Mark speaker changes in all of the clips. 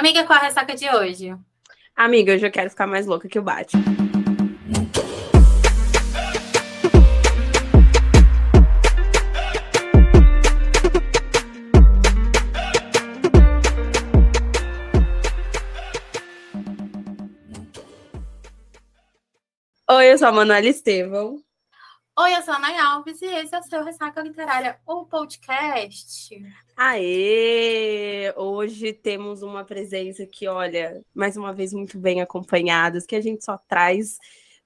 Speaker 1: Amiga, qual a ressaca de hoje?
Speaker 2: Amiga, eu já quero ficar mais louca que o Bate. Oi, eu sou a Manuela Estevão.
Speaker 1: Oi, eu sou a Nay Alves e esse é o seu Ressaca Literária, o podcast.
Speaker 2: Aê! Hoje temos uma presença que, olha, mais uma vez muito bem acompanhadas, que a gente só traz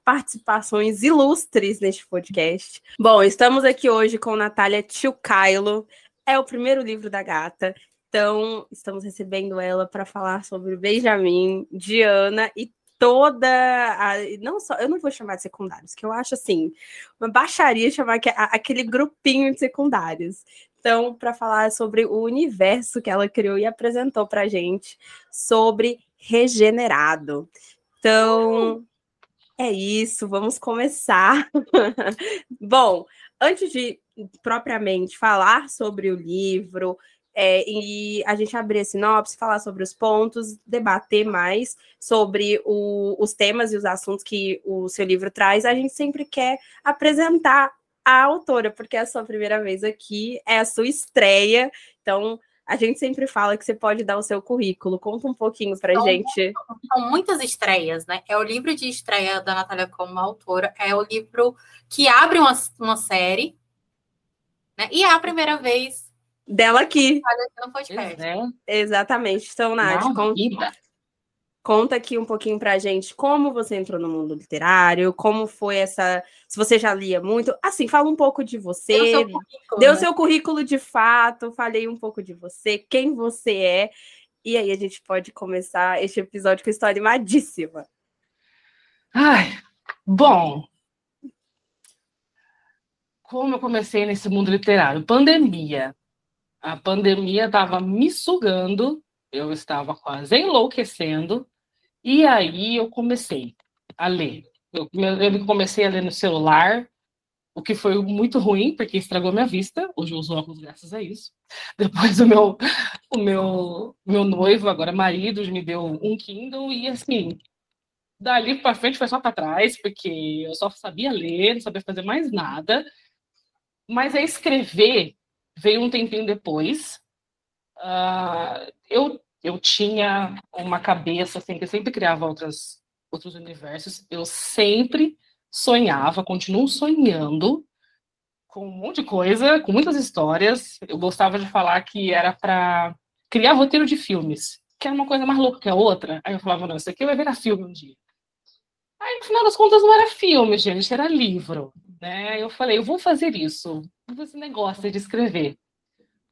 Speaker 2: participações ilustres neste podcast. Bom, estamos aqui hoje com Natália Tchucailo, é o primeiro livro da gata, então estamos recebendo ela para falar sobre Benjamin, Diana e toda a, não só, eu não vou chamar de secundários, que eu acho assim, uma baixaria chamar que, a, aquele grupinho de secundários. Então, para falar sobre o universo que ela criou e apresentou para gente sobre regenerado. Então, é isso, vamos começar. Bom, antes de propriamente falar sobre o livro, é, e a gente abrir a sinopse, falar sobre os pontos, debater mais sobre o, os temas e os assuntos que o seu livro traz, a gente sempre quer apresentar a autora, porque é a sua primeira vez aqui, é a sua estreia, então a gente sempre fala que você pode dar o seu currículo. Conta um pouquinho para gente.
Speaker 1: São muitas estreias, né? É o livro de estreia da Natália como autora, é o livro que abre uma, uma série, né? E é a primeira vez
Speaker 2: dela aqui.
Speaker 1: Não foi É.
Speaker 2: Exatamente. Então, Nath, conta, conta aqui um pouquinho pra gente como você entrou no mundo literário, como foi essa. Se você já lia muito. Assim, fala um pouco de você. Deu seu currículo, deu né? seu currículo de fato, falei um pouco de você, quem você é. E aí a gente pode começar este episódio com história animadíssima.
Speaker 3: Ai, bom. Como eu comecei nesse mundo literário? Pandemia a pandemia estava me sugando, eu estava quase enlouquecendo, e aí eu comecei a ler. Eu, eu comecei a ler no celular, o que foi muito ruim, porque estragou minha vista. Hoje eu uso óculos graças a isso. Depois o meu, o meu, meu noivo, agora marido, me deu um Kindle e assim, dali para frente foi só para trás, porque eu só sabia ler, não sabia fazer mais nada. Mas é escrever veio um tempinho depois. Uh, eu, eu tinha uma cabeça assim, que eu sempre criava outras, outros universos. Eu sempre sonhava, continuo sonhando com um monte de coisa, com muitas histórias. Eu gostava de falar que era para criar roteiro de filmes, que era uma coisa mais louca que a outra. Aí eu falava, não, isso aqui vai virar filme um dia. Aí, no final das contas, não era filme, gente, era livro. Né? Eu falei, eu vou fazer isso. Esse negócio de escrever.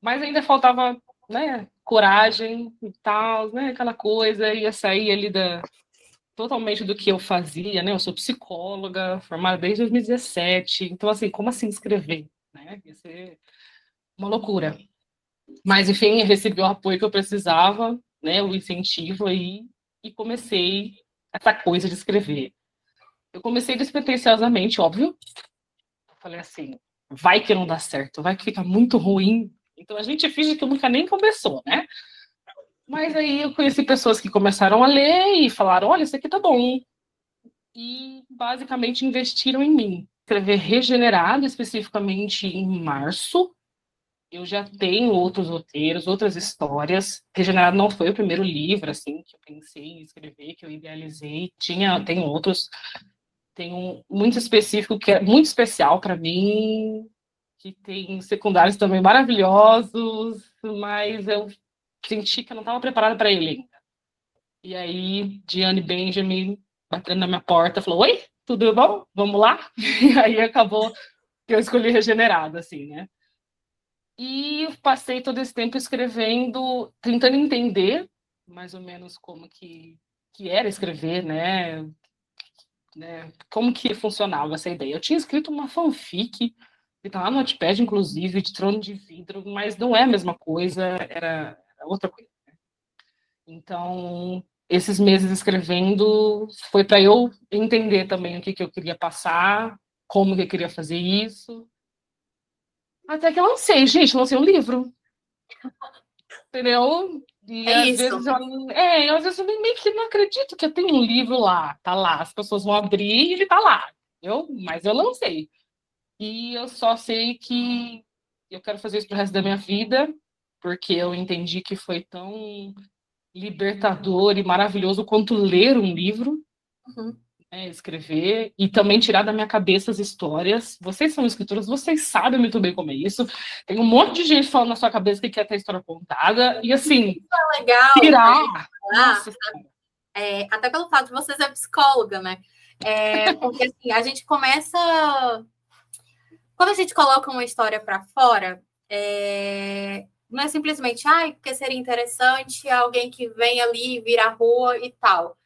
Speaker 3: Mas ainda faltava né, coragem e tal, né, aquela coisa, ia sair ali da, totalmente do que eu fazia, né? Eu sou psicóloga, formada desde 2017. Então, assim, como assim escrever? Né? Ia ser uma loucura. Mas, enfim, recebi o apoio que eu precisava, né? O incentivo aí, e comecei essa coisa de escrever. Eu comecei despretensiosamente, óbvio. falei assim, vai que não dá certo, vai que fica muito ruim. Então a gente finge que nunca nem começou, né? Mas aí eu conheci pessoas que começaram a ler e falaram, olha, isso aqui tá bom. E basicamente investiram em mim. Escrever regenerado especificamente em março. Eu já tenho outros roteiros, outras histórias. Regenerado não foi o primeiro livro, assim, que eu pensei em escrever, que eu idealizei. Tinha, tem outros tem um muito específico que é muito especial para mim, que tem secundários também maravilhosos, mas eu senti que eu não estava preparada para ele ainda. E aí, Diane Benjamin batendo na minha porta, falou: Oi, tudo bom? Vamos lá? E aí acabou que eu escolhi regenerado, assim, né? E passei todo esse tempo escrevendo, tentando entender mais ou menos como que, que era escrever, né? Né? Como que funcionava essa ideia? Eu tinha escrito uma fanfic, que tá lá no Notepad, inclusive, de Trono de Vidro, mas não é a mesma coisa, era, era outra coisa. Né? Então, esses meses escrevendo foi para eu entender também o que, que eu queria passar, como que eu queria fazer isso. Até que eu lancei, gente, lancei um livro. Entendeu? E é às isso. vezes eu, é, às vezes eu meio que não acredito que eu tenho um livro lá, tá lá, as pessoas vão abrir e ele tá lá. Eu, mas eu não sei. E eu só sei que eu quero fazer isso pro resto da minha vida, porque eu entendi que foi tão libertador e maravilhoso quanto ler um livro. Uhum. Né, escrever e também tirar da minha cabeça as histórias. Vocês são escritores, vocês sabem muito bem como é isso. Tem um monte de gente falando na sua cabeça que quer ter a história contada. E assim,
Speaker 1: é legal. Tirar. Né? Nossa, é, até pelo fato de você ser psicóloga, né? É, porque assim, a gente começa. Quando a gente coloca uma história para fora, é, não é simplesmente, ai, ah, porque seria interessante alguém que vem ali, vira a rua e tal.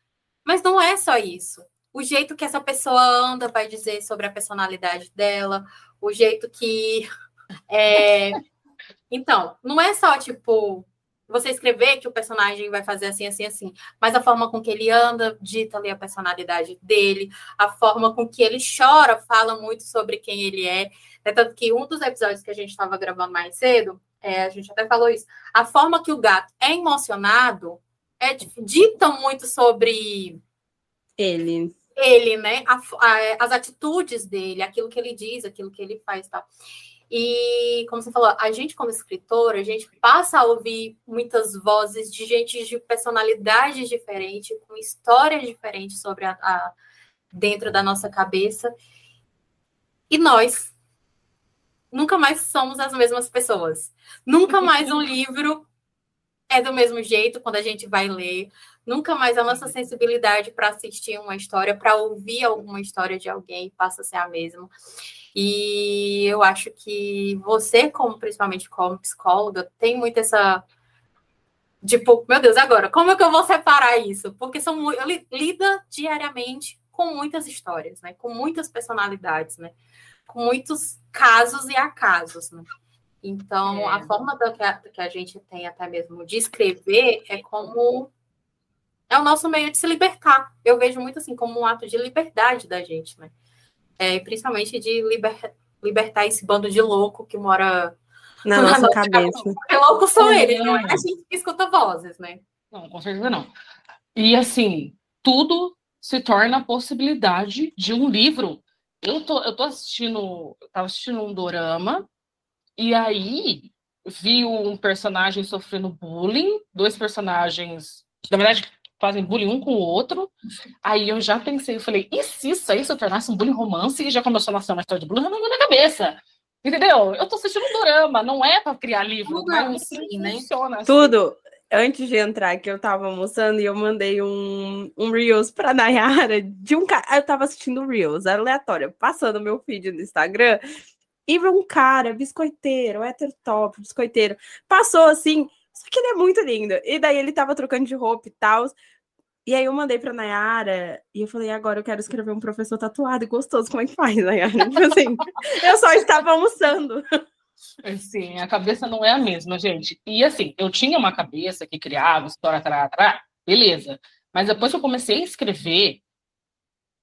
Speaker 1: Mas não é só isso o jeito que essa pessoa anda vai dizer sobre a personalidade dela, o jeito que. É... Então, não é só tipo você escrever que o personagem vai fazer assim, assim, assim, mas a forma com que ele anda dita ali a personalidade dele, a forma com que ele chora fala muito sobre quem ele é. é tanto que um dos episódios que a gente estava gravando mais cedo, é, a gente até falou isso, a forma que o gato é emocionado é, dita muito sobre
Speaker 2: ele
Speaker 1: ele, né? A, a, as atitudes dele, aquilo que ele diz, aquilo que ele faz, tá? E, como você falou, a gente, como escritora, a gente passa a ouvir muitas vozes de gente de personalidades diferentes, com histórias diferentes sobre a, a dentro da nossa cabeça. E nós nunca mais somos as mesmas pessoas. Nunca mais um livro é do mesmo jeito quando a gente vai ler. Nunca mais a nossa sensibilidade para assistir uma história, para ouvir alguma história de alguém passa a ser a mesma. E eu acho que você, como principalmente como psicóloga, tem muito essa tipo, meu Deus, agora, como é que eu vou separar isso? Porque são eu lida diariamente com muitas histórias, né? Com muitas personalidades, né? Com muitos casos e acasos, né? Então, é. a forma que a, que a gente tem até mesmo de escrever é como é o nosso meio de se libertar. Eu vejo muito assim como um ato de liberdade da gente, né? É, principalmente de liber, libertar esse bando de louco que mora
Speaker 2: na, na nossa cabeça.
Speaker 1: Porque louco são é. eles, não é a gente que escuta vozes, né?
Speaker 3: Não, com certeza não. E assim, tudo se torna possibilidade de um livro. Eu tô, eu tô assistindo, eu tava assistindo um dorama e aí vi um personagem sofrendo bullying, dois personagens, na verdade, fazem bullying um com o outro. Aí eu já pensei, eu falei, e se isso aí se tornasse um bullying romance e já começou a nascer uma história de bullying na minha cabeça? Entendeu? Eu tô assistindo um drama, não é para criar livro, Tudo mas assim, né? funciona.
Speaker 2: Assim. Tudo. Antes de entrar, que eu tava almoçando e eu mandei um, um Reels pra Nayara de um cara. Eu tava assistindo Reels, aleatório, passando meu feed no Instagram e um cara, biscoiteiro, hétero top, biscoiteiro, passou assim, só que ele é muito lindo. E daí ele tava trocando de roupa e tal. E aí eu mandei pra Nayara e eu falei, agora eu quero escrever um professor tatuado e gostoso. Como é que faz, Nayara? Tipo assim, eu só estava almoçando.
Speaker 3: Sim, a cabeça não é a mesma, gente. E assim, eu tinha uma cabeça que criava história, tará, tará, beleza. Mas depois que eu comecei a escrever,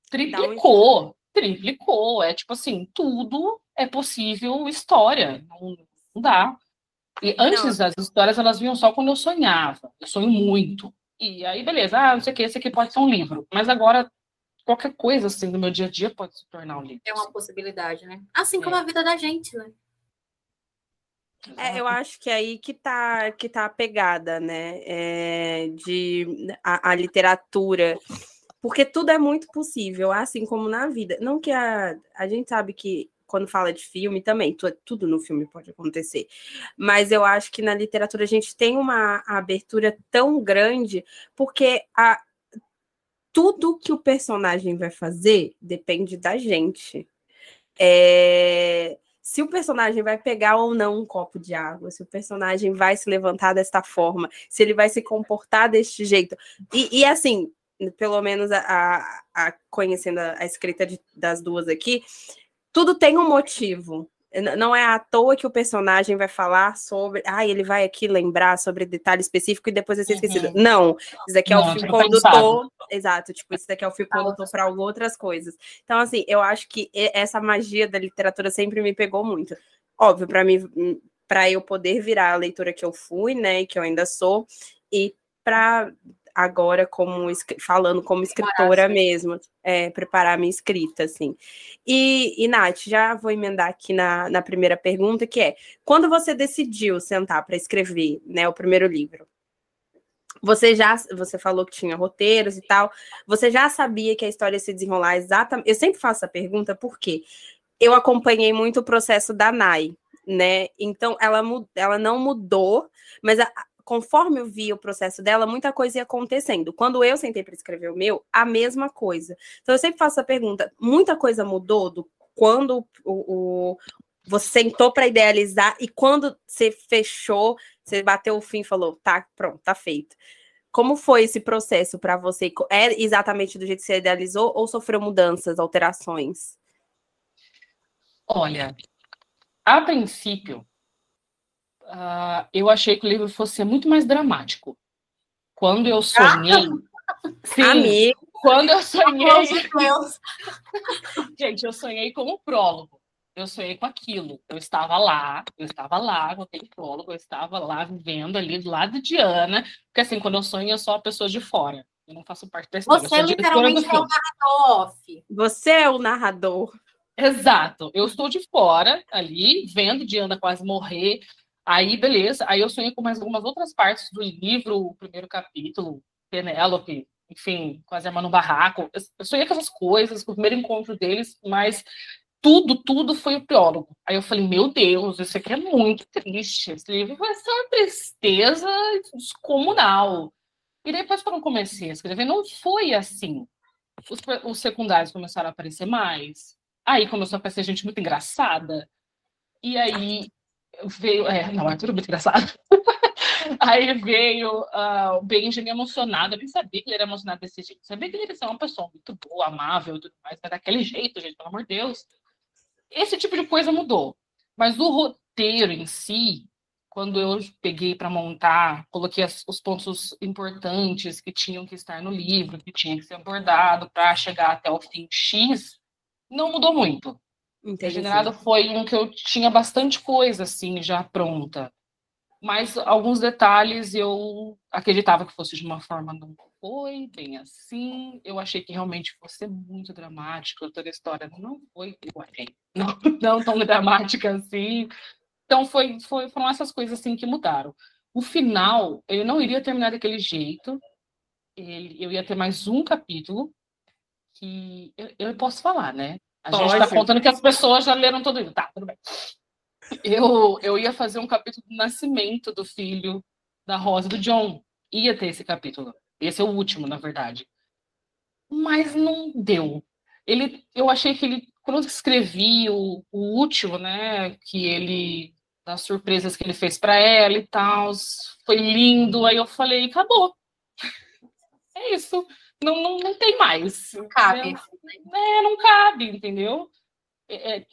Speaker 3: triplicou, triplicou. É tipo assim, tudo é possível história. Não, não dá. E antes não. as histórias elas vinham só quando eu sonhava. Eu sonho muito. E aí, beleza, ah, não sei o que, esse aqui pode ser um livro. Mas agora, qualquer coisa assim do meu dia a dia pode se tornar um livro.
Speaker 1: É uma possibilidade, né? Assim como é. a vida da gente, né?
Speaker 2: É, eu acho que é aí que tá, que tá a pegada, né? É, de a, a, literatura. Porque tudo é muito possível, assim como na vida. Não que a, a gente sabe que quando fala de filme também, tudo no filme pode acontecer. Mas eu acho que na literatura a gente tem uma abertura tão grande, porque a, tudo que o personagem vai fazer depende da gente. É, se o personagem vai pegar ou não um copo de água, se o personagem vai se levantar desta forma, se ele vai se comportar deste jeito. E, e assim, pelo menos a, a, a conhecendo a, escrita de, das duas aqui, tudo tem um motivo. Não é à toa que o personagem vai falar sobre. Ah, ele vai aqui lembrar sobre detalhe específico e depois vai ser esquecido. Uhum. Não, isso daqui é o fio condutor. Exato, tipo, isso daqui é o fio condutor para outras coisas. Então, assim, eu acho que essa magia da literatura sempre me pegou muito. Óbvio, para mim, para eu poder virar a leitura que eu fui, né, que eu ainda sou, e para agora como falando como escritora mesmo, é, preparar minha escrita, assim. E, e, Nath, já vou emendar aqui na, na primeira pergunta, que é, quando você decidiu sentar para escrever né, o primeiro livro, você já, você falou que tinha roteiros e tal, você já sabia que a história ia se desenrolar exatamente, eu sempre faço essa pergunta porque eu acompanhei muito o processo da Nai, né, então ela, ela não mudou, mas a, conforme eu vi o processo dela, muita coisa ia acontecendo. Quando eu sentei para escrever o meu, a mesma coisa. Então eu sempre faço a pergunta: muita coisa mudou do quando o, o você sentou para idealizar e quando você fechou, você bateu o fim e falou: tá, pronto, tá feito. Como foi esse processo para você? É exatamente do jeito que você idealizou ou sofreu mudanças, alterações?
Speaker 3: Olha, a princípio, uh, eu achei que o livro fosse ser muito mais dramático. Quando eu sonhei. Ah, sim, amigo. Quando eu sonhei. Gente, eu sonhei com o prólogo. Eu sonhei com aquilo. Eu estava lá, eu estava lá com aquele prólogo, eu estava lá vivendo ali do lado de Ana. Porque assim, quando eu sonho, eu sou a pessoa de fora. Eu não faço parte da história.
Speaker 1: Você literalmente é o narrador off.
Speaker 2: Você é o narrador.
Speaker 3: Exato. Eu estou de fora ali, vendo Diana quase morrer. Aí, beleza. Aí eu sonhei com mais algumas outras partes do livro, o primeiro capítulo, Penélope, enfim, quase a no barraco. Eu sonhei com essas coisas, com o primeiro encontro deles, mas tudo, tudo foi o prólogo. Aí eu falei, meu Deus, isso aqui é muito triste. Esse livro vai ser uma tristeza descomunal. E depois, quando eu comecei a escrever, não foi assim. Os, os secundários começaram a aparecer mais. Aí começou a aparecer gente muito engraçada. E aí veio. É, não, é tudo muito engraçado. Aí veio uh, o Benjamin emocionado. Eu nem sabia que ele era emocionado desse jeito. Sabia que ele era uma pessoa muito boa, amável, tudo mais, mas daquele jeito, gente, pelo amor de Deus. Esse tipo de coisa mudou. Mas o roteiro em si, quando eu peguei para montar, coloquei as, os pontos importantes que tinham que estar no livro, que tinha que ser abordado para chegar até o fim X, não mudou muito. Regenerado foi um que eu tinha bastante coisa assim já pronta. Mas alguns detalhes eu acreditava que fosse de uma forma, não foi bem assim. Eu achei que realmente fosse muito dramático. Toda a história não foi igual, não, não tão dramática assim. Então foi, foi, foram essas coisas assim que mudaram. O final, eu não iria terminar daquele jeito. Ele, eu ia ter mais um capítulo que eu, eu posso falar, né? A Pode. gente está contando que as pessoas já leram todo isso. Tá, tudo bem. Eu, eu ia fazer um capítulo do nascimento do filho da Rosa do John. Ia ter esse capítulo. Esse é o último, na verdade. Mas não deu. Ele, eu achei que ele, quando eu escrevi o, o último, né, que ele das surpresas que ele fez para ela e tal, foi lindo. Aí eu falei, acabou. É isso não, não, não tem mais.
Speaker 1: Não cabe.
Speaker 3: É, não cabe, entendeu? É, é,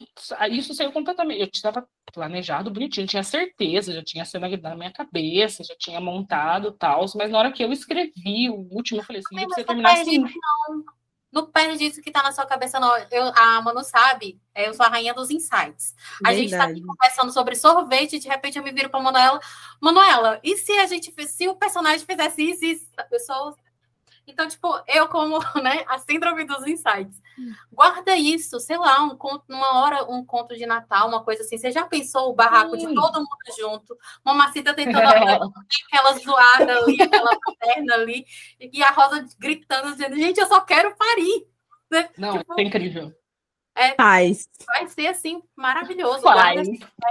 Speaker 3: isso saiu completamente. Eu estava planejado bonitinho, tinha certeza, já tinha cena na minha cabeça, já tinha montado tal, mas na hora que eu escrevi o último, eu falei assim, não precisa terminar assim.
Speaker 1: Não, não perde disso que está na sua cabeça, não. Eu, a Manu sabe, é, eu sou a rainha dos insights. A Verdade. gente está aqui conversando sobre sorvete e de repente eu me viro para Manuela. Manuela, e se a gente se o personagem fizesse isso, isso? A pessoa então, tipo, eu como, né, a síndrome dos insights. Guarda isso, sei lá, um conto, numa hora, um conto de Natal, uma coisa assim. Você já pensou o barraco Sim. de todo mundo junto? Uma macita tentando aquela zoada ali, aquela perna ali, e a Rosa gritando, dizendo, gente, eu só quero parir.
Speaker 3: Né? Não, tipo, é incrível.
Speaker 2: É, Faz.
Speaker 1: Vai ser assim, maravilhoso.
Speaker 2: Faz.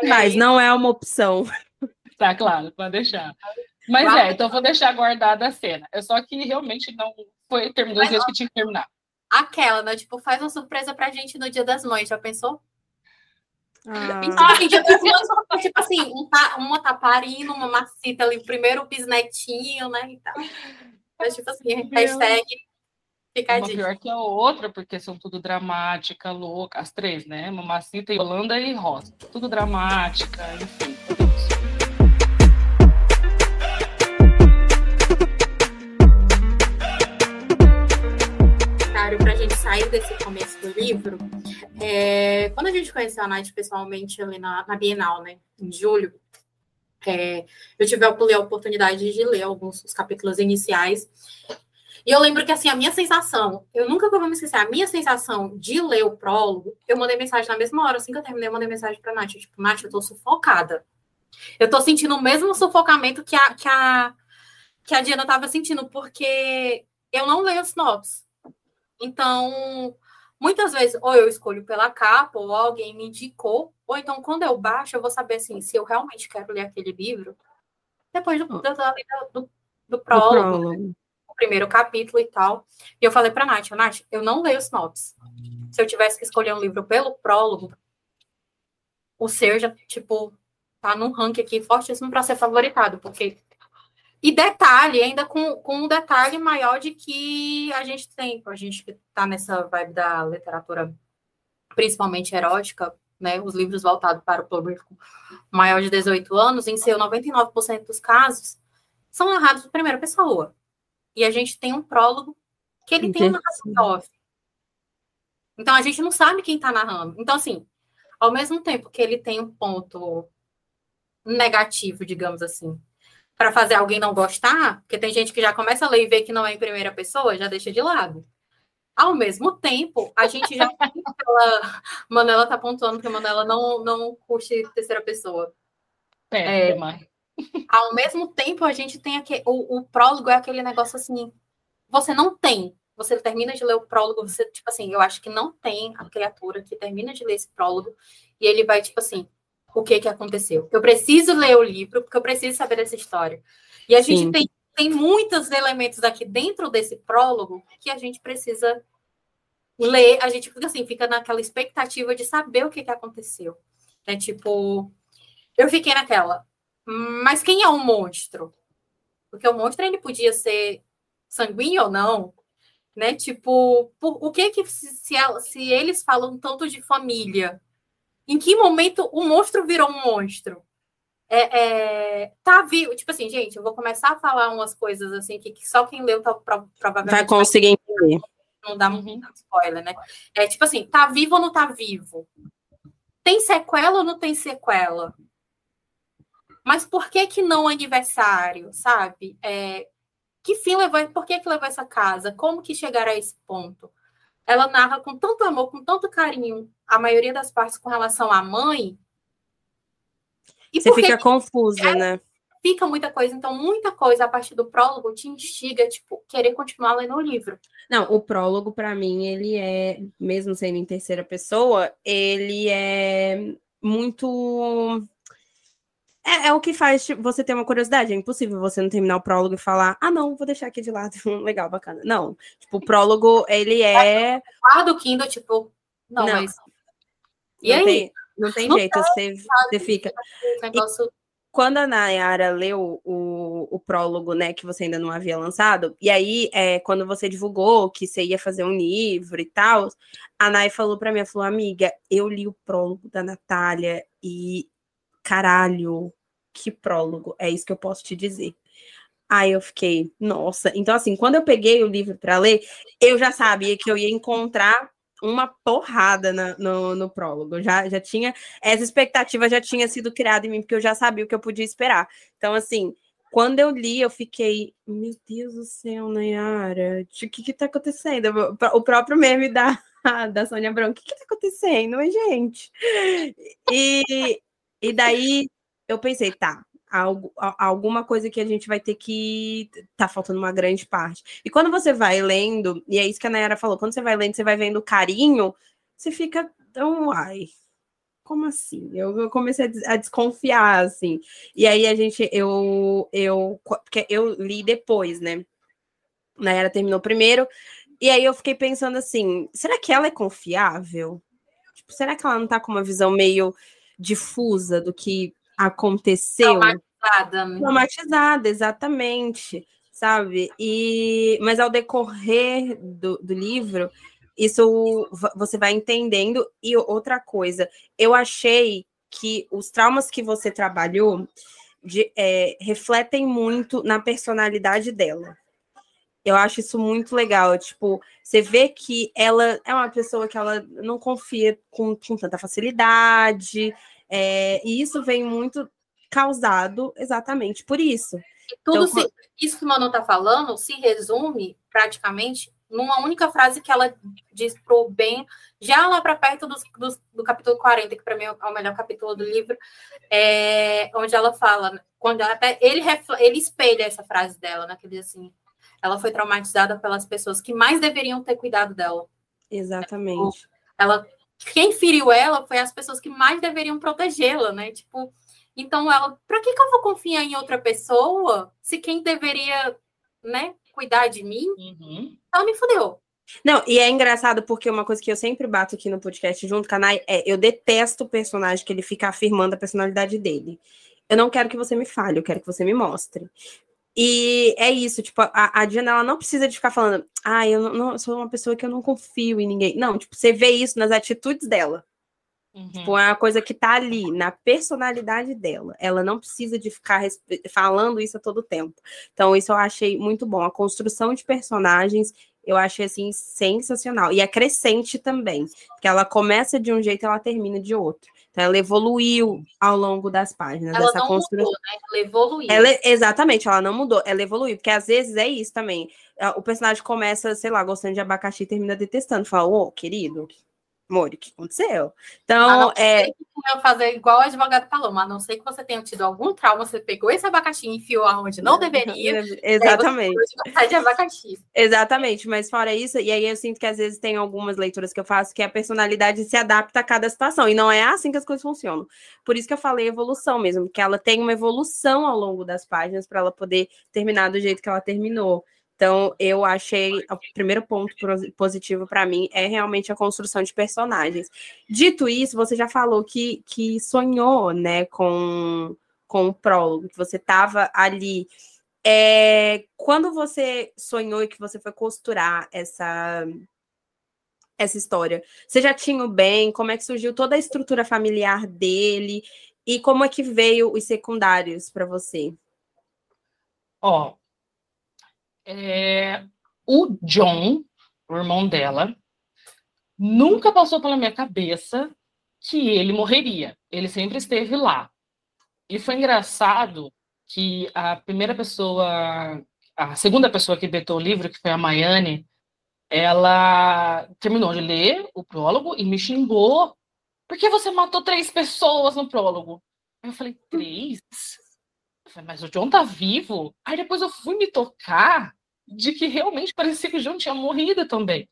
Speaker 2: Mas não é uma opção.
Speaker 3: Tá, claro, pode deixar. Mas Vai. é, então vou deixar guardada a cena. É só que realmente não foi, terminou os dias que tinha que terminar.
Speaker 1: Aquela, né? Tipo, faz uma surpresa pra gente no Dia das Mães, já pensou? Ah. Então, assim, dia das mães, tipo assim, um tá, uma parindo, uma macita ali, primeiro o bisnetinho, né? E tal. Mas, tipo assim, hashtag
Speaker 3: fica Uma pior que a outra, porque são tudo dramática, louca, as três, né? Mamacita, Yolanda e Rosa. Tudo dramática, enfim, tudo isso.
Speaker 1: para a gente sair desse começo do livro, é, quando a gente conheceu a Nath pessoalmente ali na, na, Bienal, né, em julho, é, eu tive a oportunidade de ler alguns capítulos iniciais. E eu lembro que, assim, a minha sensação, eu nunca vou me esquecer, a minha sensação de ler o prólogo, eu mandei mensagem na mesma hora, assim que eu terminei, eu mandei mensagem pra Nath, tipo, Nath, eu tô sufocada. Eu tô sentindo o mesmo sufocamento que a, que a, que a Diana tava sentindo, porque eu não leio sinopse. Então, muitas vezes, ou eu escolho pela capa, ou alguém me indicou, ou então, quando eu baixo, eu vou saber, assim, se eu realmente quero ler aquele livro, depois do, do, do, do prólogo, o primeiro capítulo e tal. E eu falei pra Nath, Nath, eu não leio sinopse. Se eu tivesse que escolher um livro pelo prólogo, o ser já, tipo, tá num ranking aqui fortíssimo para ser favoritado, porque e detalhe, ainda com, com um detalhe maior de que a gente tem, a gente que está nessa vibe da literatura principalmente erótica, né, os livros voltados para o público maior de 18 anos, em seu 99% dos casos, são narrados em primeira pessoa. E a gente tem um prólogo que ele tem uma narração off. Então a gente não sabe quem está narrando. Então, assim, ao mesmo tempo que ele tem um ponto negativo, digamos assim, para fazer alguém não gostar, porque tem gente que já começa a ler e vê que não é em primeira pessoa, já deixa de lado. Ao mesmo tempo, a gente já. ela, Manela tá pontuando que a Manela não, não curte terceira pessoa.
Speaker 3: É, é
Speaker 1: Ao mesmo tempo, a gente tem aqui. O, o prólogo é aquele negócio assim. Você não tem. Você termina de ler o prólogo, você, tipo assim, eu acho que não tem a criatura que termina de ler esse prólogo e ele vai, tipo assim, o que que aconteceu. Eu preciso ler o livro, porque eu preciso saber dessa história. E a Sim. gente tem, tem muitos elementos aqui dentro desse prólogo que a gente precisa ler. A gente fica assim, fica naquela expectativa de saber o que que aconteceu. É tipo, eu fiquei naquela, mas quem é o um monstro? Porque o monstro ele podia ser sanguíneo ou não, né? Tipo, por, o que que se, se, se eles falam tanto de família? Em que momento o monstro virou um monstro? É, é, tá vivo. Tipo assim, gente, eu vou começar a falar umas coisas assim que, que só quem leu tá, provavelmente
Speaker 2: vai conseguir entender.
Speaker 1: Não dá muito spoiler, né? É tipo assim, tá vivo ou não tá vivo? Tem sequela ou não tem sequela? Mas por que que não aniversário, sabe? É, que fim levou, por que que levou essa casa? Como que chegaram a esse ponto? Ela narra com tanto amor, com tanto carinho, a maioria das partes com relação à mãe.
Speaker 2: E Você fica confusa, é, né?
Speaker 1: Fica muita coisa, então muita coisa a partir do prólogo te instiga, tipo, querer continuar lendo o livro.
Speaker 2: Não, o prólogo para mim ele é, mesmo sendo em terceira pessoa, ele é muito é, é, o que faz tipo, você ter uma curiosidade. É impossível você não terminar o prólogo e falar, ah, não, vou deixar aqui de lado. Legal, bacana. Não. Tipo, o prólogo, ele é.
Speaker 1: Guarda o Kindle, tipo, não, não. mas.
Speaker 2: E não aí? Tem, não tem não jeito, você, você fica. Negócio... E quando a Nayara leu o, o prólogo, né, que você ainda não havia lançado, e aí, é, quando você divulgou que você ia fazer um livro e tal, a Nay falou para mim, falou, amiga, eu li o prólogo da Natália e caralho, que prólogo, é isso que eu posso te dizer. Aí eu fiquei, nossa. Então, assim, quando eu peguei o livro para ler, eu já sabia que eu ia encontrar uma porrada na, no, no prólogo. Já, já tinha, essa expectativa já tinha sido criada em mim, porque eu já sabia o que eu podia esperar. Então, assim, quando eu li, eu fiquei, meu Deus do céu, Nayara, o que que tá acontecendo? O próprio meme da, da Sônia Abrão, o que que tá acontecendo, gente? E, e daí eu pensei, tá, algo, alguma coisa que a gente vai ter que. Tá faltando uma grande parte. E quando você vai lendo, e é isso que a Nayara falou, quando você vai lendo, você vai vendo carinho, você fica tão. Ai, como assim? Eu, eu comecei a, a, desconfiar, assim. E aí a gente, eu, eu, porque eu li depois, né? Nayara terminou primeiro, e aí eu fiquei pensando assim: será que ela é confiável? Tipo, será que ela não tá com uma visão meio difusa do que aconteceu.
Speaker 1: Traumatizada.
Speaker 2: Né? Traumatizada, exatamente, sabe? E, mas ao decorrer do, do livro, isso você vai entendendo. E outra coisa, eu achei que os traumas que você trabalhou de, é, refletem muito na personalidade dela. Eu acho isso muito legal. Tipo, você vê que ela é uma pessoa que ela não confia com, com tanta facilidade, é, e isso vem muito causado exatamente por isso.
Speaker 1: E tudo então, se, isso que o Manu está falando se resume praticamente numa única frase que ela diz pro Ben, já lá para perto do, capítulo 40, que para mim é o melhor capítulo do livro, é, onde ela fala, quando ela até ele, ele espelha essa frase dela, né, que diz assim, ela foi traumatizada pelas pessoas que mais deveriam ter cuidado dela.
Speaker 2: Exatamente.
Speaker 1: Ela, quem feriu ela foi as pessoas que mais deveriam protegê-la, né? Tipo, então ela, para que, que eu vou confiar em outra pessoa se quem deveria, né, cuidar de mim, uhum. ela me fudeu.
Speaker 2: Não, e é engraçado porque uma coisa que eu sempre bato aqui no podcast junto com a Nai é eu detesto o personagem que ele fica afirmando a personalidade dele. Eu não quero que você me fale, eu quero que você me mostre. E é isso, tipo, a, a Diana ela não precisa de ficar falando, ah, eu não, não, sou uma pessoa que eu não confio em ninguém. Não, tipo, você vê isso nas atitudes dela. Uhum. Tipo, é uma coisa que tá ali, na personalidade dela. Ela não precisa de ficar falando isso a todo tempo. Então, isso eu achei muito bom. A construção de personagens, eu achei, assim, sensacional. E é crescente também. Porque ela começa de um jeito e ela termina de outro. Então, ela evoluiu ao longo das páginas.
Speaker 1: Ela
Speaker 2: dessa
Speaker 1: não
Speaker 2: construção.
Speaker 1: mudou, né? Ela evoluiu.
Speaker 2: Ela, exatamente, ela não mudou. Ela evoluiu. Porque, às vezes, é isso também. O personagem começa, sei lá, gostando de abacaxi e termina detestando. Fala, ô, oh, querido, Mori, o que aconteceu? Então, é.
Speaker 1: Que fazer igual o advogado falou, mas a não sei que você tenha tido algum trauma, você pegou esse abacaxi e enfiou aonde não deveria.
Speaker 2: Exatamente.
Speaker 1: de abacaxi.
Speaker 2: Exatamente, mas fora isso, e aí eu sinto que às vezes tem algumas leituras que eu faço que a personalidade se adapta a cada situação, e não é assim que as coisas funcionam. Por isso que eu falei evolução mesmo, que ela tem uma evolução ao longo das páginas para ela poder terminar do jeito que ela terminou. Então, eu achei o primeiro ponto positivo para mim é realmente a construção de personagens. Dito isso, você já falou que, que sonhou, né, com, com o prólogo, que você estava ali. É, quando você sonhou e que você foi costurar essa essa história, você já tinha o bem? Como é que surgiu toda a estrutura familiar dele e como é que veio os secundários para você?
Speaker 3: Ó, é, o John, o irmão dela, nunca passou pela minha cabeça que ele morreria. Ele sempre esteve lá. E foi engraçado que a primeira pessoa, a segunda pessoa que betou o livro, que foi a Maiane, ela terminou de ler o prólogo e me xingou. Por que você matou três pessoas no prólogo? Eu falei, três? Falei, mas o John tá vivo? Aí depois eu fui me tocar de que realmente parecia que o John tinha morrido também.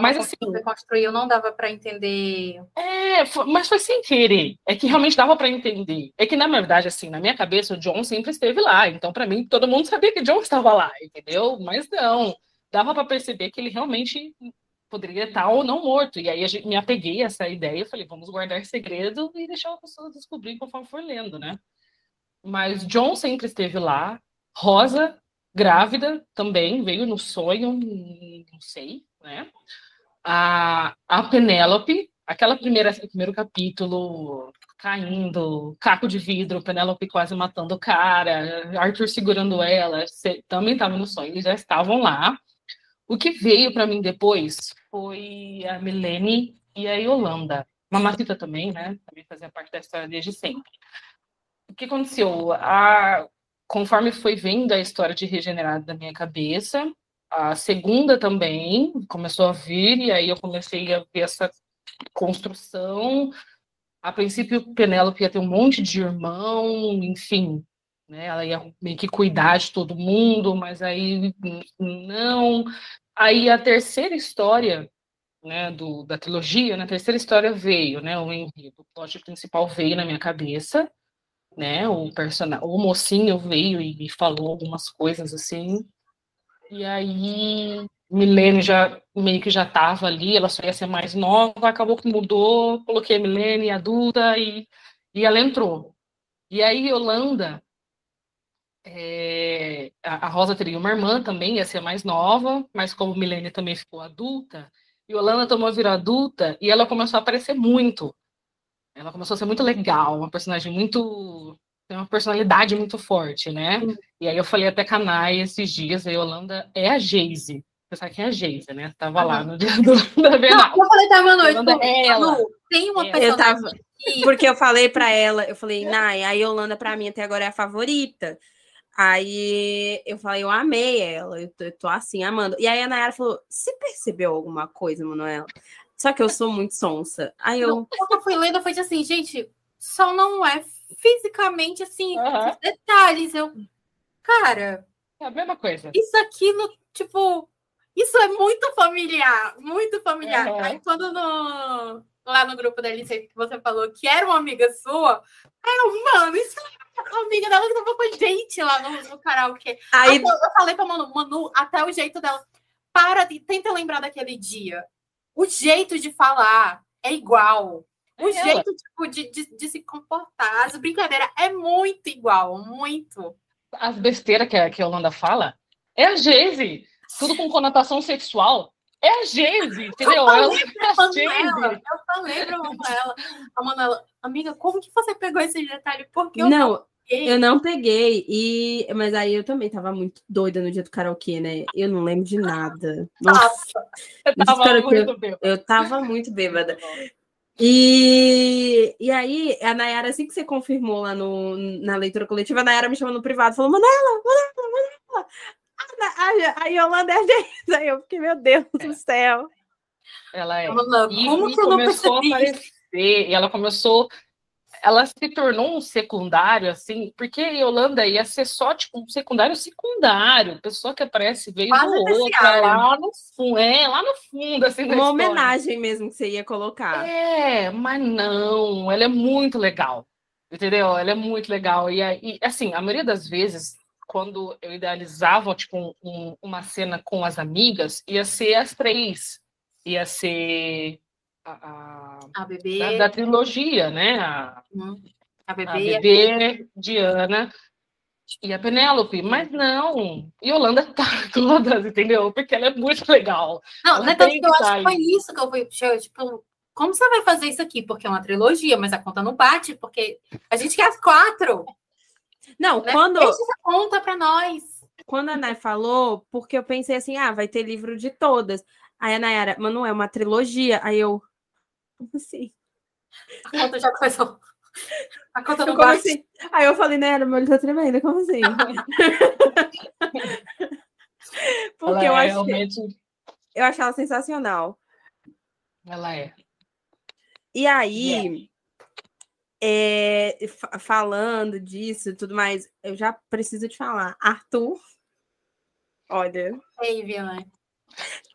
Speaker 1: mas assim, você construiu não dava para entender.
Speaker 3: É, foi, mas foi sem querer. É que realmente dava para entender. É que na verdade assim, na minha cabeça o John sempre esteve lá. Então para mim todo mundo sabia que o John estava lá, entendeu? Mas não, dava para perceber que ele realmente poderia estar ou não morto. E aí a gente, me apeguei a essa ideia, falei, vamos guardar segredo e deixar a pessoa descobrir conforme for lendo, né? Mas John sempre esteve lá, Rosa grávida também, veio no sonho, não sei, né? A, a Penélope, aquela primeira, primeiro capítulo, caindo, caco de vidro, Penélope quase matando o cara, Arthur segurando ela, também estava no sonho, eles já estavam lá. O que veio para mim depois foi a Milene e a Yolanda. Mamacita também, né? Também fazia parte da história desde sempre. O que aconteceu? A, conforme foi vendo a história de Regenerado da minha cabeça, a segunda também começou a vir, e aí eu comecei a ver essa construção. A princípio, Penélope ia ter um monte de irmão, enfim, né? Ela ia meio que cuidar de todo mundo, mas aí não. Aí a terceira história, né, do, da trilogia, na né, terceira história veio, né, o enredo, o plot principal veio na minha cabeça, né? O personagem, o mocinho veio e me falou algumas coisas assim. E aí Milene já meio que já estava ali, ela só ia ser mais nova, acabou que mudou, coloquei a Milene adulta e, e ela entrou. E aí Yolanda, é, a, Rosa teria uma irmã também, ia ser mais nova, mas como Milene também ficou adulta, Yolanda tomou a vir adulta e ela começou a aparecer muito. Ela começou a ser muito legal, uma personagem muito. tem uma personalidade muito forte, né? Uhum. E aí eu falei até canais esses dias, a Yolanda é a Geise. Você sabe quem é a Geisa, né? Tava lá no dia do, da Bienal.
Speaker 1: Não, eu falei, tá, boa noite.
Speaker 3: Yolanda é ela.
Speaker 1: Manu, tem uma
Speaker 3: Eu
Speaker 1: pessoa
Speaker 2: tava-
Speaker 1: que...
Speaker 2: Porque eu falei pra ela, eu falei, Nai, a Yolanda pra mim até agora é a favorita. Aí eu falei, eu amei ela, eu tô, eu tô assim, amando. E aí a Nayara falou: você percebeu alguma coisa, Manuela? Só que eu sou muito sonsa. Aí eu.
Speaker 1: Não, quando eu fui lendo, foi assim, gente, só não é fisicamente assim, os detalhes. Eu, cara,
Speaker 3: É a mesma coisa.
Speaker 1: isso aquilo, tipo, isso é muito familiar, muito familiar.
Speaker 3: Aham.
Speaker 1: Aí quando no, lá no grupo da LC que você falou que era uma amiga sua, aí eu, mano, isso é a amiga dela que tava com a gente lá no, no karaokê.
Speaker 2: Aí,
Speaker 1: Até eu falei pra Manu, Manu, até o jeito dela. Para de. Tenta lembrar daquele dia. O jeito de falar é igual. O
Speaker 3: É
Speaker 1: jeito tipo, de, de, de se comportar, as brincadeiras é muito igual, muito.
Speaker 3: As besteiras que a, que a Yolanda fala é a Geise. Tudo com conotação sexual. É a Geise, entendeu? Ela é a
Speaker 1: Manuela,
Speaker 3: Geise.
Speaker 1: eu falei pra Manuela, a Manuela, amiga, como que você pegou esse detalhe? Porque eu
Speaker 2: não,
Speaker 1: peguei.
Speaker 2: eu não peguei. E, mas aí eu também tava muito doida no dia do karaokê, né? Eu não lembro de nada. Nossa,
Speaker 3: Eu tava bem.
Speaker 2: eu tava muito bêbada. E, e aí, a Nayara, assim que você confirmou lá no, na leitura coletiva, a Nayara me chamou no privado, falou, Manela, Manela, Manela. A, a, a Yolanda é a gente. Aí eu fiquei, meu Deus do céu.
Speaker 3: Ela é.
Speaker 1: Manuela,
Speaker 3: E,
Speaker 1: como
Speaker 3: e
Speaker 1: que eu não
Speaker 3: começou
Speaker 1: percebi?
Speaker 3: a aparecer, e ela começou, ela se tornou um secundário, assim, porque Yolanda ia ser só, tipo, um secundário secundário, pessoa que aparece vez
Speaker 1: Quase
Speaker 3: ou outra,
Speaker 1: terciário.
Speaker 3: lá no fundo, é, lá no fundo, assim,
Speaker 2: Uma homenagem mesmo que você ia colocar.
Speaker 3: É, mas não, ela é muito legal, entendeu? Ela é muito legal, e, aí, assim, a maioria das vezes, quando eu idealizava, tipo, um- uma cena com as amigas, ia ser as três, ia ser... a- a,
Speaker 1: A bebê,
Speaker 3: da, da trilogia, né? A,
Speaker 1: hum, a
Speaker 3: a
Speaker 1: bebê,
Speaker 3: bebê, Diana e a Penélope. Mas não, Yolanda tá todas, entendeu? Porque ela é muito legal.
Speaker 1: Não, é tanto que eu acho que foi isso que eu fui. Tipo, como você vai fazer isso aqui? Porque é uma trilogia, mas a conta não bate, porque a gente quer as quatro.
Speaker 2: Não,
Speaker 1: Né?
Speaker 2: quando,
Speaker 1: Deixa essa conta pra nós.
Speaker 2: quando a Nay falou, porque eu pensei assim, ah, vai ter livro de todas. Aí a Nayara, mas não é uma trilogia. Aí eu, como assim?
Speaker 1: A conta já começou. A conta não
Speaker 2: Como
Speaker 1: bate.
Speaker 2: assim? Aí eu falei, Nayara, meu olho tá tremendo, como assim? Porque eu
Speaker 3: ela é
Speaker 2: achei,
Speaker 3: realmente.
Speaker 2: eu achei ela sensacional.
Speaker 3: Ela é.
Speaker 2: E aí, é, fa- falando disso e tudo mais, eu já preciso te falar. Arthur, olha,
Speaker 1: Ei, Viana.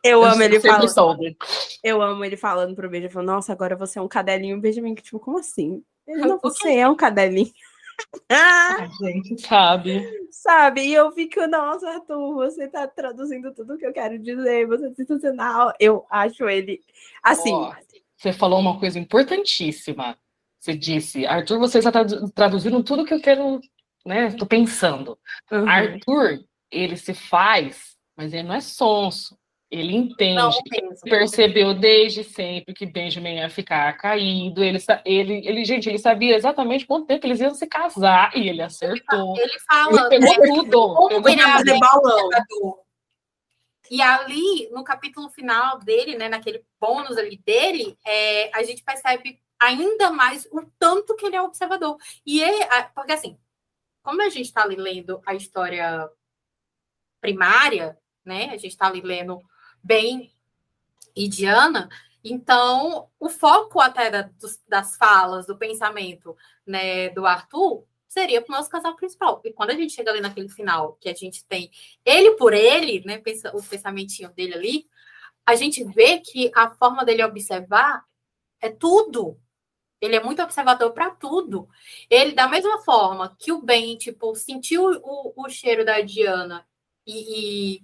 Speaker 2: Eu, amo ele falando.
Speaker 3: soube.
Speaker 2: Eu amo ele falando pro Benjamin. falando, Nossa, agora você é um cadelinho. O Benjamin, tipo, como assim? Ele, não,
Speaker 1: O quê?
Speaker 2: você é um cadelinho. Ah,
Speaker 3: A gente sabe.
Speaker 2: sabe? E eu fico, nossa, Arthur, você tá traduzindo tudo que eu quero dizer, você é sensacional. Eu acho ele assim.
Speaker 3: Ó, você falou uma coisa importantíssima. Você disse, Arthur, você está tradu- traduzindo tudo que eu quero, né? Tô pensando.
Speaker 2: uhum.
Speaker 3: Arthur, ele se faz, mas ele não é sonso. Ele entende.
Speaker 1: Não,
Speaker 3: percebeu desde sempre que Benjamin ia ficar caído. Ele, ele, ele, gente, ele sabia exatamente quanto tempo eles iam se casar e ele acertou.
Speaker 1: Ele fala,
Speaker 3: Ele pegou
Speaker 1: né,
Speaker 3: tudo. pegou
Speaker 1: ele
Speaker 3: tudo.
Speaker 2: fazer balão.
Speaker 1: E ali, no capítulo final dele, né, naquele bônus ali dele, é, a gente percebe ainda mais o tanto que ele é observador. E ele, porque assim, como a gente está ali lendo a história primária, né, a gente está ali lendo bem e Diana, então o foco até da- dos- das falas, do pensamento, né, do Arthur seria para o nosso casal principal. E quando a gente chega ali naquele final, que a gente tem ele por ele, né, o pensamentinho dele ali, a gente vê que a forma dele observar é tudo. Ele é muito observador para tudo. Ele, da mesma forma que o Ben, tipo, sentiu o, o cheiro da Diana e, e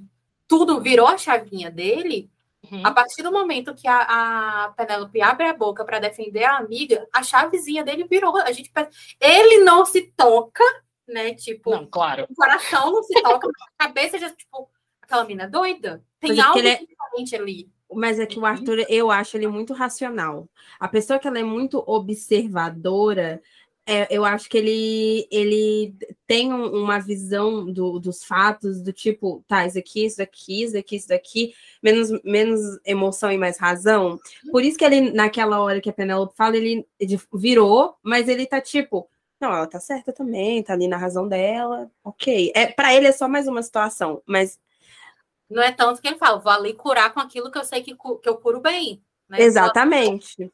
Speaker 1: tudo virou a chavinha dele,
Speaker 3: Uhum.
Speaker 1: a partir do momento que a, a Penélope abre a boca para defender a amiga, a chavezinha dele virou. A gente, ele não se toca, né? Tipo,
Speaker 3: Não, claro.
Speaker 1: o coração não se toca, a cabeça já, tipo, aquela mina doida. Tem
Speaker 2: Mas é
Speaker 1: algo
Speaker 2: é-
Speaker 1: diferente ali.
Speaker 2: Mas é que o Arthur, eu acho ele muito racional. A pessoa que ela é muito observadora, É, eu acho que ele, ele tem uma visão do, dos fatos, do tipo, tá, isso aqui, isso aqui, isso aqui, isso daqui, menos, menos emoção e mais razão. Por isso que ele, naquela hora que a Penélope fala, ele, virou, mas ele tá tipo, não, ela tá certa também, tá ali na razão dela, ok. É, para ele é só mais uma situação, mas.
Speaker 1: Não é tanto que ele fala, vou ali curar com aquilo que eu sei que, que eu curo bem.
Speaker 2: Né? Exatamente.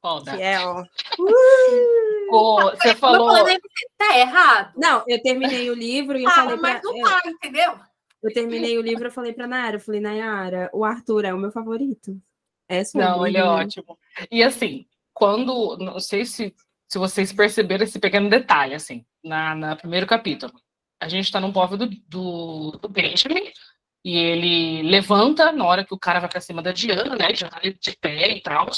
Speaker 3: Foda.
Speaker 2: Que é, ó.
Speaker 3: Uh! Você falou.
Speaker 1: Tá errado.
Speaker 2: Não, eu terminei o livro e eu
Speaker 1: ah,
Speaker 2: falei
Speaker 1: mas
Speaker 2: pra.
Speaker 1: não tá, entendeu?
Speaker 2: Eu terminei o livro, eu falei pra Nayara, eu falei, Nayara, o Arthur é o meu favorito. É
Speaker 3: Não, ele é ótimo. E assim, quando. Não sei se, se vocês perceberam esse pequeno detalhe, assim, na, na primeiro capítulo. A gente tá no povo do, do, do Benjamin, e ele levanta na hora que o cara vai pra cima da Diana, né? Já tá de pé e tal.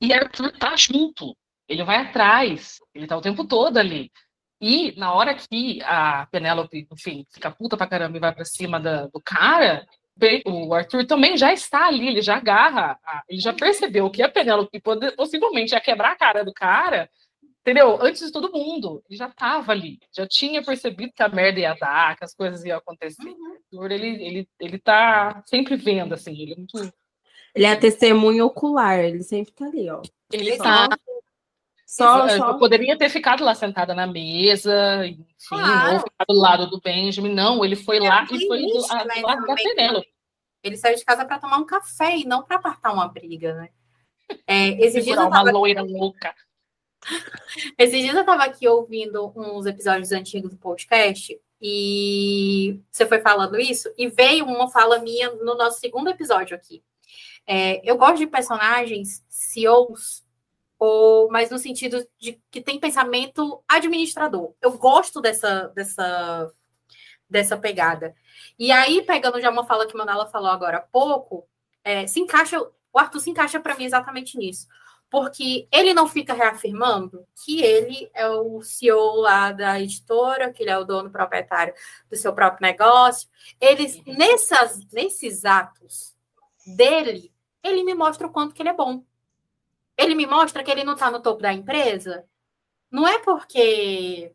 Speaker 3: E Arthur tá junto. Ele vai atrás. Ele tá o tempo todo ali. E na hora que a Penélope, enfim, fica puta pra caramba e vai pra cima da, do cara, o Arthur também já está ali, ele já agarra, ele já percebeu que a Penélope possivelmente ia quebrar a cara do cara, entendeu? Antes de todo mundo. Ele já estava ali, já tinha percebido que a merda ia dar, que as coisas iam acontecer. Uhum. Ele, ele, ele tá sempre vendo, assim, ele é muito.
Speaker 2: Ele é a testemunha ocular, ele sempre tá ali, ó.
Speaker 3: Ele tá. Só, só... Eu poderia ter ficado lá sentada na mesa, enfim, claro. ou ficado do lado do Benjamin. Não, ele foi lá e foi do, a, do lado da Penélope.
Speaker 1: Ele saiu de casa para tomar um café e não para apartar uma briga, né? É, esses dias
Speaker 3: eu tava... uma loira louca.
Speaker 1: Esses dias eu estava aqui ouvindo uns episódios antigos do podcast e você foi falando isso e veio uma fala minha no nosso segundo episódio aqui. É, eu gosto de personagens CEOs ou mas no sentido de que tem pensamento administrador. Eu gosto dessa dessa dessa pegada. E aí pegando já uma fala que Manala falou agora há pouco, é, se encaixa o Arthur se encaixa para mim exatamente nisso, porque ele não fica reafirmando que ele é o CEO lá da editora, que ele é o dono proprietário do seu próprio negócio. Eles nessas nesses atos dele, ele me mostra o quanto que ele é bom ele me mostra que ele não está no topo da empresa, não é porque.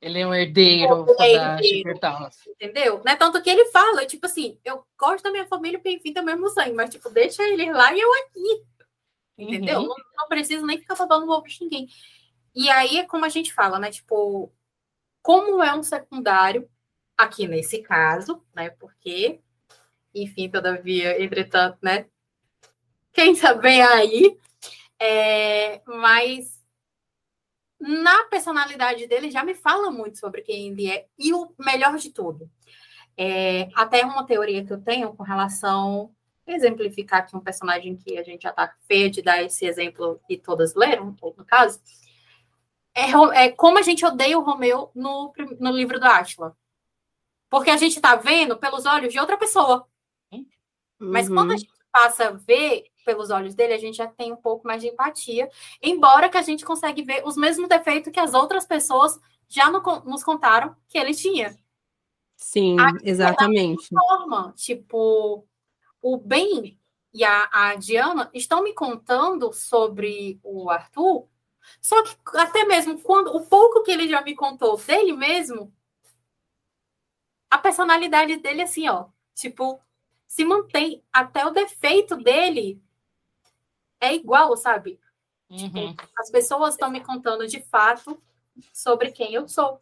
Speaker 3: Ele é um herdeiro, é herdeiro
Speaker 1: entendeu? Não é tanto que ele fala, tipo assim, eu gosto da minha família enfim também mesmo sangue, mas tipo, deixa ele lá e eu aqui. Entendeu? Uhum. Não, não preciso nem ficar babando o ovo de ninguém. E aí é como a gente fala, né? Tipo, como é um secundário, aqui nesse caso, né? Porque, enfim, todavia, entretanto, né? Quem sabe aí, é, mas na personalidade dele já me fala muito sobre quem ele é. E o melhor de tudo, é, até uma teoria que eu tenho com relação exemplificar aqui um personagem que a gente já está feio de dar esse exemplo e todas leram, no caso, é, é, como a gente odeia o Romeu no, no livro do Átila. Porque a gente está vendo pelos olhos de outra pessoa. Mas quando a uhum. gente passa a ver pelos olhos dele, a gente já tem um pouco mais de empatia, embora que a gente consegue ver os mesmos defeitos que as outras pessoas já no, nos contaram que ele tinha.
Speaker 2: Sim, Aqui, exatamente.
Speaker 1: Forma, tipo, o Ben e a, a Diana estão me contando sobre o Arthur, só que até mesmo quando o pouco que ele já me contou dele mesmo, a personalidade dele assim, ó, tipo, se mantém até o defeito dele é igual, sabe? Tipo, uhum. Tipo, as pessoas estão me contando de fato sobre quem eu sou.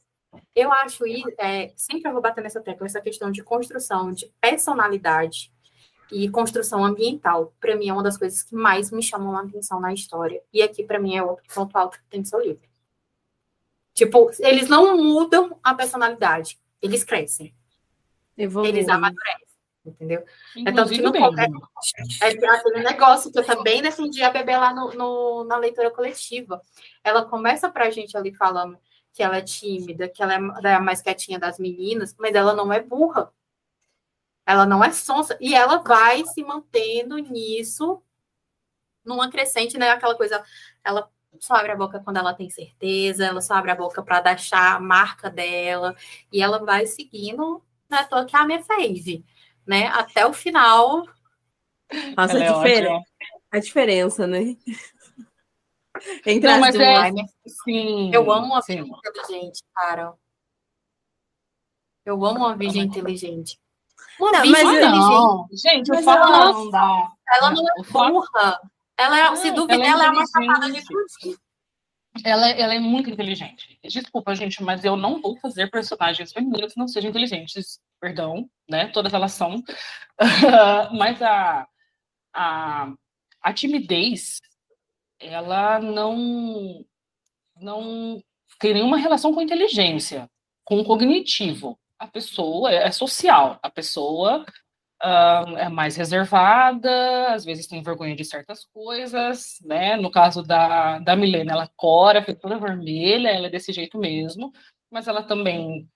Speaker 1: Eu acho, é, sempre eu vou bater nessa tecla, essa questão de construção de personalidade e construção ambiental, para mim é uma das coisas que mais me chamam a atenção na história. E aqui, para mim, é outro ponto alto que tem no seu livro. Tipo, eles não mudam a personalidade, eles crescem. Evoluem. Eles amadurecem entendeu? Inclusive, é tanto que no qualquer, é aquele negócio que eu também defendi a bebê lá no, no, na leitura coletiva. Ela começa pra gente ali falando que ela é tímida, que ela é, é a mais quietinha das meninas, mas ela não é burra. Ela não é sonsa. E ela vai se mantendo nisso, numa crescente, né? Aquela coisa, ela só abre a boca quando ela tem certeza, ela só abre a boca para deixar a marca dela, e ela vai seguindo, né? Tô aqui a minha fave né? Até o final.
Speaker 2: Nossa, a, é diferença, a diferença, né? Entre
Speaker 3: Não,
Speaker 2: as
Speaker 3: mas
Speaker 2: duas.
Speaker 3: é- Sim.
Speaker 1: Eu amo uma
Speaker 3: sim.
Speaker 1: virgem inteligente, cara. Eu amo uma virgem inteligente. Uma
Speaker 2: Não,
Speaker 1: virgem
Speaker 2: mas
Speaker 3: não. Gente, o
Speaker 2: Mas
Speaker 3: fato
Speaker 2: ela-
Speaker 3: não dá.
Speaker 1: Ela não é
Speaker 3: O
Speaker 1: burra. Ela é, se duvidar,
Speaker 3: ela é
Speaker 1: ela é uma safada de fugir.
Speaker 3: Ela, ela é muito inteligente. Desculpa, gente, mas eu não vou fazer personagens femininas que não sejam inteligentes. Perdão, né? Todas elas são. mas a, a, a timidez, ela não, não tem nenhuma relação com inteligência, com o cognitivo. A pessoa é social. A pessoa é mais reservada, às vezes tem vergonha de certas coisas, né? No caso da, da Milena, ela cora, fica toda vermelha, ela é desse jeito mesmo, mas ela também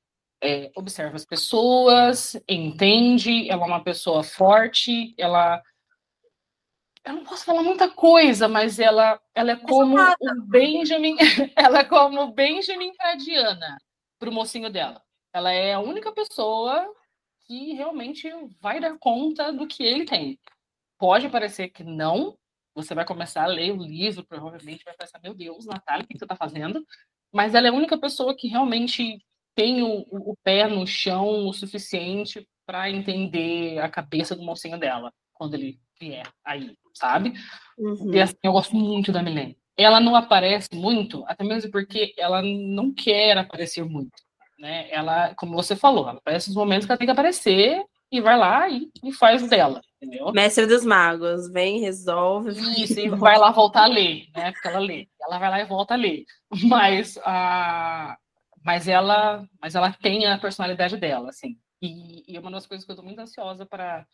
Speaker 3: é, observa as pessoas, entende, ela é uma pessoa forte, ela. Eu não posso falar muita coisa, mas ela, ela é como o Benjamin, ela é como Benjamin para a Diana, para o mocinho dela. Ela é a única pessoa que realmente vai dar conta do que ele tem. Pode parecer que não, você vai começar a ler o livro, provavelmente vai pensar, meu Deus, Natália, o que você está fazendo? Mas ela é a única pessoa que realmente tem o, o pé no chão o suficiente para entender a cabeça do mocinho dela, quando ele vier aí, sabe?
Speaker 2: Uhum.
Speaker 3: E assim, eu gosto muito da Milene. Ela não aparece muito, até mesmo porque ela não quer aparecer muito. Né? Ela, como você falou, ela aparece nos momentos que ela tem que aparecer e vai lá e, e faz o dela, entendeu?
Speaker 2: Mestre dos magos, vem, resolve.
Speaker 3: Isso, e vai lá voltar a ler, né? Porque ela lê. Ela vai lá e volta a ler. Mas, a... mas, ela, mas ela tem a personalidade dela, assim. E, e é uma das coisas que eu estou muito ansiosa para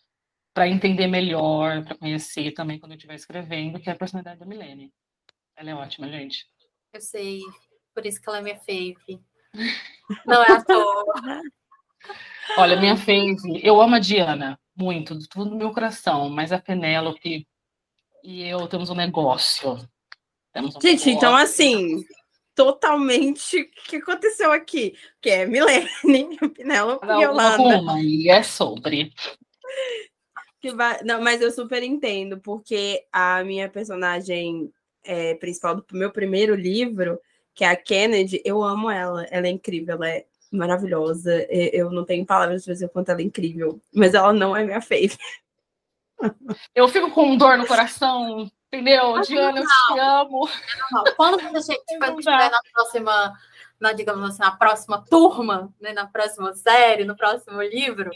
Speaker 3: para entender melhor, para conhecer também quando eu estiver escrevendo, que é a personalidade da Milene. Ela é ótima, gente.
Speaker 1: Eu sei. Por isso que ela é minha fave. Não é à toa.
Speaker 3: Olha, minha fave, eu amo a Diana muito, de tudo no meu coração, mas a Penélope e eu temos um negócio. Temos um
Speaker 2: Gente, então
Speaker 3: negócio.
Speaker 2: assim, totalmente o que aconteceu aqui? Que é Milene, Penélope e Yolanda.
Speaker 3: uma, e é sobre.
Speaker 2: Que vai... Não, mas eu super entendo, porque a minha personagem é, principal do meu primeiro livro, que é a Kennedy, eu amo ela. Ela é incrível, ela é maravilhosa. Eu não tenho palavras para dizer o quanto ela é incrível, mas ela não é minha fave.
Speaker 3: Eu fico com dor no coração, entendeu? Diana, eu te amo.
Speaker 1: Quando tipo,
Speaker 3: Não
Speaker 1: estiver na próxima, na, digamos assim, na próxima turma, né, na próxima série, no próximo livro,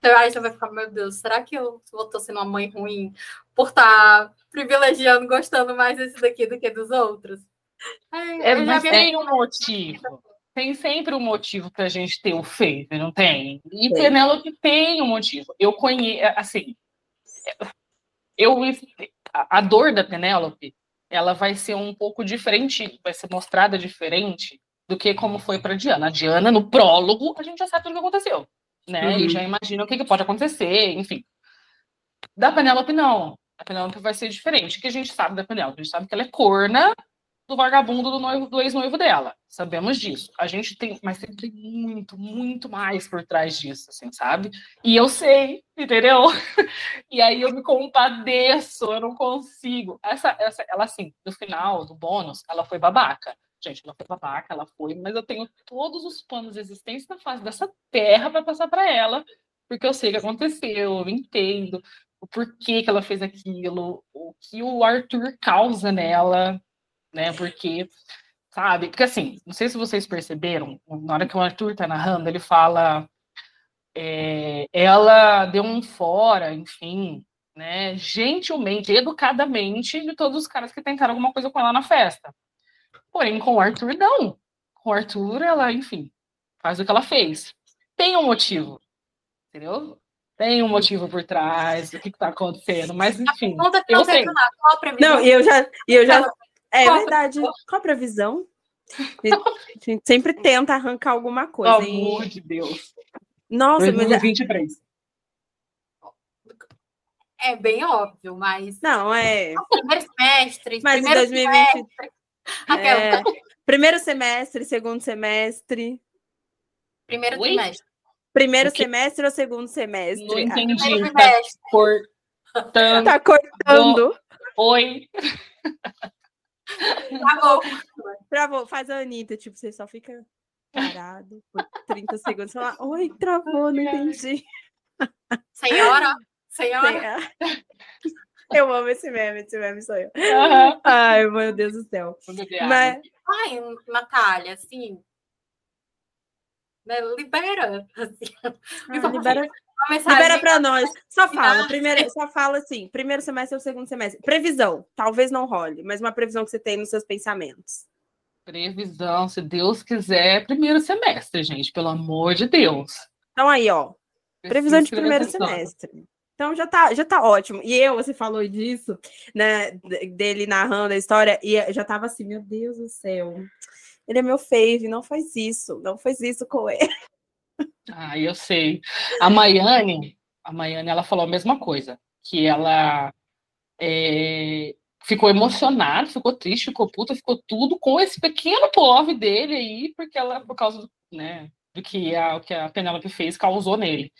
Speaker 1: aí você vai ficar, meu Deus, será que eu estou sendo uma mãe ruim por estar privilegiando, gostando mais desse daqui do que dos outros?
Speaker 3: É, mas tem um motivo. Tem sempre um motivo pra gente ter o fave, não tem? E
Speaker 2: Tem.
Speaker 3: Penélope tem um motivo. Eu conheço, assim, eu a a dor da Penélope, ela vai ser um pouco diferente, vai ser mostrada diferente do que como foi para Diana. A Diana no prólogo, a gente já sabe tudo o que aconteceu, né?
Speaker 2: Uhum.
Speaker 3: E já imagina o que, que pode acontecer, enfim. Da Penélope não. A Penélope vai ser diferente. O que a gente sabe da Penélope? A gente sabe que ela é corna do vagabundo do, noivo, do ex-noivo dela. Sabemos disso. A gente tem, mas tem muito, muito mais por trás disso, assim, sabe? E eu sei, entendeu? E aí eu me compadeço, eu não consigo. Essa, essa, ela assim, no final do bônus, ela foi babaca. Gente, ela foi babaca, ela foi, mas eu tenho todos os panos existentes na face dessa terra para passar para ela, porque eu sei o que aconteceu, eu entendo o porquê que ela fez aquilo, o que o Arthur causa nela, né? Porque, sabe? Porque assim, não sei se vocês perceberam, na hora que o Arthur tá narrando, ele fala. é, ela deu um fora, enfim, né? Gentilmente, educadamente, de todos os caras que tentaram alguma coisa com ela na festa. Porém, com o Arthur, não. Com o Arthur, ela, enfim, faz o que ela fez. Tem um motivo, entendeu? Tem um motivo por trás do que, que tá acontecendo, mas enfim,
Speaker 1: Conta que
Speaker 3: eu
Speaker 1: não
Speaker 3: sei.
Speaker 1: nada.
Speaker 2: Não, e eu já. E eu já é
Speaker 1: Qual a
Speaker 2: verdade. Qual a previsão? A gente sempre tenta arrancar alguma
Speaker 3: Pelo
Speaker 2: coisa. hein?
Speaker 3: amor de Deus.
Speaker 2: Nossa, mas. é-
Speaker 3: 2023.
Speaker 1: É bem óbvio, mas
Speaker 2: Não, é.
Speaker 1: primeiro semestre,
Speaker 2: Mas em
Speaker 1: primeiro
Speaker 2: 2020
Speaker 1: semestre. Aquela,
Speaker 2: é, Primeiro semestre, segundo semestre.
Speaker 1: primeiro
Speaker 3: Oi?
Speaker 1: semestre.
Speaker 2: Primeiro semestre ou segundo semestre?
Speaker 3: Não
Speaker 2: Ah,
Speaker 3: entendi. Tá
Speaker 1: semestre.
Speaker 3: cortando.
Speaker 2: Tá cortando.
Speaker 3: Oi.
Speaker 1: Travou.
Speaker 2: Travou. Faz a Anitta, tipo, você só fica parado por 30 segundos. Fala, oi, travou, não entendi.
Speaker 1: Senhora, senhora.
Speaker 2: Senhora. Eu amo esse meme, esse meme sou eu.
Speaker 3: Aham.
Speaker 2: Ai, meu Deus do céu. Mas,
Speaker 1: Ai, Natália, assim. né, libera. Assim,
Speaker 2: ah, libera. Libera pra nós. Só fala, primeiro, só fala assim, primeiro semestre ou segundo semestre. Previsão, talvez não role, mas uma previsão que você tem nos seus pensamentos.
Speaker 3: Previsão, se Deus quiser, primeiro semestre, gente, pelo amor de Deus.
Speaker 2: Então aí, ó, previsão de primeiro semestre. Então já tá, já tá ótimo. E eu, você falou disso, né, dele narrando a história, e eu já tava assim, meu Deus do céu. Ele é meu fave, não faz isso, não faz isso com ele.
Speaker 3: Ah, eu sei. A Maiane, a Maiane, ela falou a mesma coisa, que ela é, ficou emocionada, ficou triste, ficou puta, ficou tudo com esse pequeno POV dele aí, porque ela, por causa do, né, do que a, o que a Penélope fez, causou nele.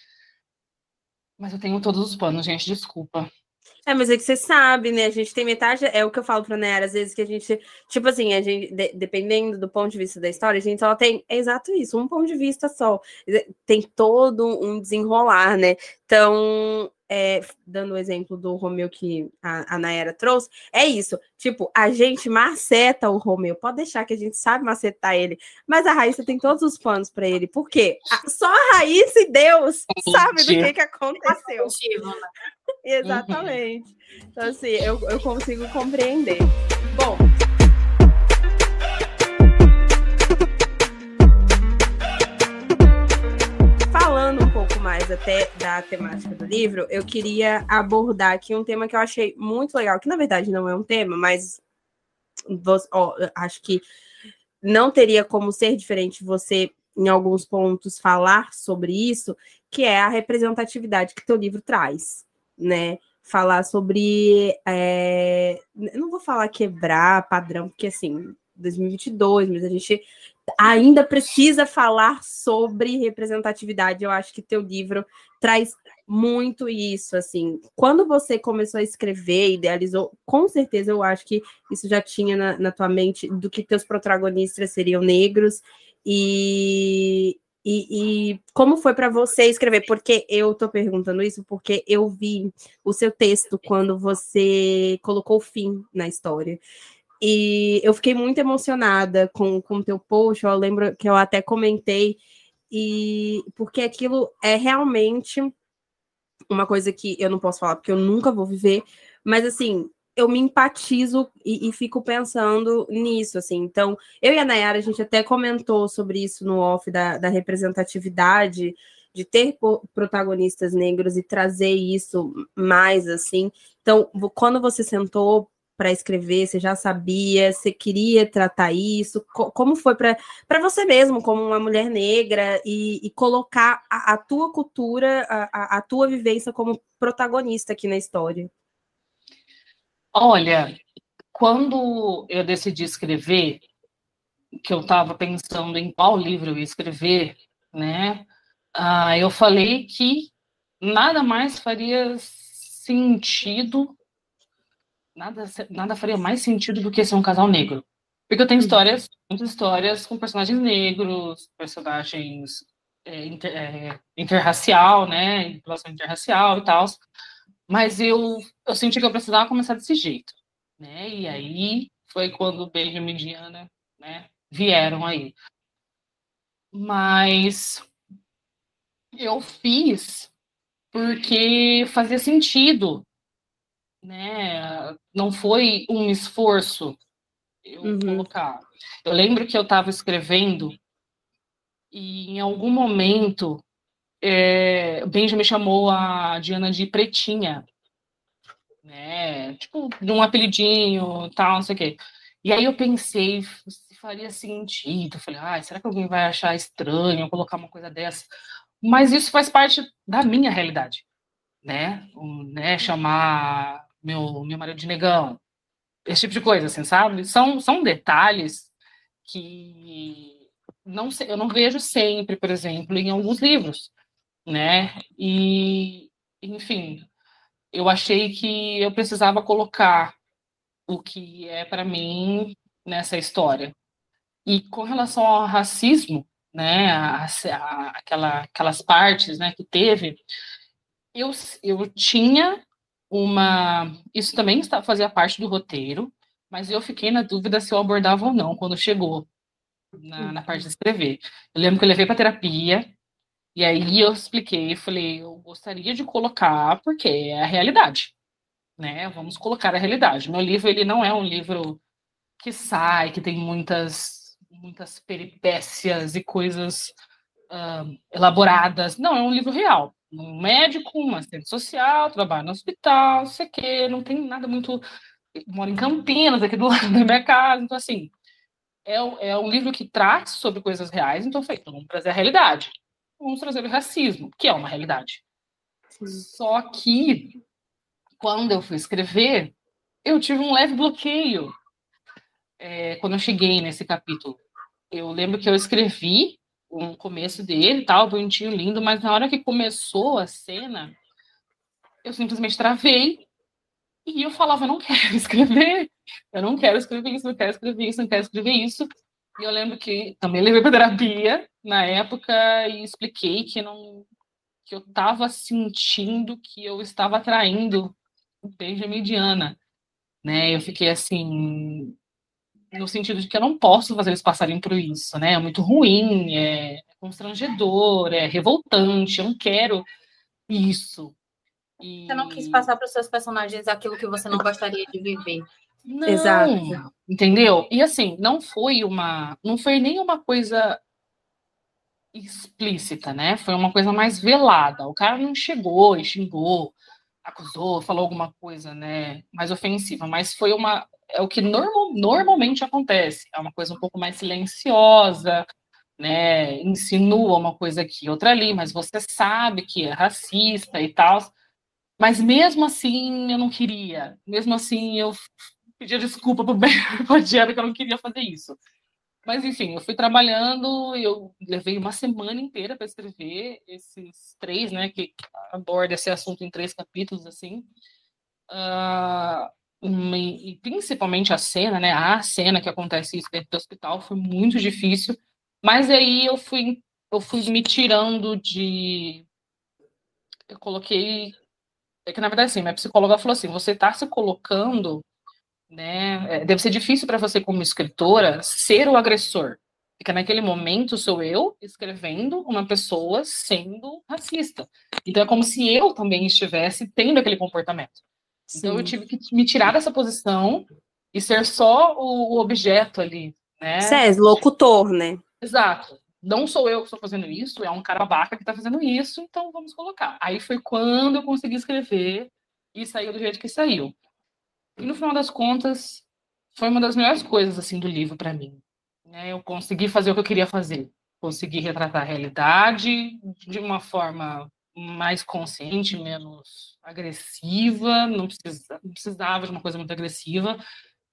Speaker 3: Mas eu tenho todos os panos, gente, desculpa.
Speaker 2: É, mas é que você sabe, né? A gente tem metade, é o que eu falo pra Nayara, às vezes que a gente, tipo assim, a gente, de- dependendo do ponto de vista da história, a gente só tem, é exato isso, um ponto de vista só. Tem todo um desenrolar, né? Então, é, dando o exemplo do Romeu que a, a Nayara trouxe, é isso. Tipo, a gente maceta o Romeu, pode deixar que a gente sabe macetar ele, mas a Raíssa tem todos os panos pra ele. Por quê? A- Só a Raíssa e Deus sabe do que, que aconteceu. Exatamente. Então, assim, eu, eu consigo compreender. Bom. Falando um pouco mais até da temática do livro, eu queria abordar aqui um tema que eu achei muito legal, que na verdade não é um tema, mas você- ó, acho que não teria como ser diferente você, em alguns pontos, falar sobre isso, que é a representatividade que teu livro traz né? Falar sobre. é, não vou falar quebrar padrão, porque assim, 2022, mas a gente ainda precisa falar sobre representatividade. Eu acho que teu livro traz muito isso, assim. Quando você começou a escrever, idealizou, com certeza eu acho que isso já tinha na, na tua mente do que teus protagonistas seriam negros e, e, e como foi para você escrever? Porque eu tô perguntando isso porque eu vi o seu texto quando você colocou o fim na história. E eu fiquei muito emocionada com o teu post. Eu lembro que eu até comentei, e porque aquilo é realmente uma coisa que eu não posso falar porque eu nunca vou viver, mas assim, eu me empatizo e, e fico pensando nisso, assim. Então, eu e a Nayara, a gente até comentou sobre isso no off da, da representatividade, de ter protagonistas negros e trazer isso mais, assim. Então, quando você sentou para escrever, você já sabia, você queria tratar isso? Co- como foi para você mesmo, como uma mulher negra, e, e colocar a, a tua cultura, a, a- a tua vivência como protagonista aqui na história?
Speaker 3: Olha, quando eu decidi escrever, que eu estava pensando em qual livro eu ia escrever, né? ah, eu falei que nada mais faria sentido, nada, nada faria mais sentido do que ser um casal negro. Porque eu tenho histórias, muitas histórias com personagens negros, personagens é, inter, é, interracial, né? Relação interracial e tal. Mas eu, eu senti que eu precisava começar desse jeito, né? E aí foi quando Benjamin e Diana, né, vieram aí. Mas eu fiz porque fazia sentido, né? Não foi um esforço eu
Speaker 2: Uhum.
Speaker 3: colocar. Eu lembro que eu estava escrevendo e em algum momento é, o Benjamin chamou a Diana de pretinha, né? Tipo, de um apelidinho, tal, não sei o quê. E aí eu pensei se faria sentido. Falei, ah, será que alguém vai achar estranho colocar uma coisa dessa? Mas isso faz parte da minha realidade, né? O, né chamar meu, meu marido de negão, esse tipo de coisa, assim, sabe? São, são detalhes que não eu não vejo sempre, por exemplo, em alguns livros, né? E, enfim, eu achei que eu precisava colocar o que é para mim nessa história. E com relação ao racismo, né, a, a, aquela, aquelas partes, né, que teve, eu, eu tinha uma, isso também fazia parte do roteiro, mas eu fiquei na dúvida se eu abordava ou não quando chegou na, na parte de escrever. Eu lembro que eu levei para terapia e aí eu expliquei, falei, eu gostaria de colocar porque é a realidade, né? Vamos colocar a realidade. Meu livro ele não é um livro que sai, que tem muitas muitas peripécias e coisas uh, elaboradas. Não, é um livro real. Um médico, uma assistente social, trabalha no hospital, sei que, não tem nada muito. Moro em Campinas, aqui do lado da minha casa, então assim. É, é um livro que trata sobre coisas reais, então feito, vamos trazer a realidade. Vamos trazer o racismo, que é uma realidade. Sim. Só que, quando eu fui escrever, eu tive um leve bloqueio é, quando eu cheguei nesse capítulo. Eu lembro que eu escrevi um começo dele, tal, bonitinho, lindo, mas na hora que começou a cena, eu simplesmente travei e eu falava, eu não quero escrever, eu não quero escrever isso, não quero escrever isso, não quero escrever isso. E eu lembro que também levei para terapia na época e expliquei que não que eu estava sentindo que eu estava atraindo o Benjamin Diana, né? Eu fiquei assim, no sentido de que eu não posso fazer eles passarem por isso, né? É muito ruim, é constrangedor, é revoltante, eu não quero isso.
Speaker 1: E... Você não quis passar para os seus personagens aquilo que você não gostaria de viver.
Speaker 3: Não, Exato. Entendeu? E assim, não foi uma, não foi nem uma coisa explícita, né? Foi uma coisa mais velada. O cara não chegou e xingou, acusou, falou alguma coisa, né, mais ofensiva, mas foi uma é o que normal, normalmente acontece. É uma coisa um pouco mais silenciosa, né? Insinua uma coisa aqui, outra ali, mas você sabe que é racista e tal. Mas mesmo assim eu não queria. Mesmo assim eu pedia desculpa pro Diana que eu não queria fazer isso. Mas enfim, eu fui trabalhando, eu levei uma semana inteira para escrever esses três, né, que aborda esse assunto em três capítulos assim. Uh, e principalmente a cena, né? A cena que acontece isso dentro do hospital foi muito difícil. Mas aí eu fui, eu fui me tirando de. Eu coloquei. É que na verdade, assim, minha psicóloga falou assim: você está se colocando, né? É, deve ser difícil para você, como escritora, ser o agressor. Porque naquele momento sou eu escrevendo uma pessoa sendo racista. Então é como se eu também estivesse tendo aquele comportamento. Sim. Então eu tive que me tirar dessa posição e ser só o, o objeto ali, né?
Speaker 2: Cés, locutor, né?
Speaker 3: Exato. Não sou eu que estou fazendo isso, é um cara babaca que está fazendo isso, então vamos colocar. Aí foi quando eu consegui escrever e saiu do jeito que saiu. E no final das contas, foi uma das melhores coisas assim do livro para mim. Né? Eu consegui fazer o que eu queria fazer. Consegui retratar a realidade de uma forma mais consciente, menos agressiva, não, precisa, não precisava de uma coisa muito agressiva,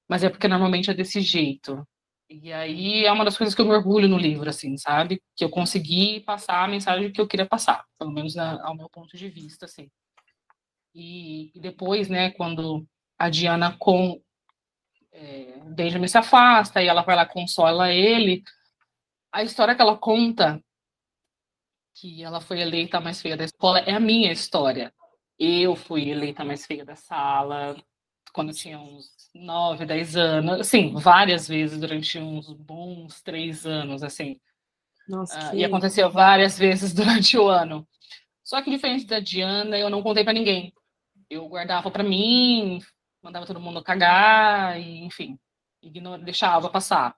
Speaker 3: mas é porque normalmente é desse jeito. E aí é uma das coisas que eu me orgulho no livro, assim, sabe? Que eu consegui passar a mensagem que eu queria passar, pelo menos na, ao meu ponto de vista, assim. E, e depois, né, quando a Diana com é, Benjamin se afasta e ela vai lá consola ele, a história que ela conta que ela foi eleita mais feia da escola é a minha história. Eu fui eleita mais feia da sala quando tinha uns 9, 10 anos, assim, várias vezes durante uns bons três anos, assim. Nossa, uh, que... E aconteceu várias vezes durante o ano. Só que diferente da Diana, eu não contei para ninguém. Eu guardava para mim, mandava todo mundo cagar, e, enfim, ignora, deixava passar.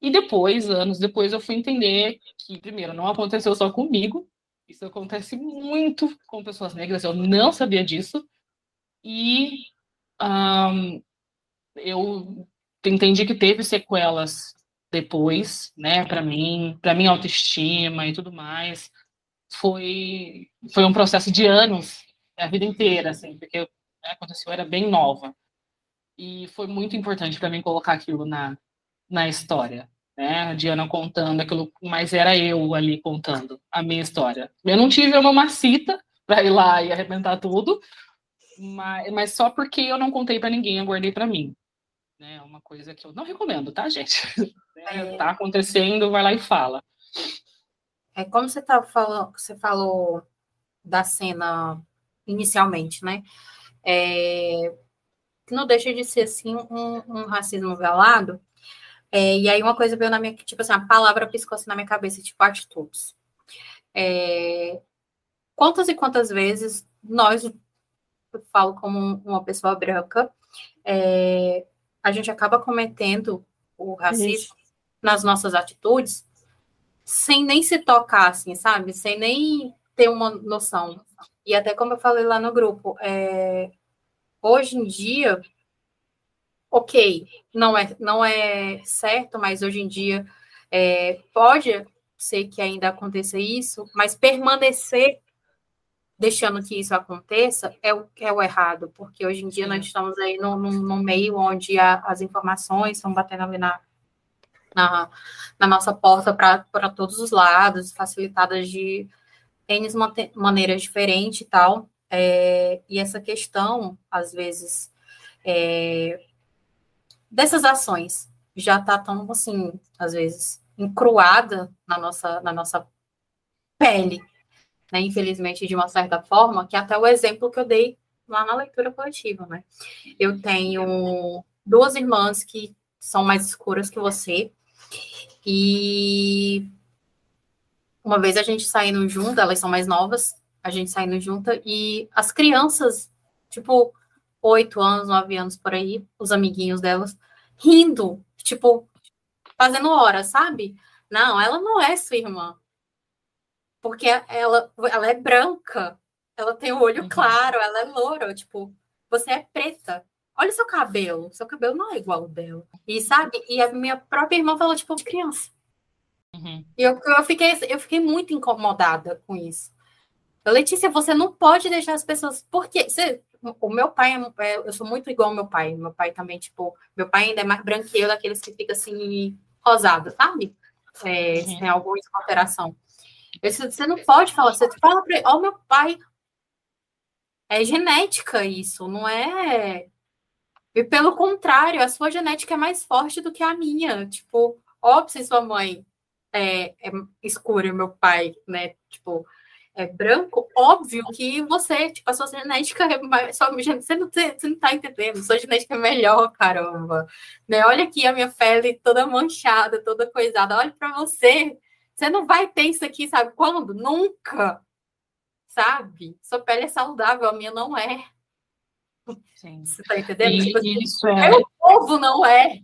Speaker 3: E depois, anos depois, eu fui entender que, primeiro, não aconteceu só comigo, isso acontece muito com pessoas negras, eu não sabia disso. E um, eu entendi que teve sequelas depois, né, para mim, para minha autoestima e tudo mais. Foi foi um processo de anos, a vida inteira, assim, porque né, aconteceu eu era bem nova. E foi muito importante para mim colocar aquilo na na história né? A Diana contando aquilo, mas era eu ali contando a minha história. Eu não tive uma macita para ir lá e arrebentar tudo, mas, mas só porque eu não contei para ninguém, eu guardei para mim. né? Uma coisa que eu não recomendo, tá, gente? É. Tá acontecendo, vai lá e fala.
Speaker 1: É como você tá falando, você falou da cena inicialmente, né? É, não deixa de ser assim um, um racismo velado. É, e aí uma coisa veio na minha, tipo assim, a palavra piscou assim na minha cabeça, tipo atitudes. É, quantas e quantas vezes nós, eu falo como uma pessoa branca, é, a gente acaba cometendo o racismo Isso. nas nossas atitudes sem nem se tocar, assim, sabe? Sem nem ter uma noção. E até como eu falei lá no grupo, é, hoje em dia, ok, não é, não é certo, mas hoje em dia é, pode ser que ainda aconteça isso, mas permanecer deixando que isso aconteça é o, é o errado, porque hoje em dia Sim. nós estamos aí no, no, no meio onde a, as informações estão batendo ali na, na, na nossa porta para todos os lados, facilitadas de N maneiras diferentes e tal. É, e essa questão, às vezes, é, dessas ações já está tão, assim, às vezes, encruada na nossa, na nossa pele, né, infelizmente, de uma certa forma, que até o exemplo que eu dei lá na leitura coletiva, né? Eu tenho duas irmãs que são mais escuras que você, e uma vez a gente saindo junto, elas são mais novas, a gente saindo junta, e as crianças, tipo, oito anos, nove anos por aí, os amiguinhos delas, rindo, tipo, fazendo hora, sabe? Não, ela não é sua irmã porque ela, ela é branca, ela tem o olho uhum. claro, ela é loura, tipo, você é preta. Olha o seu cabelo, seu cabelo não é igual ao dela. E sabe? E a minha própria irmã falou, tipo, criança. Uhum. E eu, eu, fiquei, eu fiquei muito incomodada com isso. Letícia, você não pode deixar as pessoas. Porque você, o meu pai, é, é, eu sou muito igual ao meu pai. Meu pai também, tipo, meu pai ainda é mais branqueiro, daqueles que fica assim, rosado, sabe? É, uhum. Tem alguma alteração. Você não pode falar, você fala para ele, ó, oh, meu pai. É genética isso, não é. E pelo contrário, a sua genética é mais forte do que a minha. Tipo, óbvio, se sua mãe é, é escura e meu pai, né, tipo, é branco, óbvio que você, tipo, a sua genética é mais, sua, você, não, você não tá entendendo, sua genética é melhor, caramba. Né? Olha aqui a minha pele toda manchada, toda coisada, olha para você, você não vai ter isso aqui, sabe quando? Nunca. Sabe? Sua pele é saudável, a minha não é. Sim. Você tá entendendo? E, tipo, assim, isso é... Meu povo não é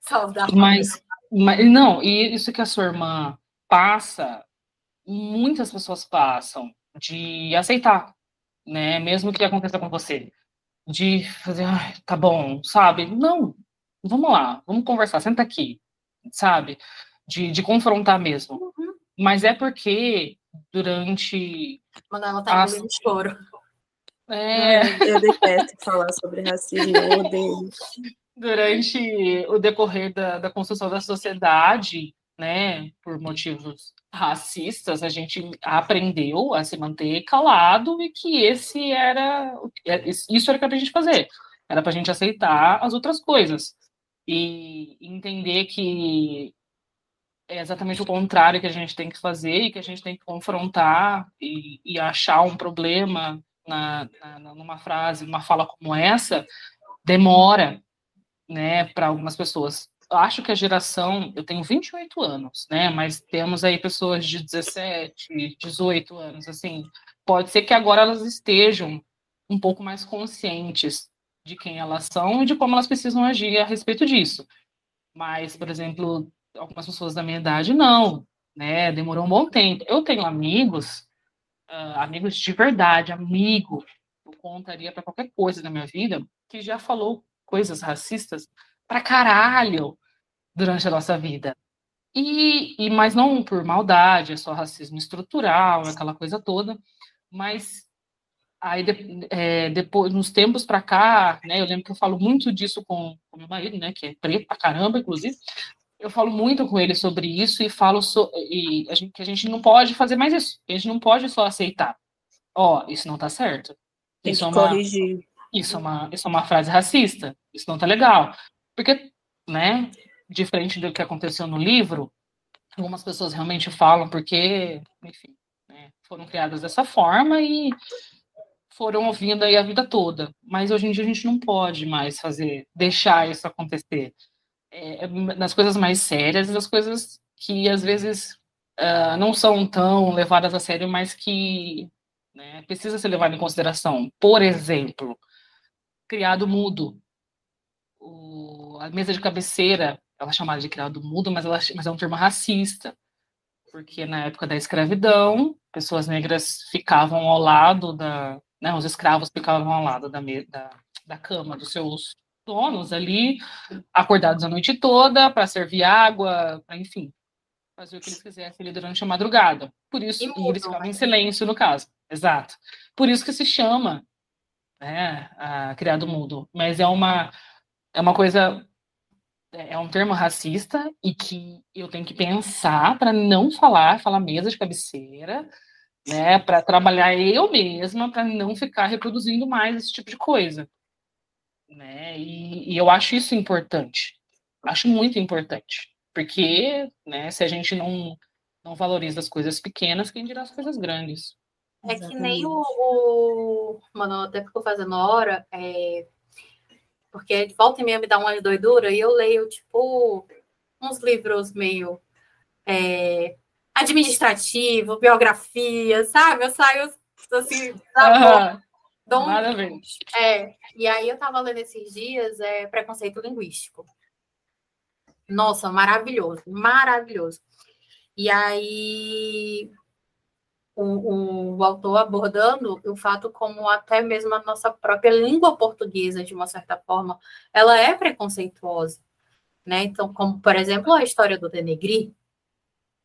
Speaker 1: saudável.
Speaker 3: Mas, mas, não, e isso que a sua irmã passa, muitas pessoas passam de aceitar, né? Mesmo que aconteça com você. De fazer, ah, tá bom, sabe? Não, vamos lá, vamos conversar, senta aqui, sabe? de, de confrontar mesmo. Uhum. Mas é porque durante.
Speaker 1: Quando ela tá as... choro.
Speaker 2: É... Eu detesto falar sobre racismo, eu odeio.
Speaker 3: Durante o decorrer da, da construção da sociedade, né, por motivos racistas, a gente aprendeu a se manter calado e que esse era é, isso era para a gente fazer, era para a gente aceitar as outras coisas e entender que é exatamente o contrário que a gente tem que fazer e que a gente tem que confrontar e, e achar um problema na, na, numa frase, numa fala como essa, demora, né, para algumas pessoas. Acho que a geração, eu tenho 28 anos, né, mas temos aí pessoas de 17, 18 anos, assim, pode ser que agora elas estejam um pouco mais conscientes de quem elas são e de como elas precisam agir a respeito disso. Mas, por exemplo, algumas pessoas da minha idade não, né? Demorou um bom tempo. Eu tenho amigos, uh, amigos de verdade, amigo, eu contaria para qualquer coisa da minha vida, que já falou coisas racistas pra caralho durante a nossa vida. E, e mas não por maldade, é só racismo estrutural, aquela coisa toda. Mas aí de, é, depois, nos tempos para cá, né? Eu lembro que eu falo muito disso com, com meu marido, né? Que é preto pra caramba, inclusive eu falo muito com ele sobre isso e falo so, e a gente, que a gente não pode fazer mais isso. A gente não pode só aceitar. Ó, oh, isso não tá certo.
Speaker 2: Tem
Speaker 3: isso é uma,
Speaker 2: corrigir.
Speaker 3: Isso é, uma, isso é uma frase racista. Isso não tá legal. Porque, né, diferente do que aconteceu no livro, algumas pessoas realmente falam porque, enfim, né, foram criadas dessa forma e foram ouvindo aí a vida toda. Mas hoje em dia a gente não pode mais fazer, deixar isso acontecer. É, nas coisas mais sérias, das coisas que às vezes uh, não são tão levadas a sério, mas que né, precisa ser levado em consideração. Por exemplo, criado mudo. O, a mesa de cabeceira, ela é chamada de criado mudo, mas, ela, mas é um termo racista, porque na época da escravidão, pessoas negras ficavam ao lado da, né, os escravos ficavam ao lado da, da, da cama dos seus donos ali, acordados a noite toda para servir água, para enfim, fazer o que eles quisessem ali durante a madrugada. Por isso, e, eles ficavam em né? silêncio no caso. Exato. Por isso que se chama né, a criado mudo. Mas é uma é uma coisa é, é um termo racista e que eu tenho que pensar para não falar, falar mesa de cabeceira, né, para trabalhar eu mesma para não ficar reproduzindo mais esse tipo de coisa, né? E, e eu acho isso importante. Acho muito importante. Porque, né, se a gente não, não valoriza as coisas pequenas, quem dirá as coisas grandes?
Speaker 1: É que nem o, o... Mano, até ficou fazendo hora, é... porque volta e meia me dá uma doidura e eu leio, tipo, uns livros meio é... administrativo, biografia, sabe? Eu saio assim,
Speaker 3: tá
Speaker 1: bom. Maravilha. É, e aí eu tava lendo esses dias é, preconceito linguístico. Nossa, maravilhoso, maravilhoso. E aí o, o, autor abordando o fato como até mesmo a nossa própria língua portuguesa, de uma certa forma, ela é preconceituosa, né? Então, como, por exemplo, a história do Denegri.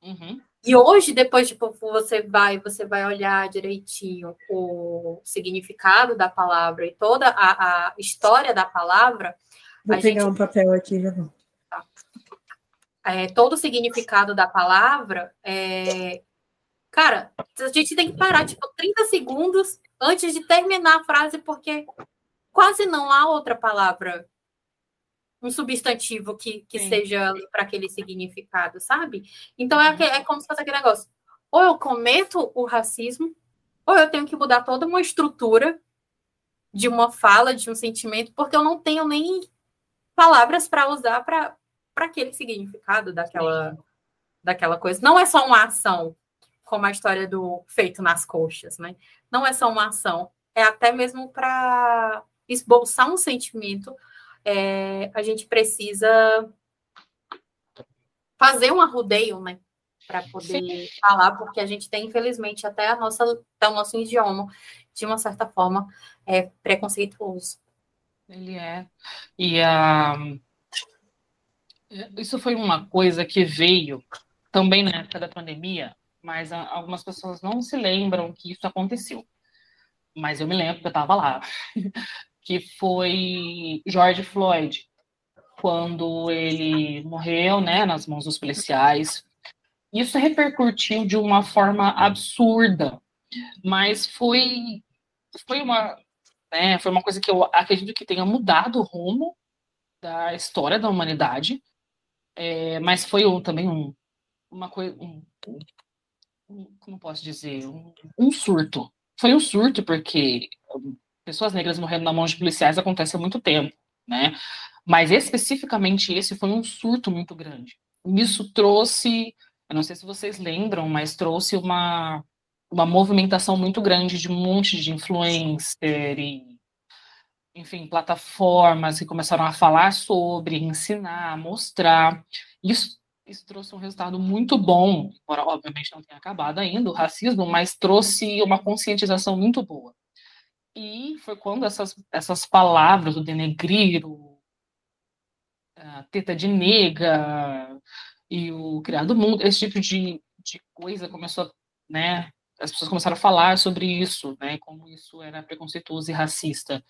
Speaker 1: Uhum. E hoje, depois, tipo, você vai, você vai olhar direitinho o significado da palavra e toda a, a história da palavra.
Speaker 2: Vou pegar gente... um papel aqui, já vou
Speaker 1: é, todo o significado da palavra, é, cara, a gente tem que parar, tipo, 30 segundos antes de terminar a frase, porque quase não há outra palavra, um substantivo que, que seja para aquele significado, sabe? Então é, é como se fosse aquele negócio. Ou eu cometo o racismo, ou eu tenho que mudar toda uma estrutura de uma fala, de um sentimento, porque eu não tenho nem palavras para usar para aquele significado daquela, daquela coisa. Não é só uma ação, como a história do feito nas coxas, né? Não é só uma ação, é até mesmo para esboçar um sentimento. É, a gente precisa fazer um arrodeio, né? Para poder Sim. falar, porque a gente tem, infelizmente, até, a nossa, até o nosso idioma, de uma certa forma, é preconceituoso.
Speaker 3: Ele é. E a. Uh isso foi uma coisa que veio também na época da pandemia, mas algumas pessoas não se lembram que isso aconteceu. Mas eu me lembro que eu estava lá. que foi George Floyd, quando ele morreu, né, nas mãos dos policiais. Isso repercutiu de uma forma absurda, mas foi foi uma né, foi uma coisa que eu acredito que tenha mudado o rumo da história da humanidade é, mas foi um, também um, uma coisa. Um, como posso dizer? Um, um, surto. Foi um surto, porque pessoas negras morrendo na mão de policiais acontece há muito tempo, né? Mas especificamente esse foi um surto muito grande. Isso trouxe, eu não sei se vocês lembram, mas trouxe uma, uma movimentação muito grande de um monte de influencer e enfim, plataformas que começaram a falar sobre, ensinar, mostrar. Isso, isso trouxe um resultado muito bom, embora obviamente não tenha acabado ainda o racismo, mas trouxe uma conscientização muito boa. E foi quando essas, essas palavras, o denegrir, o, a teta de nega e o criado mundo, esse tipo de, de coisa começou, né, as pessoas começaram a falar sobre isso, né, como isso era preconceituoso e racista.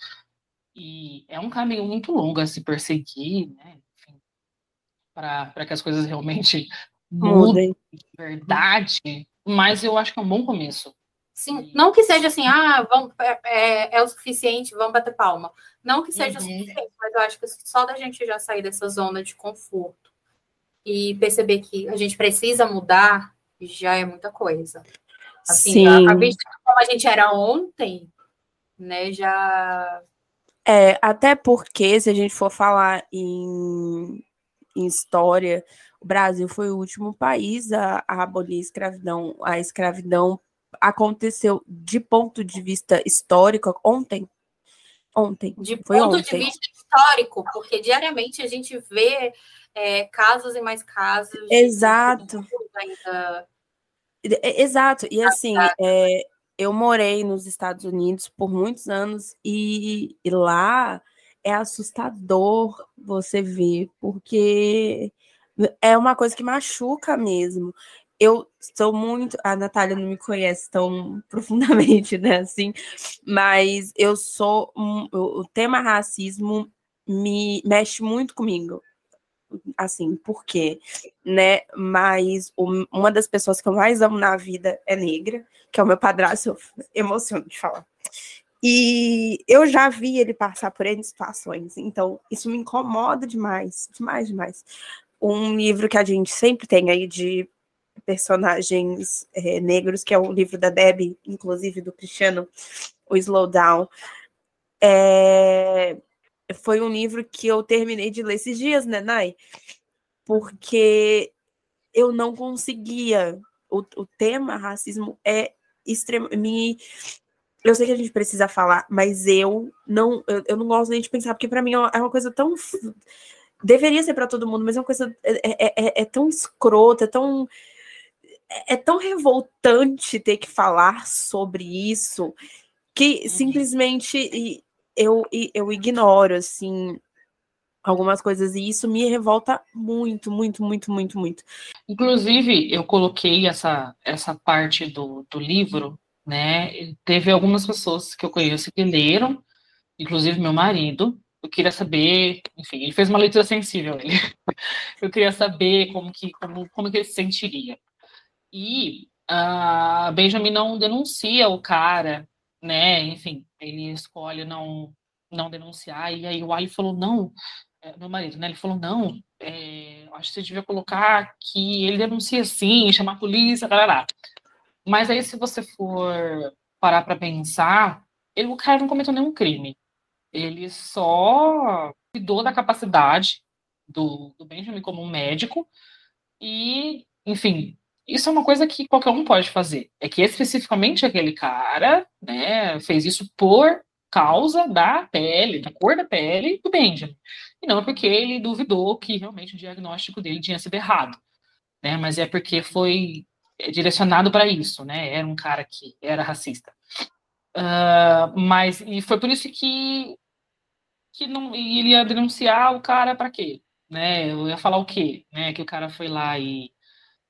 Speaker 3: E é um caminho muito longo a se perseguir, né? Para que as coisas realmente mudem de verdade, mas eu acho que é um bom começo.
Speaker 1: Sim, não que seja assim, ah, vamos, é, é, é o suficiente, vamos bater palma. Não que seja uhum. suficiente, mas eu acho que só da gente já sair dessa zona de conforto e perceber que a gente precisa mudar já é muita coisa. Assim, Sim. a, a vista como a gente era ontem, né, já.
Speaker 2: É, até porque, se a gente for falar em, em história, o Brasil foi o último país a, a abolir a escravidão. A escravidão aconteceu de ponto de vista histórico ontem. Ontem.
Speaker 1: De foi ponto ontem. de vista histórico, porque diariamente a gente vê é, casos e mais casos.
Speaker 2: Exato. Ainda... Exato. E assim, é, eu morei nos Estados Unidos por muitos anos e, e lá é assustador você ver, porque é uma coisa que machuca mesmo eu sou muito. A Natália não me conhece tão profundamente, né? Assim, mas eu sou. Um, o tema racismo me mexe muito comigo. Assim, por quê? Né? Mas o, uma das pessoas que eu mais amo na vida é negra, que é o meu padrasto, eu emociono de falar. E eu já vi ele passar por N situações, então isso me incomoda demais, demais, demais. Um livro que a gente sempre tem aí de personagens é, negros, que é o livro da Debbie, inclusive do Cristiano, o Slowdown. É, foi um livro que eu terminei de ler esses dias, né, Nai? Porque eu não conseguia. O, o tema racismo é extremamente. Eu sei que a gente precisa falar, mas eu não, eu, eu não gosto nem de pensar, porque para mim é uma coisa tão deveria ser para todo mundo, mas é uma coisa é, é, é, é tão escrota, é tão é tão revoltante ter que falar sobre isso que uhum. simplesmente eu, eu ignoro, assim, algumas coisas, e isso me revolta muito, muito, muito, muito, muito.
Speaker 3: Inclusive, eu coloquei essa, essa parte do, do livro, né? Teve algumas pessoas que eu conheço que leram, inclusive meu marido. Eu queria saber, enfim, ele fez uma leitura sensível, ele. Eu queria saber como que, como, como que ele se sentiria. E a Benjamin não denuncia o cara, né? Enfim, ele escolhe não não denunciar. E aí o Ali falou não, é, meu marido, né? Ele falou não. É, acho que você devia colocar que ele denuncia sim, chamar a polícia, tarará. Mas aí se você for parar para pensar, ele, o cara não cometeu nenhum crime. Ele só cuidou da capacidade do, do Benjamin como um médico e, enfim, isso é uma coisa que qualquer um pode fazer. É que especificamente aquele cara, né, fez isso por causa da pele, da cor da pele do Benjamin. E não porque ele duvidou que realmente o diagnóstico dele tinha sido errado, né? Mas é porque foi direcionado para isso, né? Era um cara que era racista. Uh, mas e foi por isso que que não ele ia denunciar o cara para quê, né? Eu ia falar o quê, né? Que o cara foi lá e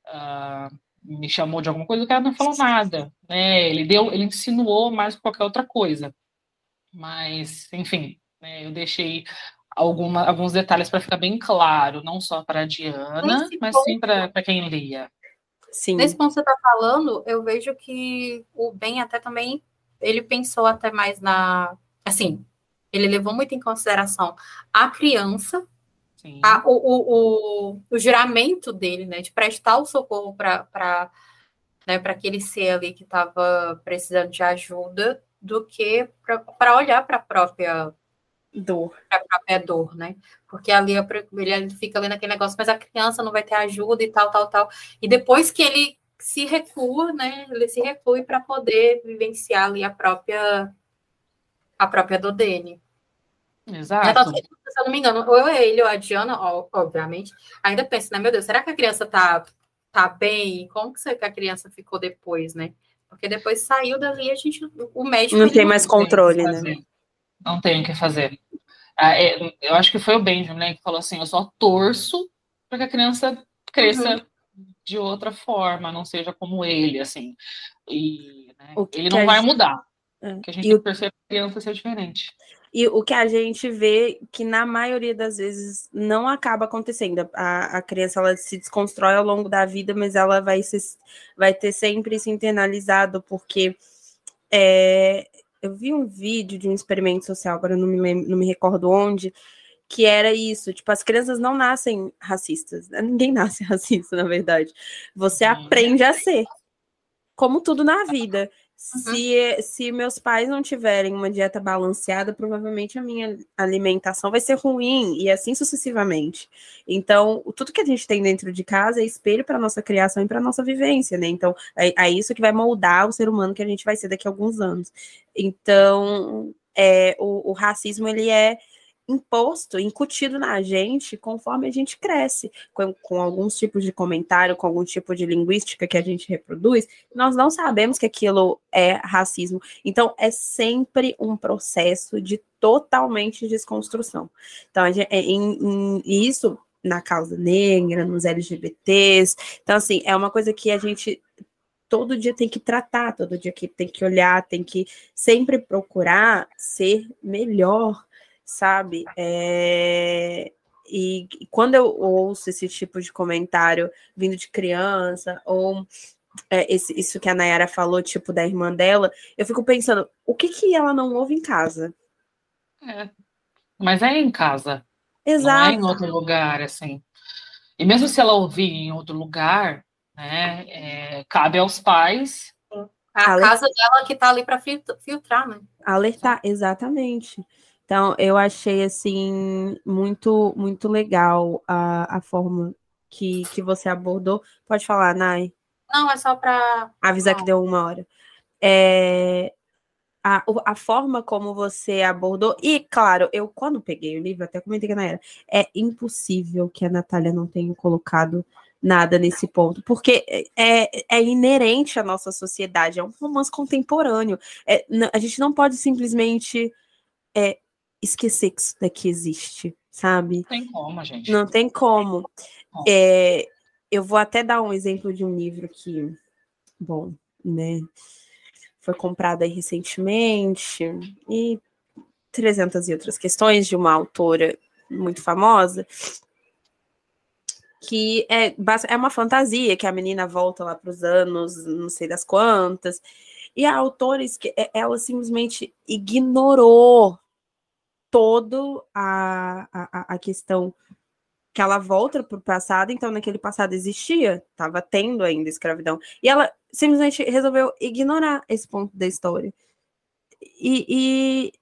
Speaker 3: uh, me chamou de alguma coisa, o cara não falou nada, né? Ele deu, ele insinuou mais que qualquer outra coisa. Mas, enfim, né, eu deixei alguma, alguns detalhes para ficar bem claro, não só para a Diana, mas sim para quem lia.
Speaker 1: Sim. Nesse ponto que você está falando, eu vejo que o Ben até também ele pensou até mais na. Assim, ele levou muito em consideração a criança a, o, o, o, o, juramento dele, né, de prestar o socorro para né, aquele ser ali que estava precisando de ajuda, do que para olhar para a própria dor, a própria dor, né? Porque ali ele fica ali naquele negócio, mas a criança não vai ter ajuda e tal, tal, tal. E depois que ele se recua, né? Ele se reclui para poder vivenciar ali a própria a própria dor dele.
Speaker 3: Exato. se
Speaker 1: eu não me engano, ou ele ou a Diana, obviamente, ainda pensa, né? Meu Deus, será que a criança tá, tá bem? Como que a criança ficou depois, né? Porque depois saiu dali, a gente, o médico.
Speaker 2: Não tem mais controle, né?
Speaker 3: Não tem o que fazer. Ah, é, eu acho que foi o Benjamin né, que falou assim: eu só torço para que a criança cresça uhum. de outra forma, não seja como ele, assim. E né, ele não vai gente... mudar. É. Que a gente e tem que perceber a criança ser diferente.
Speaker 2: E o que a gente vê que na maioria das vezes não acaba acontecendo. A, a criança ela se desconstrói ao longo da vida, mas ela vai, se, vai ter sempre isso internalizado, porque é, eu vi um vídeo de um experimento social, agora não me, lembro, não me recordo onde, que era isso, tipo, as crianças não nascem racistas, né? ninguém nasce racista, na verdade. Você aprende a ser, como tudo na vida. Uhum. Se, se meus pais não tiverem uma dieta balanceada, provavelmente a minha alimentação vai ser ruim e assim sucessivamente. Então, tudo que a gente tem dentro de casa é espelho para nossa criação e para nossa vivência, né? Então, é, é, isso que vai moldar o ser humano que a gente vai ser daqui a alguns anos. Então, é, o, o racismo ele é imposto, incutido na gente conforme a gente cresce, com, com, alguns tipos de comentário, com algum tipo de linguística que a gente reproduz, nós não sabemos que aquilo é racismo. Então, é sempre um processo de totalmente desconstrução. Então, gente, é, em, em, isso na causa negra, nos LGBTs. Então, assim, é uma coisa que a gente todo dia tem que tratar, todo dia que tem que olhar, tem que sempre procurar ser melhor sabe? É... E, quando eu ouço esse tipo de comentário vindo de criança, ou é, esse, isso que a Nayara falou, tipo, da irmã dela, eu fico pensando, o que que ela não ouve em casa?
Speaker 3: É. Mas é em casa.
Speaker 2: Exato.
Speaker 3: Não é em outro lugar, assim. E mesmo se ela ouvir em outro lugar, né, é, cabe aos pais.
Speaker 1: A casa dela que tá ali para filtrar, né?
Speaker 2: Alertar, exatamente. Então, eu achei, assim, muito, muito legal a, a forma que, que você abordou. Pode falar, Nai?
Speaker 1: Não, é só para...
Speaker 2: Avisar que deu uma hora. É, a, a forma como você abordou, e claro, eu quando peguei o livro, até comentei que na era, é impossível que a Natália não tenha colocado nada nesse ponto, porque é, é inerente à nossa sociedade, é um romance contemporâneo. É, a gente não pode simplesmente é, esquecer que isso daqui existe, sabe?
Speaker 3: Não tem como, gente.
Speaker 2: Não tem como. É, eu vou até dar um exemplo de um livro que, bom, né, foi comprado aí recentemente e 300 e outras questões de uma autora muito famosa que é, é uma fantasia que a menina volta lá para os anos, não sei das quantas, e a autora ela simplesmente ignorou todo a, a, questão que ela volta para o passado, então naquele passado existia, estava tendo ainda escravidão, e ela simplesmente resolveu ignorar esse ponto da história. E,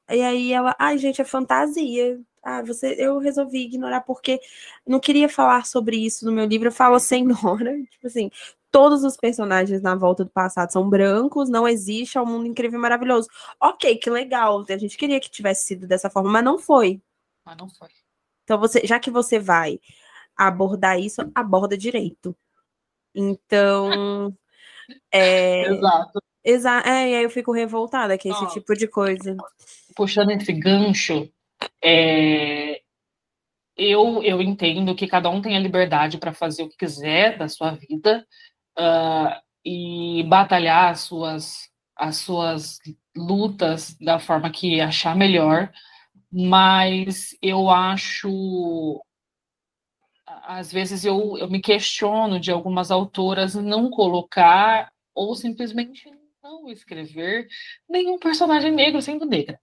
Speaker 2: e, e aí ela, ai gente, é fantasia. Ah, você, eu resolvi ignorar porque não queria falar sobre isso no meu livro. Eu falo senhora, tipo assim, todos os personagens na volta do passado são brancos, não existe, é um mundo incrível e maravilhoso. Ok, que legal. A gente queria que tivesse sido dessa forma, mas não foi.
Speaker 3: Mas não foi.
Speaker 2: Então, você, já que você vai abordar isso, aborda direito. Então. É,
Speaker 3: Exato.
Speaker 2: Exa é, e aí eu fico revoltada com esse tipo de coisa.
Speaker 3: Puxando esse gancho, é, eu, eu entendo que cada um tem a liberdade para fazer o que quiser da sua vida uh, e batalhar as suas, as suas lutas da forma que achar melhor, mas eu acho. Às vezes eu, eu me questiono de algumas autoras não colocar ou simplesmente não escrever nenhum personagem negro sendo negra.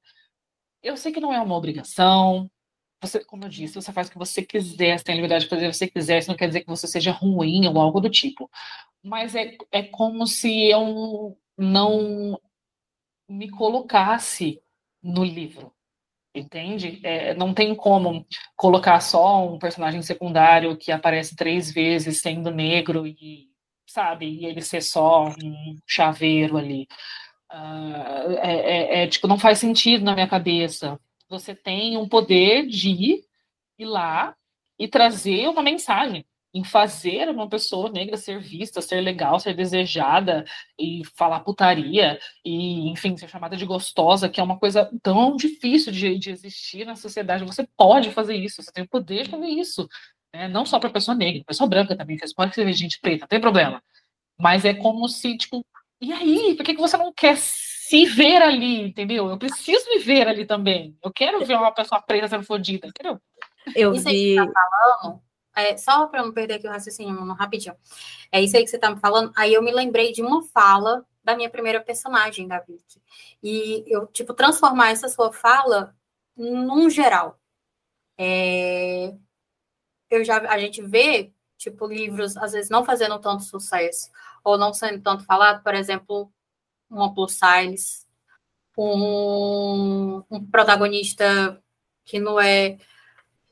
Speaker 3: Eu sei que não é uma obrigação, você, como eu disse, você faz o que você quiser, você tem liberdade de fazer o que você quiser, isso não quer dizer que você seja ruim ou algo do tipo. Mas é, é como se eu não me colocasse no livro, entende? É, não tem como colocar só um personagem secundário que aparece três vezes sendo negro e, sabe, e ele ser só um chaveiro ali. Uh, é, é, tipo, não faz sentido na minha cabeça você tem um poder de ir lá e trazer uma mensagem, em fazer uma pessoa negra ser vista, ser legal, ser desejada e falar putaria e, enfim, ser chamada de gostosa, que é uma coisa tão difícil de, de existir na sociedade. Você pode fazer isso, você tem o poder de fazer isso. Né? Não só para pessoa negra, pessoa branca também, você pode ser gente preta, não tem problema. Mas é como se, tipo, e aí, por que, que você não quer se ver ali, entendeu? Eu preciso me ver ali também. Eu quero ver uma pessoa preta sendo fodida, entendeu?
Speaker 2: Eu isso vi.
Speaker 1: Aí que você tá falando, é, só para não perder aqui o raciocínio rapidinho. É isso aí que você tá me falando. Aí eu me lembrei de uma fala da minha primeira personagem, da Vicky. E eu, tipo, transformar essa sua fala num geral. É... Eu já, a gente vê, tipo, livros, às vezes, não fazendo tanto sucesso, ou não sendo tanto falado, por exemplo, uma plus size, um, um protagonista que não é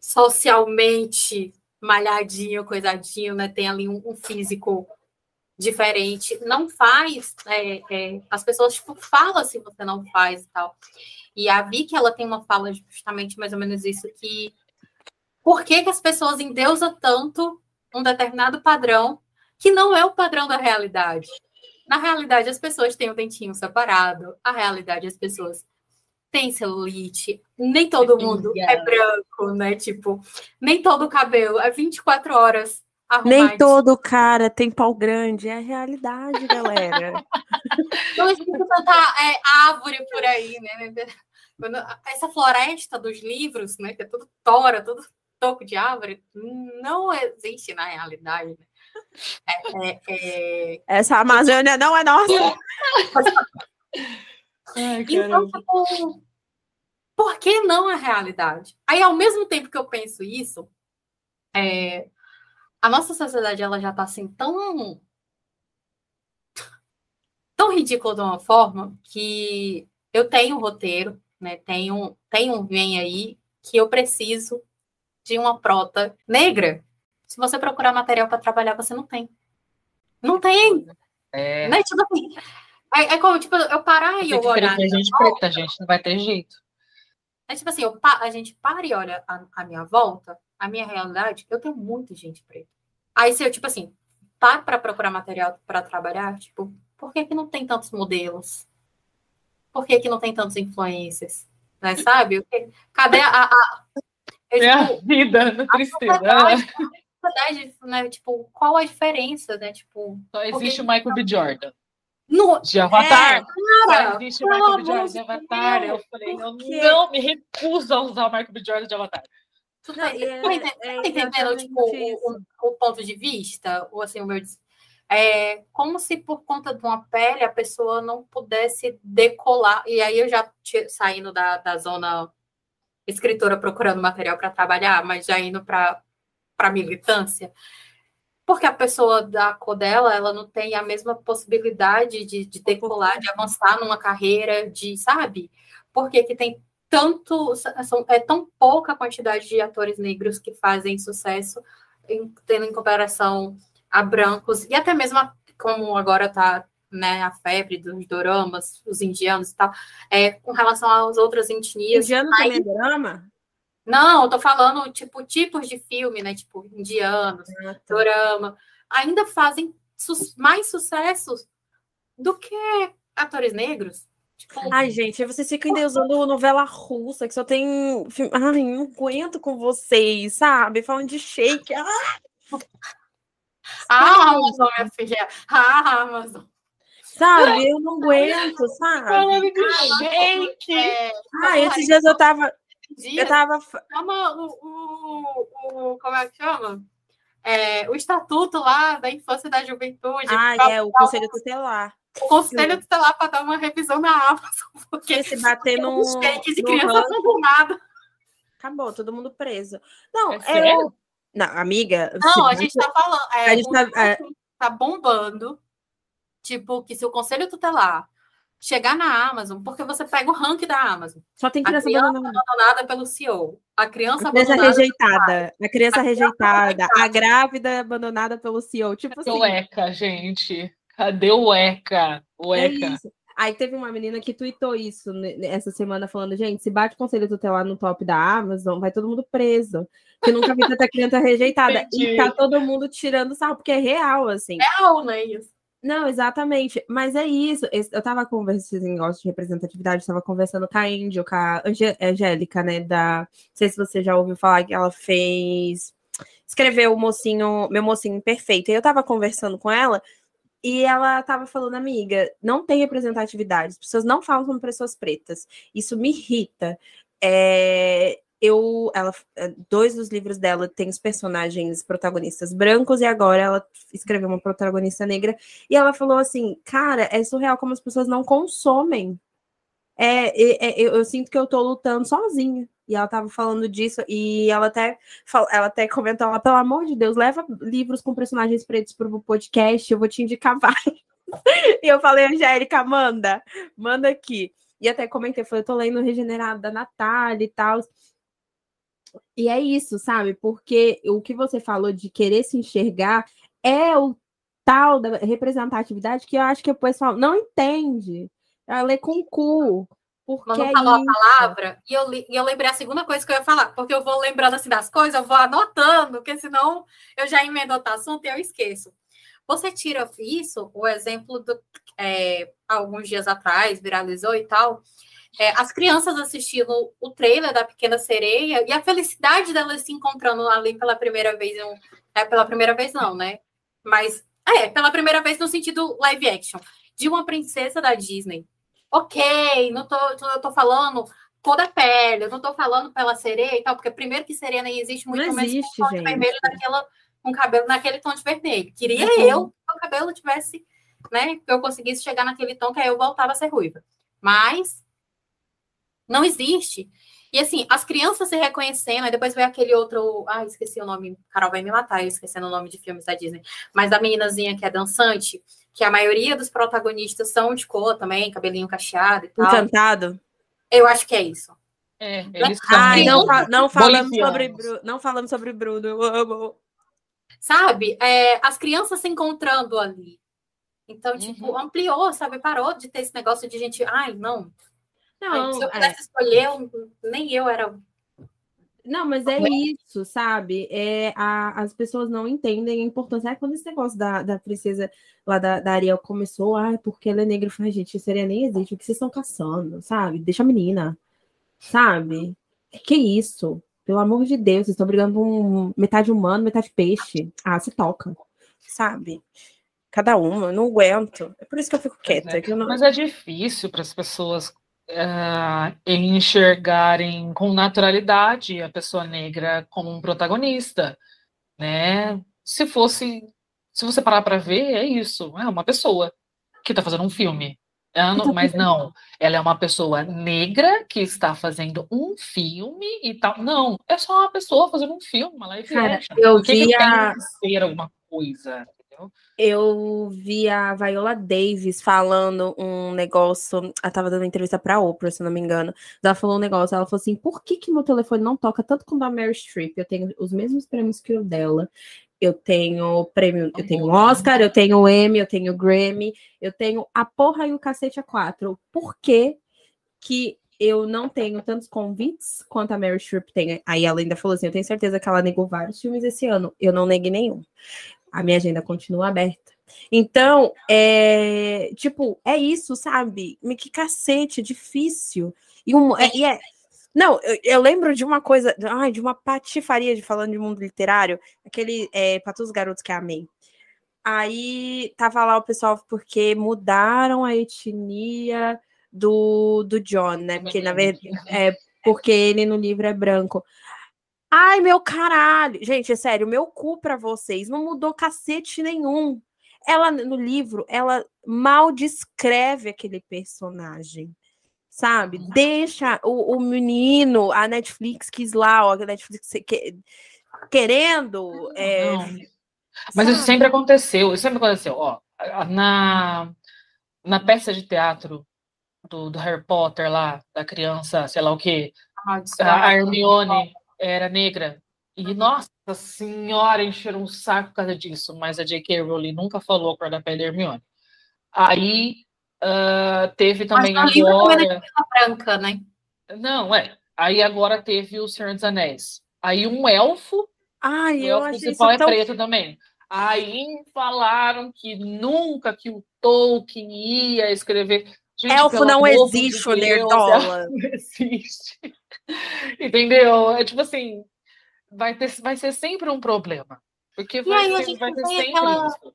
Speaker 1: socialmente malhadinho, coisadinho, né? Tem ali um, um físico diferente. Não faz, é, é, as pessoas tipo, falam se você não faz e tal. E a Vicky, ela tem uma fala justamente mais ou menos isso, que por que, que as pessoas endeusam tanto um determinado padrão que não é o padrão da realidade? Na realidade, as pessoas têm o dentinho separado. A realidade, as pessoas têm celulite. Nem todo mundo é branco, né? Tipo, nem todo cabelo é 24 horas
Speaker 2: nem todo cara tem pau grande, é a realidade, galera.
Speaker 1: Não existe tanta é, árvore por aí, né? Essa floresta dos livros, né? Que é tudo tora, tudo toco de árvore, não existe na realidade. Né?
Speaker 2: É, é, é... Essa Amazônia não é nossa.
Speaker 1: Ai, então, tipo, por que não a realidade? Aí, ao mesmo tempo que eu penso isso, é, a nossa sociedade ela já está assim tão tão ridícula de uma forma que eu tenho um roteiro, né? Tenho, tenho um vem aí que eu preciso de uma prota negra se você procurar material para trabalhar, você não tem. Não tem. É. Né? Tipo assim, é, é como, tipo, eu parar e eu olhar.
Speaker 3: A gente preta, a gente não vai ter jeito.
Speaker 1: É tipo assim, eu, a gente para e olha a, a minha volta, a minha realidade, eu tenho muita gente preta. Aí se eu, tipo assim, paro para procurar material para trabalhar, tipo, por que, que não tem tantos modelos? Por que, que não tem tantos influências? Né, sabe? Cadê a. a
Speaker 3: eu, é a tipo, vida, tristeza.
Speaker 1: Verdade, né? Tipo, qual a diferença, né? Tipo,
Speaker 3: só existe o Michael B. Jordan. No... De Avatar. É, cara, só existe o Michael B. Jordan de Avatar. Eu falei, eu não me recuso a usar o Michael B. Jordan de Avatar.
Speaker 1: Tu tá, é, é, entendendo, tipo, o, o, ponto de vista? Ou assim, o meu. É como se por conta de uma pele a pessoa não pudesse decolar. E aí eu já saindo da, da zona escritora procurando material para trabalhar, mas já indo para para militância, porque a pessoa da cor dela, ela não tem a mesma possibilidade de, de decolar, de avançar numa carreira, de, sabe? Porque que tem tanto, são, é tão pouca a quantidade de atores negros que fazem sucesso, em, tendo em comparação a brancos, e até mesmo a, como agora está né, a febre dos doramas, os indianos e tal, é, com relação às outras etnias.
Speaker 2: Indiano também é dorama?
Speaker 1: Não, eu tô falando, tipo, tipos de filme, né? Tipo, indianos, ah, tá. dorama. Ainda fazem su mais sucessos do que atores negros.
Speaker 2: Tipo, Ai, gente, vocês ficam ainda usando novela russa, que só tem. Ai, não aguento com vocês, sabe? Falando de shake. Ah,
Speaker 1: ah Amazon, minha filha. Ah, Amazon.
Speaker 2: Sabe, eu não aguento, sabe?
Speaker 3: Falando de shake.
Speaker 2: Ah, esses dias eu tava
Speaker 1: Eu tava. Chama o, o, o, Como é que chama? É, o estatuto lá da infância e da juventude.
Speaker 2: Ah, é, o Conselho Tutelar.
Speaker 1: O Conselho Tutelar para dar uma revisão na Amazon.
Speaker 2: Porque se bater no.
Speaker 1: Os fakes de criança são nada.
Speaker 2: Acabou, todo mundo preso. Não, é eu. Não, amiga.
Speaker 1: Não, a gente tá falando. É, a gente tá, é... tá bombando. Tipo, que se o Conselho Tutelar chegar na Amazon, porque você pega o ranking da Amazon.
Speaker 2: Só tem criança,
Speaker 1: criança abandonada. abandonada pelo CEO. A criança,
Speaker 2: a criança rejeitada. A criança a rejeitada. A grávida abandonada pelo CEO. Tipo
Speaker 3: assim. O ECA, gente. Cadê o ECA? O ECA. É
Speaker 2: Aí teve uma menina que tweetou isso essa semana, falando: gente, se bate o conselho tutelar no top da Amazon, vai todo mundo preso. Que nunca vi tanta criança rejeitada. e tá todo mundo tirando sarro, porque é real, assim.
Speaker 1: Real, né? Isso.
Speaker 2: Não, exatamente. Mas é isso. Eu tava conversando em negócio de representatividade, estava conversando com a Índio, com a Angélica, né? Da. Não sei se você já ouviu falar que ela fez. Escreveu o mocinho, meu mocinho perfeito. E eu tava conversando com ela e ela tava falando, amiga, não tem representatividade, as pessoas não falam como pessoas pretas. Isso me irrita. É, eu ela, é, dois dos livros dela tem os personagens protagonistas brancos e agora ela escreveu uma protagonista negra e ela falou assim, cara, é surreal como as pessoas não consomem. É, é, é eu, eu, sinto que eu tô lutando sozinha. E ela tava falando disso e ela até ela até comentou lá, pelo amor de Deus, leva livros com personagens pretos pro podcast, eu vou te indicar vários. e eu falei, Angélica, manda, manda aqui. E até comentei, falei, eu tô lendo Regenerado da Natália e tal. E é isso, sabe? Porque o que você falou de querer se enxergar é o tal da representatividade que eu acho que o pessoal não entende. Ela lê com o cu. Porque
Speaker 1: Mano é falou isso. a palavra e eu, e eu lembrei a segunda coisa que eu ia falar, porque eu vou lembrando assim das coisas, eu vou anotando, porque senão eu já emendo outro assunto e eu esqueço. Você tira isso, o exemplo do é, alguns dias atrás, viralizou e tal. É, as crianças assistindo o trailer da Pequena Sereia e a felicidade delas se encontrando ali pela primeira vez. É, pela primeira vez, não, né? Mas é, pela primeira vez no sentido live action, de uma princesa da Disney. Ok, não tô, eu tô falando cor da pele, eu não tô falando pela sereia e tal, porque primeiro que sereia nem existe muito
Speaker 2: não existe,
Speaker 1: menos
Speaker 2: gente.
Speaker 1: vermelho daquela com cabelo naquele tom de vermelho. Queria uhum. eu que o cabelo tivesse, né? Que eu conseguisse chegar naquele tom que aí eu voltava a ser ruiva. Mas não existe. E assim, as crianças se reconhecendo, aí depois veio aquele outro. Ah, esqueci o nome. Carol vai me matar, eu esquecendo o nome de filmes da Disney. Mas da meninazinha que é dançante, que a maioria dos protagonistas são de cor também, cabelinho cacheado e tal.
Speaker 2: Encantado.
Speaker 1: Eu acho que é isso.
Speaker 3: É, eles
Speaker 2: Ai, não, não, falamos sobre, não falamos sobre Bruno, eu amo
Speaker 1: sabe? É, as crianças se encontrando ali. Então, tipo, uhum. ampliou, sabe? Parou de ter esse negócio de gente, ai, não. Não, se eu pudesse é. escolher, nem eu era.
Speaker 2: Não, mas é isso, sabe? É, a, as pessoas não entendem a importância. É quando esse negócio da, da princesa lá da, da Ariel começou, ai, porque ela é negra, eu falei, gente, seria nem existe, o que vocês estão caçando, sabe? Deixa a menina, sabe? Que isso? Pelo amor de Deus, vocês estão brigando com metade humano, metade peixe. Ah, se toca. Sabe? Cada uma, eu não aguento. É por isso que eu fico quieta.
Speaker 3: É.
Speaker 2: Não...
Speaker 3: Mas é difícil para as pessoas uh, enxergarem com naturalidade a pessoa negra como um protagonista, né? Se fosse, se você parar para ver, é isso, é uma pessoa que está fazendo um filme, mas não, ela é uma pessoa negra que está fazendo um filme e tal. Não, é só uma pessoa fazendo um filme, uma live Cara, action.
Speaker 2: Eu vi que
Speaker 3: a... ser alguma coisa.
Speaker 2: Eu vi a Viola Davis falando um negócio. Ela tava dando entrevista pra Oprah, se não me engano. Ela falou um negócio. Ela falou assim: por que, que meu telefone não toca tanto quanto a Mary Streep? Eu tenho os mesmos prêmios que o dela eu tenho prêmio, eu tenho Oscar, eu tenho Emmy, eu tenho Grammy, eu tenho a porra e o cacete a quatro. Por que que eu não tenho tantos convites quanto a Mary Streep tem? Aí ela ainda falou assim, eu tenho certeza que ela negou vários filmes esse ano. Eu não neguei nenhum. A minha agenda continua aberta. Então, é, tipo, é isso, sabe? Que cacete, difícil. E, um, é, e é, não, eu, eu, lembro de uma coisa, ai, de uma patifaria de falando de mundo literário, aquele é, para todos os garotos que amei. Aí tava lá o pessoal porque mudaram a etnia do, do John, né? Porque na verdade é porque ele no livro é branco. Ai, meu caralho. Gente, é sério, meu cu para vocês não mudou cacete nenhum. Ela no livro, ela mal descreve aquele personagem sabe? Deixa o, o menino, a Netflix quis lá, ó, a Netflix que, querendo. É,
Speaker 3: Mas isso sempre aconteceu, isso sempre aconteceu. Ó, na, na peça de teatro do, do Harry Potter lá, da criança, sei lá o quê, a Hermione era negra. E, nossa senhora, encheram um saco por causa disso, mas a J.K. Rowling nunca falou a cor da pele da Hermione. Aí Uh, teve também Mas agora. Também
Speaker 1: branca, né?
Speaker 3: Não, é. Aí agora teve o Senhor dos Anéis. Aí um elfo.
Speaker 2: Ai,
Speaker 3: o
Speaker 2: eu
Speaker 3: elfo principal é tão... preto também. Aí falaram que nunca que o Tolkien ia escrever.
Speaker 2: Gente, elfo não existe, o Nerdola.
Speaker 3: Não existe. Entendeu? É tipo assim, vai, ter, vai ser sempre um problema. Porque vai, aí, ser, vai ter sempre
Speaker 1: aquela, isso.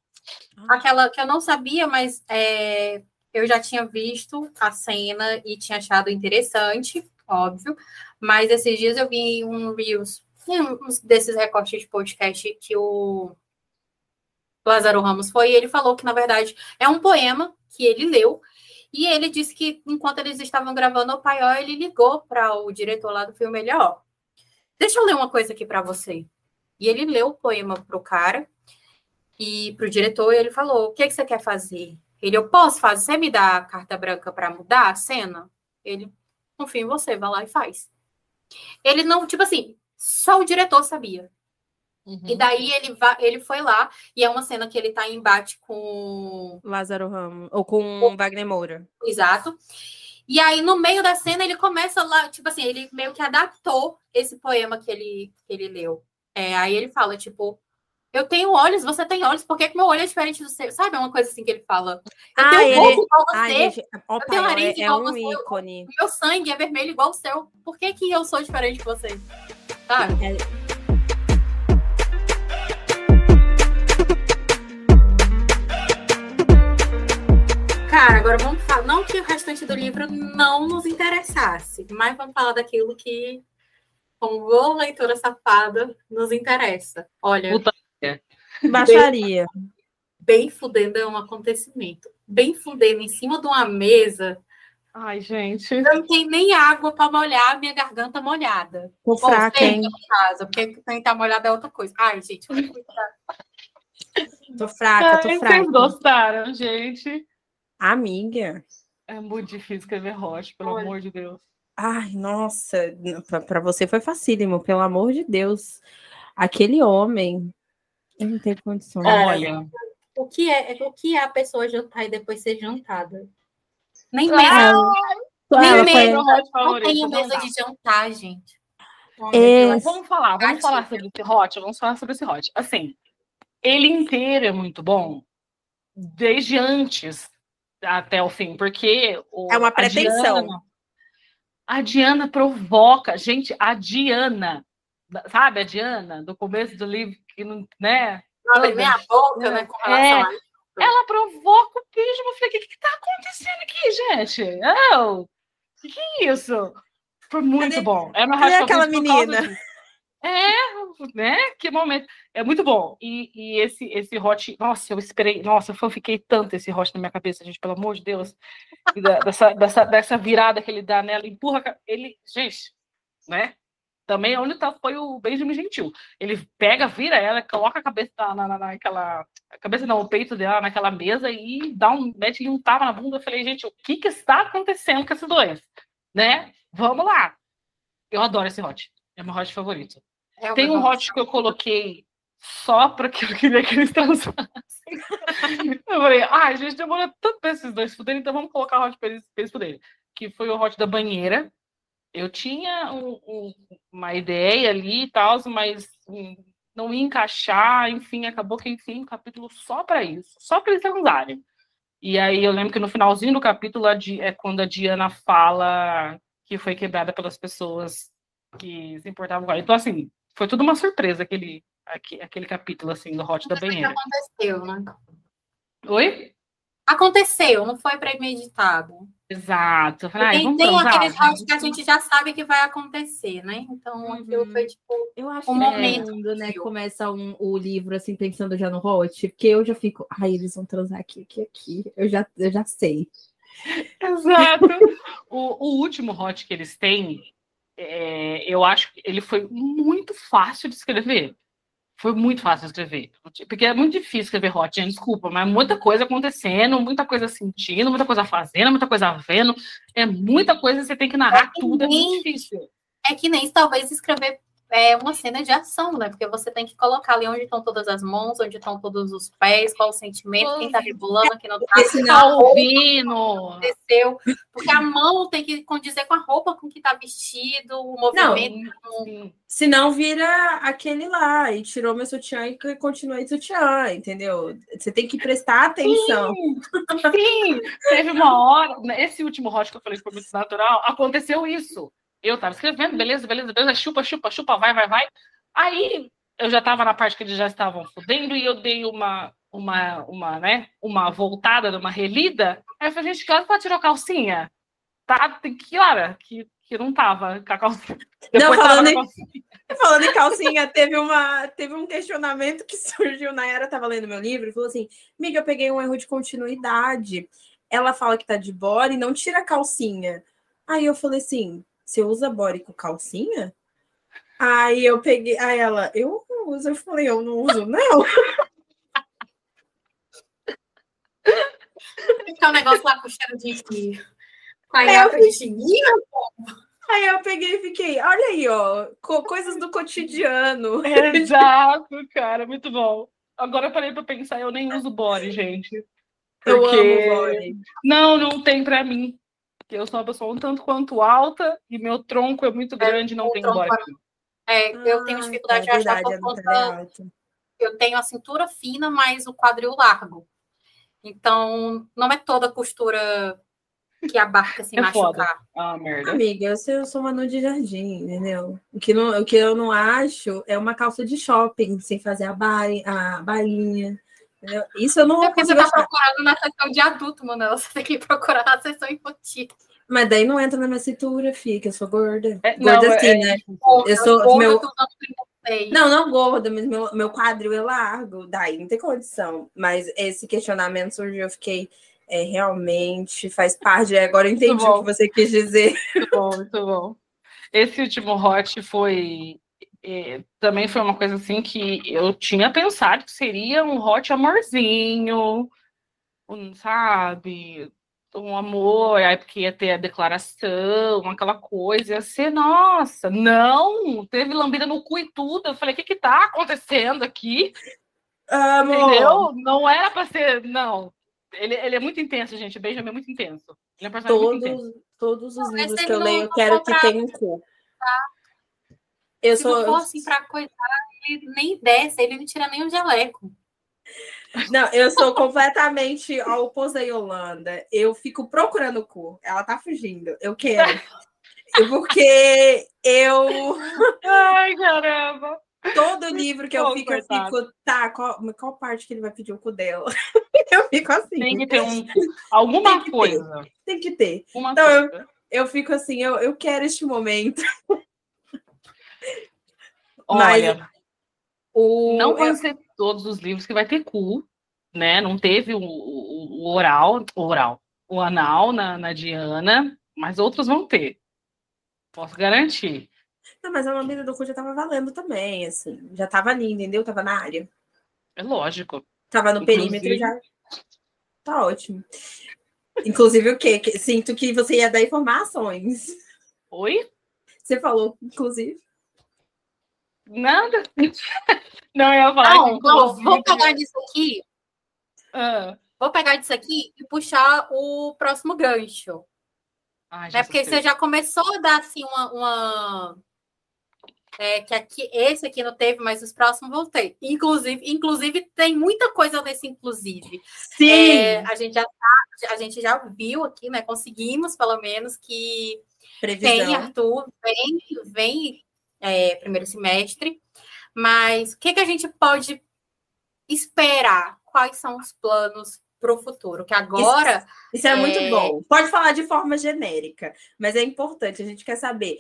Speaker 1: Aquela que eu não sabia, mas é, eu já tinha visto a cena e tinha achado interessante, óbvio, Mas esses dias eu vi um Reels, um desses recortes de podcast que o Lázaro Ramos foi, e ele falou que, na verdade, é um poema que ele leu, e ele disse que, enquanto eles estavam gravando o Paió, ele ligou para o diretor lá do filme, ele, ó, deixa eu ler uma coisa aqui para você. E ele leu o poema pro cara, e pro diretor, e ele falou, o que, que você quer fazer? Ele, eu posso fazer? Você me dá a carta branca para mudar a cena? Ele, confia em você, vai lá e faz. Ele não, tipo assim, só o diretor sabia. Uhum. E daí ele, va ele foi lá, e é uma cena que ele tá em embate com.
Speaker 2: Lázaro Ramos, ou com o... Wagner Moura.
Speaker 1: Exato. E aí, no meio da cena, ele começa lá, tipo assim, ele meio que adaptou esse poema que ele, que ele leu. É, aí ele fala, tipo, eu tenho olhos, você tem olhos, por que, que meu olho é diferente do seu? Sabe? É uma coisa assim que ele fala. Eu ah, tenho ele... boca igual você, Ai, gente... Opa, eu tenho nariz é, igual é um você, ícone. meu sangue é vermelho igual o seu. Por que, que eu sou diferente de você? Sabe? É... Cara, agora vamos falar. Não que o restante do livro não nos interessasse, mas vamos falar daquilo que, como boa leitora safada, nos interessa. Olha. Puta
Speaker 2: Baixaria.
Speaker 1: Bem, bem fudendo é um acontecimento. Bem fudendo em cima de uma mesa.
Speaker 3: Ai, gente.
Speaker 1: Não tenho nem água para molhar a minha garganta molhada.
Speaker 2: Tô fraca, hein?
Speaker 1: Casa, porque quem tá molhada é outra coisa. Ai, gente,
Speaker 2: Tô fraca, tô fraca.
Speaker 3: Vocês gostaram, gente?
Speaker 2: Amiga.
Speaker 3: É muito difícil escrever Roche, pelo Olha. amor de Deus.
Speaker 2: Ai, nossa, para você foi facílimo, pelo amor de Deus. Aquele homem, eu não tenho condições.
Speaker 1: Olha, o que é, o que é a pessoa jantar e depois ser jantada? Nem mesmo. nem mesmo. Não tenho mesa de jantar, gente.
Speaker 3: É... Vamos falar, vamos falar sobre esse hot, vamos falar sobre esse hot. Assim, ele inteiro é muito bom, desde antes até o fim, porque o,
Speaker 2: é uma pretensão.
Speaker 3: A Diana, a Diana provoca, gente, a Diana, sabe a Diana do começo do livro que não, né?
Speaker 1: Abre minha boca, né, com relação é.
Speaker 3: Ela provoca o beijo, eu falei, o que que tá acontecendo aqui, gente? Oh, que que é isso? Foi muito Cadê, bom.
Speaker 2: É uma aquela menina?
Speaker 3: É, né? Que momento. É muito bom. E, e esse, esse hot, nossa, eu esperei, nossa, eu fiquei tanto esse hot na minha cabeça, gente, pelo amor de Deus. dessa, dessa, dessa virada que ele dá nela, empurra. Ele, gente, né? Também onde tá, foi o Benjamin Gentil. Ele pega, vira ela, coloca a cabeça na, na, naquela. A cabeça não, o peito dela naquela mesa e dá um. mete um tava na bunda. Eu falei, gente, o que, que está acontecendo com esses dois? Né? Vamos lá. Eu adoro esse hot. É meu hot favorito. É Tem um hot que eu coloquei só porque eu queria que eles transassem. eu falei, ah, a gente demora tanto para esses dois fuderem, então vamos colocar o hot para eles, pra eles fuderem. Que foi o hot da banheira. Eu tinha um, um, uma ideia ali e tal, mas um, não ia encaixar, enfim, acabou que, enfim, um capítulo só para isso, só para eles transarem. E aí eu lembro que no finalzinho do capítulo é quando a Diana fala que foi quebrada pelas pessoas que se importavam com ela. Então, assim, foi tudo uma surpresa aquele, aquele capítulo assim do Hot da banheira.
Speaker 1: Aconteceu, né?
Speaker 3: Oi?
Speaker 1: Aconteceu, não foi premeditado.
Speaker 3: Exato.
Speaker 1: Falei, tem, tem aqueles hot que a gente já sabe que vai acontecer, né? Então, uhum. aquilo foi tipo.
Speaker 2: Eu acho um que momento, é né? Começa um, o livro assim, pensando já no hot, porque eu já fico, ai, eles vão transar aqui, aqui, aqui. Eu já, eu já sei.
Speaker 3: Exato. o, o último hot que eles têm é, eu acho que ele foi muito fácil de escrever. Foi muito fácil de escrever. Porque é muito difícil escrever hot, desculpa, mas muita coisa acontecendo, muita coisa sentindo, muita coisa fazendo, muita coisa vendo. É muita coisa, você tem que narrar é tudo, nem, é muito difícil.
Speaker 1: É que nem talvez escrever é uma cena de ação, né? Porque você tem que colocar ali onde estão todas as mãos, onde estão todos os pés, qual o sentimento, quem tá rebolando, quem não tá.
Speaker 3: tá ouvindo.
Speaker 1: Aconteceu. Porque a mão tem que condizer com a roupa com que tá vestido, o movimento.
Speaker 2: Não, senão vira aquele lá, e tirou meu sutiã e continua sutiã, entendeu? Você tem que prestar atenção.
Speaker 3: Sim, sim. teve uma hora, esse último hot que eu falei que foi muito natural, aconteceu isso. Eu tava escrevendo, beleza, beleza, beleza, chupa, chupa, chupa, vai, vai, vai. Aí eu já tava na parte que eles já estavam fudendo e eu dei uma, uma, uma, né, uma voltada, uma relida. Aí eu falei, gente, que hora que ela tirou calcinha? Tá, que hora? Que, que não tava com a calcinha.
Speaker 2: Não,
Speaker 3: Depois
Speaker 2: falando
Speaker 3: tava
Speaker 2: em-
Speaker 3: calcinha.
Speaker 2: Falando em calcinha, teve, uma, teve um questionamento que surgiu. Nayara estava lendo meu livro e falou assim: Miga, eu peguei um erro de continuidade. Ela fala que tá de body e não tira a calcinha. Aí eu falei assim: você usa body com calcinha? Aí eu peguei. Aí ela, eu não uso. Eu falei, eu não uso, não.
Speaker 1: Fica um negócio lá com cheiro de. Com a
Speaker 2: É,
Speaker 1: garrafa
Speaker 2: eu
Speaker 1: de chininho.
Speaker 2: Aí eu peguei e fiquei, olha aí, ó, co- coisas do cotidiano.
Speaker 3: Exato, cara, muito bom. Agora eu parei pra pensar, eu nem uso body, gente.
Speaker 2: Eu
Speaker 3: Porque-
Speaker 2: amo body.
Speaker 3: Não, não tem pra mim. Porque eu sou uma pessoa um tanto quanto alta e meu tronco é muito grande, não
Speaker 1: o
Speaker 3: tem
Speaker 1: tronco
Speaker 3: body.
Speaker 1: É, eu tenho
Speaker 2: Ah,
Speaker 1: dificuldade
Speaker 2: é
Speaker 1: de achar por
Speaker 2: é
Speaker 1: conta. Eu tenho a cintura fina, mas o quadril largo. Então, não é toda a costura que abarca sem
Speaker 3: É foda.
Speaker 1: machucar.
Speaker 3: Ah, merda.
Speaker 2: Amiga, eu sou, eu sou uma nude de jardim, entendeu? O que, não, o que eu não acho é uma calça de shopping, sem fazer a, bai, a bainha. Entendeu? Isso eu não
Speaker 1: É porque você tá
Speaker 2: achar.
Speaker 1: procurando na seção de adulto, Manuela. Você tem que procurar na seção infantil.
Speaker 2: Mas daí não entra na minha cintura, fica. Eu sou gorda.
Speaker 3: É, não,
Speaker 2: gorda
Speaker 3: é-
Speaker 2: assim,
Speaker 3: é
Speaker 2: né?
Speaker 3: difícil.
Speaker 2: Eu sou-
Speaker 1: Gorda,
Speaker 2: meu-
Speaker 1: tô usando 36.
Speaker 2: Não, não gorda, mas meu, meu quadril é largo. Daí não tem condição. Mas esse questionamento surgiu, eu fiquei. É, realmente faz parte. Agora eu entendi o que você quis dizer.
Speaker 3: Muito bom, muito bom. Esse último hot foi. Eh, também foi uma coisa assim que eu tinha pensado que seria um hot amorzinho, um, sabe? Um amor, aí porque ia ter a declaração, aquela coisa, ia ser, nossa, não, teve lambida no cu e tudo. Eu falei, o que que tá acontecendo aqui?
Speaker 2: Amo.
Speaker 3: Entendeu? Não era pra ser, não. Ele, ele é muito intenso, gente. O Benjamin é muito intenso. Ele é um personagem muito intenso.
Speaker 2: Todos, todos os
Speaker 1: Não,
Speaker 2: livros que eu leio, eu quero que tenha um cu. Eu
Speaker 1: Se
Speaker 2: sou.
Speaker 1: não for assim pra coisar, ele nem desce, ele não tira nem o jaleco.
Speaker 2: Não, eu sou completamente a oposto da Yolanda. Eu fico procurando o cu. Ela tá fugindo. Eu quero. Eu- Porque eu.
Speaker 3: Ai, caramba.
Speaker 2: Todo livro que eu
Speaker 3: Oh,
Speaker 2: fico, eu
Speaker 3: coitado.
Speaker 2: fico. Tá, qual, qual parte que ele vai pedir o cu dela? Eu fico assim.
Speaker 3: Tem que ter um, alguma
Speaker 2: Tem que ter.
Speaker 3: coisa.
Speaker 2: Tem que ter.
Speaker 3: Uma
Speaker 2: Então, eu-
Speaker 3: coisa.
Speaker 2: Eu fico assim, eu, eu quero este momento. Mas
Speaker 3: Olha,
Speaker 2: O,
Speaker 3: não vão ser todos os livros que vai ter cu, né? Não teve o, o- o oral, o oral, o anal na, na Diana, mas outros vão ter. Posso garantir.
Speaker 2: Não, mas a lambida do cu já tava valendo também, assim. Já tava ali, entendeu? Tava na área.
Speaker 3: É lógico.
Speaker 2: Tava no
Speaker 3: Inclusive-
Speaker 2: perímetro já. Tá ótimo. Inclusive o quê? Sinto que você ia dar informações.
Speaker 3: Oi?
Speaker 2: Você falou, inclusive.
Speaker 3: Nada. Não, eu ia falar
Speaker 1: Não,
Speaker 3: que,
Speaker 1: não, vou pegar disso aqui,
Speaker 3: Ah.
Speaker 1: vou pegar disso aqui e puxar o próximo gancho.
Speaker 3: Ai,
Speaker 1: Né? Porque
Speaker 3: Jesus
Speaker 1: você já começou a dar assim uma. uma- é, que aqui, esse aqui não teve, mas os próximos vão ter. Inclusive, inclusive tem muita coisa nesse inclusive.
Speaker 2: Sim!
Speaker 1: É, a, gente já tá- a gente já viu aqui, né? Conseguimos, pelo menos, que tem
Speaker 2: Previsão.
Speaker 1: Arthur, vem, vem é, primeiro semestre, mas o que, que a gente pode esperar? Quais são os planos para o futuro? Que agora
Speaker 2: Isso é, muito
Speaker 1: É.
Speaker 2: bom. Pode falar de forma genérica, mas é importante. A gente quer saber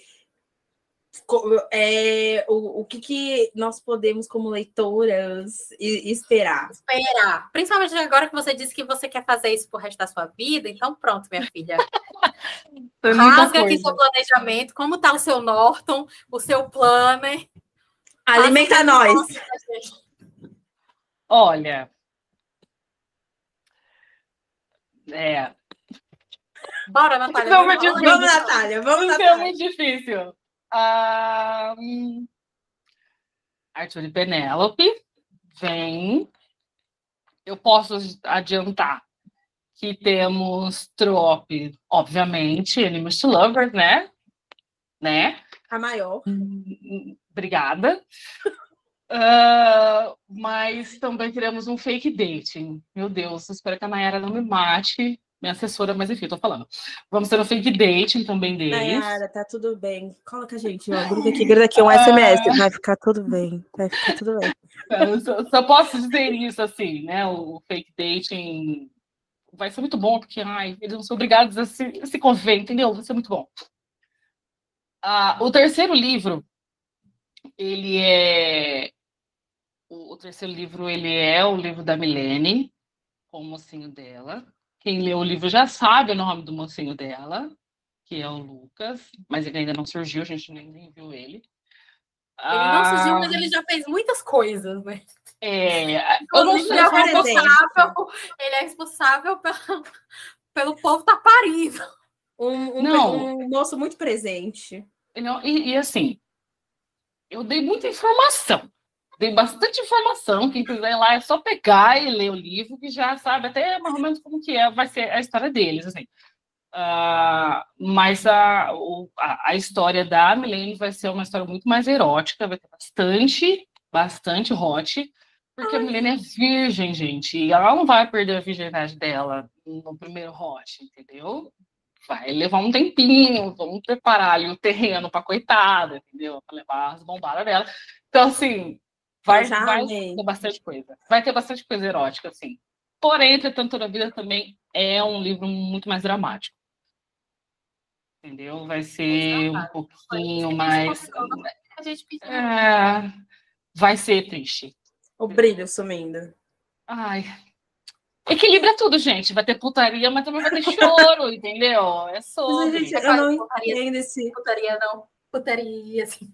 Speaker 2: é, o, o que, que nós podemos, como leitoras, esperar.
Speaker 1: esperar. Principalmente agora que você disse que você quer fazer isso pro resto da sua vida, então pronto, minha filha.
Speaker 3: Muita
Speaker 1: Rasga aqui seu planejamento, como tá o seu Norton, o seu planner.
Speaker 2: Alimenta nós.
Speaker 3: Olha. É,
Speaker 1: Bora, Natália. Vamos
Speaker 3: difícil.
Speaker 2: Vamos, Natália. Vamos,
Speaker 3: Isso é
Speaker 2: Natália.
Speaker 3: muito difícil. Ah, hum, Arthur e Penélope vem. Eu posso adiantar que temos Trope, obviamente, Enemies to Lovers, né? Né?
Speaker 2: A maior.
Speaker 3: Obrigada. Ah, mas também teremos um fake dating. Meu Deus, espero que a Nayara não me mate, minha assessora, mas enfim, tô falando. Vamos ter um fake dating também deles.
Speaker 2: Nayara, tá tudo bem. Coloca a gente, ó. Gruda aqui, gruda aqui, um SMS. Vai ficar tudo bem. Vai ficar tudo bem.
Speaker 3: Eu só, só posso dizer isso assim, né? O fake dating vai ser muito bom, porque ai, eles vão ser obrigados a se, a se conviver, entendeu? Vai ser muito bom. Ah, o terceiro livro, ele é. O, o terceiro livro, ele é o livro da Milene, com o mocinho dela. Quem leu o livro já sabe o nome do mocinho dela, que é o Lucas, mas ele ainda não surgiu, a gente nem, nem viu ele.
Speaker 1: Ele não surgiu, mas ele já fez muitas coisas, né?
Speaker 3: É, eu não sei
Speaker 1: ele, é responsável, ele é responsável pelo, pelo povo tá parindo.
Speaker 2: Um, um,
Speaker 3: Não.
Speaker 2: um moço muito presente.
Speaker 3: Não, e, e assim, eu dei muita informação. Dei bastante informação. Quem quiser ir lá é só pegar e ler o livro, que já sabe até mais ou menos como que é, vai ser a história deles, assim. Ah, mas a, o- a, a história da Milene vai ser uma história muito mais erótica, vai ter bastante, bastante hot, porque a Milene é virgem, gente, e ela não vai perder a virgindade dela no primeiro hot, entendeu? Vai levar um tempinho, vamos preparar ali o terreno para coitada, entendeu? Para levar as bombadas dela. Então, assim, vai,
Speaker 2: já
Speaker 3: vai
Speaker 2: amei.
Speaker 3: ter bastante coisa. Vai ter bastante coisa erótica, assim. Porém, Entretanto, Toda a Vida também é um livro muito mais dramático. Entendeu? Vai ser um pouquinho mais.
Speaker 1: A gente pediu.
Speaker 3: É, vai ser triste.
Speaker 2: O brilho sumindo.
Speaker 3: Ai. Equilibra tudo, gente. Vai ter putaria, mas também vai ter choro, entendeu? É
Speaker 2: Mas,
Speaker 3: sobre.
Speaker 2: gente, eu não
Speaker 1: Putaria,
Speaker 2: entendo esse.
Speaker 1: putaria não. Putaria, assim.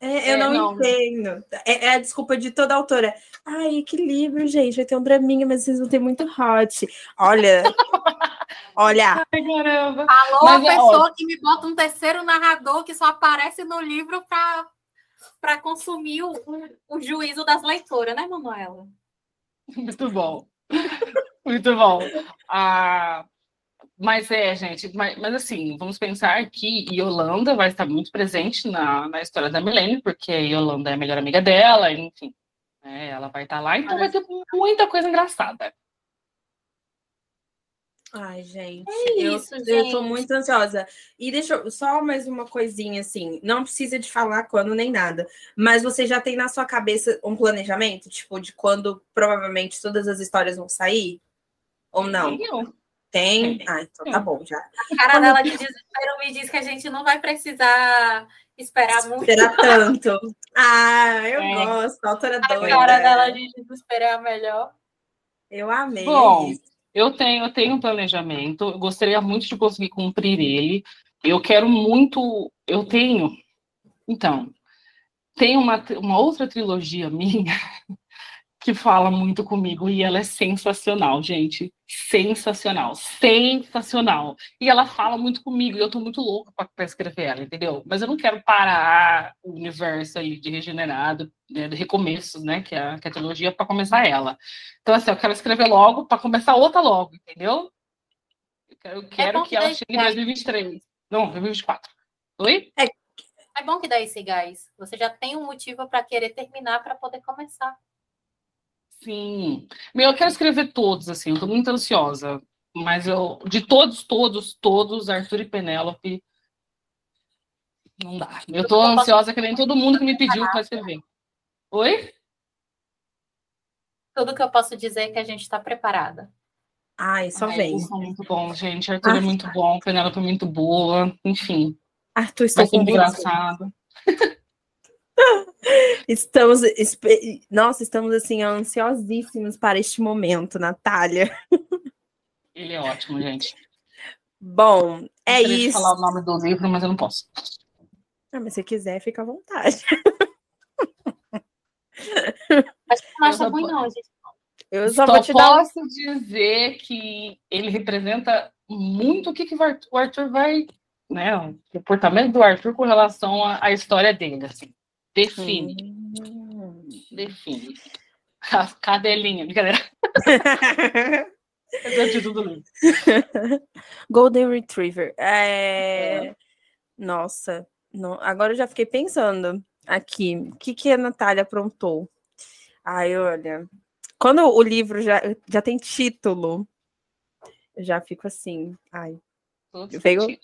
Speaker 2: É, eu
Speaker 3: É,
Speaker 2: não,
Speaker 3: não.
Speaker 2: entendo. É, é a desculpa de toda autora. Ai, equilíbrio, gente. Vai ter um draminha, mas vocês vão ter muito hot. Olha. olha.
Speaker 3: Ai, caramba.
Speaker 1: Alô,
Speaker 3: Mas
Speaker 1: pessoa que me bota um terceiro narrador que só aparece no livro para para consumir o, o juízo das leitoras, né, Manuela?
Speaker 3: Muito bom. Muito bom. Ah, mas é, gente, mas, mas assim, vamos pensar que Yolanda vai estar muito presente na, na história da Milene, porque Yolanda é a melhor amiga dela, enfim. né, ela vai estar lá, então vai ter muita coisa engraçada.
Speaker 2: Ai, gente.
Speaker 1: É
Speaker 2: eu,
Speaker 1: isso,
Speaker 2: eu tô
Speaker 1: gente.
Speaker 2: muito ansiosa. E deixa eu, só mais uma coisinha assim. Não precisa de falar quando nem nada. Mas você já tem na sua cabeça um planejamento, tipo, de quando provavelmente todas as histórias vão sair? Ou não? Tem?
Speaker 3: Tem.
Speaker 2: Ah, então tá bom já.
Speaker 1: A cara dela de desespero me diz que a gente não vai precisar esperar muito.
Speaker 2: Esperar tanto. Ah, eu
Speaker 3: É.
Speaker 2: gosto. Autora
Speaker 1: A
Speaker 2: doida.
Speaker 1: cara dela de desespero é a melhor.
Speaker 2: Eu amei.
Speaker 3: Bom, Eu tenho, eu tenho um planejamento, eu gostaria muito de conseguir cumprir ele. Eu quero muito. Eu tenho. Então, tem uma, uma outra trilogia minha que fala muito comigo e ela é sensacional, gente. Sensacional, sensacional. E ela fala muito comigo e eu tô muito louca para escrever ela, entendeu? Mas eu não quero parar o universo ali de regenerado, né, de recomeços, né, que é a, que é a trilogia, para começar ela. Então, assim, eu quero escrever logo para começar outra logo, entendeu? Eu quero, eu quero
Speaker 1: bom
Speaker 3: que
Speaker 1: que
Speaker 3: ela chegue em 2023. Não, 2024. Oi?
Speaker 1: É bom que dá esse gás. Você já tem um motivo para querer terminar para poder começar.
Speaker 3: Sim. Meu, eu quero escrever todos, assim, eu tô muito ansiosa. Mas eu, de todos, todos, todos, Arthur e Penélope, não dá. Eu tô ansiosa que nem todo mundo que me pediu para escrever. Oi?
Speaker 1: Tudo que eu posso dizer é que a gente está preparada.
Speaker 2: Ai, só
Speaker 3: Ai,
Speaker 2: vem.
Speaker 3: eles são muito bom, gente. Arthur é
Speaker 2: Ah.
Speaker 3: muito bom, Penélope é muito boa. Enfim,
Speaker 2: Arthur,
Speaker 3: ser
Speaker 2: com
Speaker 3: engraçado.
Speaker 2: Estamos, nossa, estamos assim ansiosíssimos para este momento, Natália.
Speaker 3: Ele é ótimo, gente.
Speaker 2: Bom, é
Speaker 3: de
Speaker 2: isso.
Speaker 3: falar o nome do livro, mas eu não posso.
Speaker 2: Ah, mas se quiser, fica à vontade.
Speaker 1: Mas não acha
Speaker 3: Eu
Speaker 1: ruim, não, gente.
Speaker 2: Eu só, vou te dar
Speaker 3: posso dizer que ele representa muito o que, que o Arthur- o Arthur vai, né? O comportamento do Arthur com relação à, à história dele, assim. Define,
Speaker 2: Hum.
Speaker 3: define. A cadelinha, brincadeira. Esse é o título do livro.
Speaker 2: Golden Retriever. É... Nossa, não- agora eu já fiquei pensando aqui, o que, que a Natália aprontou? Ai, olha, quando o livro já, já tem título, eu já fico assim, ai, Veio-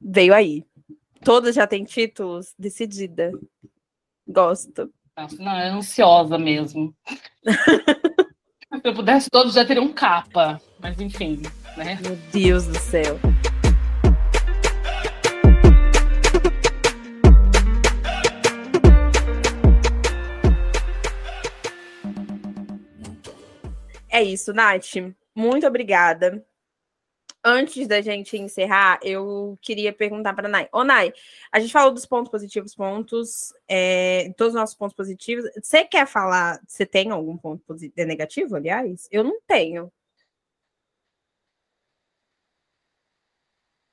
Speaker 2: veio aí. Todas já têm títulos, decidida. Gosto.
Speaker 3: Não, é ansiosa mesmo. Se eu pudesse, todos já teriam capa. Mas enfim, né?
Speaker 2: Meu Deus do céu. É isso, Nath. Muito obrigada. Antes da gente encerrar, eu queria perguntar para a Nai. Ô, Nai, a gente falou dos pontos positivos, pontos, é, todos os nossos pontos positivos. Você quer falar, você tem algum ponto positivo, negativo, aliás? Eu não tenho.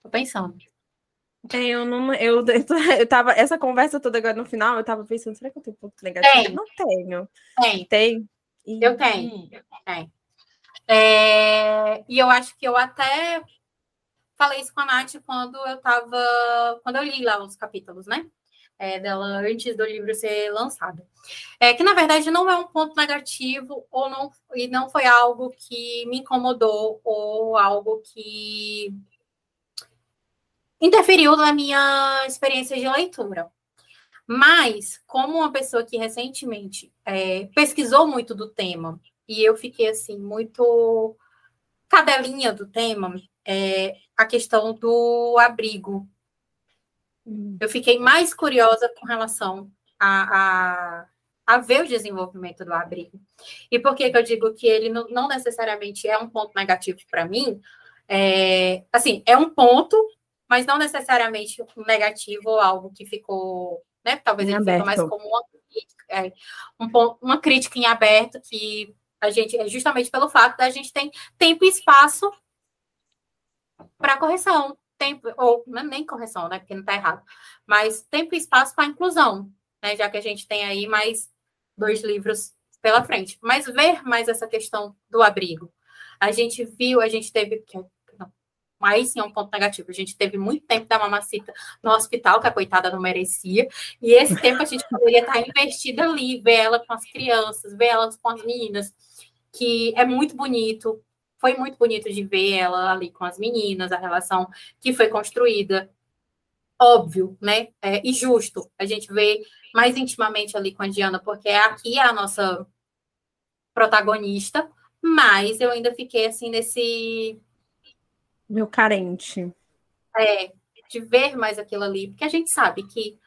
Speaker 1: Tô pensando.
Speaker 2: É, eu não. Eu, eu tava. Essa conversa toda agora no final, eu tava pensando, será que eu tenho ponto negativo?
Speaker 1: Tem.
Speaker 2: Não tenho.
Speaker 1: Tem.
Speaker 2: Tem?
Speaker 1: Eu tenho. Tem. É, e eu acho que eu até falei isso com a Nath quando eu tava. Quando eu li lá os capítulos, né? É, dela antes do livro ser lançado. É que, na verdade, não é um ponto negativo ou não, e não foi algo que me incomodou ou algo que interferiu na minha experiência de leitura. Mas, como uma pessoa que recentemente é, pesquisou muito do tema, e eu fiquei assim, muito cadelinha do tema, é, a questão do abrigo. Hum. Eu fiquei mais curiosa com relação a, a, a, ver o desenvolvimento do abrigo. E por que, que eu digo que ele não, não necessariamente é um ponto negativo para mim? É, assim, é um ponto mas não necessariamente um negativo ou algo que ficou, né? Talvez ele fique mais como uma é, um, uma crítica em aberto que a gente, é justamente pelo fato da gente ter tempo e espaço para correção, tempo, ou é nem correção, né? Porque não está errado, mas tempo e espaço para inclusão, né? Já que a gente tem aí mais dois livros pela frente. Mas ver mais essa questão do abrigo. A gente viu, a gente teve, mas sim é um ponto negativo. A gente teve muito tempo da mamacita no hospital, que a coitada não merecia, e esse tempo a gente poderia estar investida ali, ver ela com as crianças, ver ela com as meninas, que é muito bonito. Foi muito bonito de ver ela ali com as meninas, a relação que foi construída. Óbvio, né? É, e justo a gente vê mais intimamente ali com a Diana, porque aqui é a nossa protagonista, mas eu ainda fiquei assim nesse
Speaker 2: meu carente.
Speaker 1: É, de ver mais aquilo ali, porque a gente sabe que,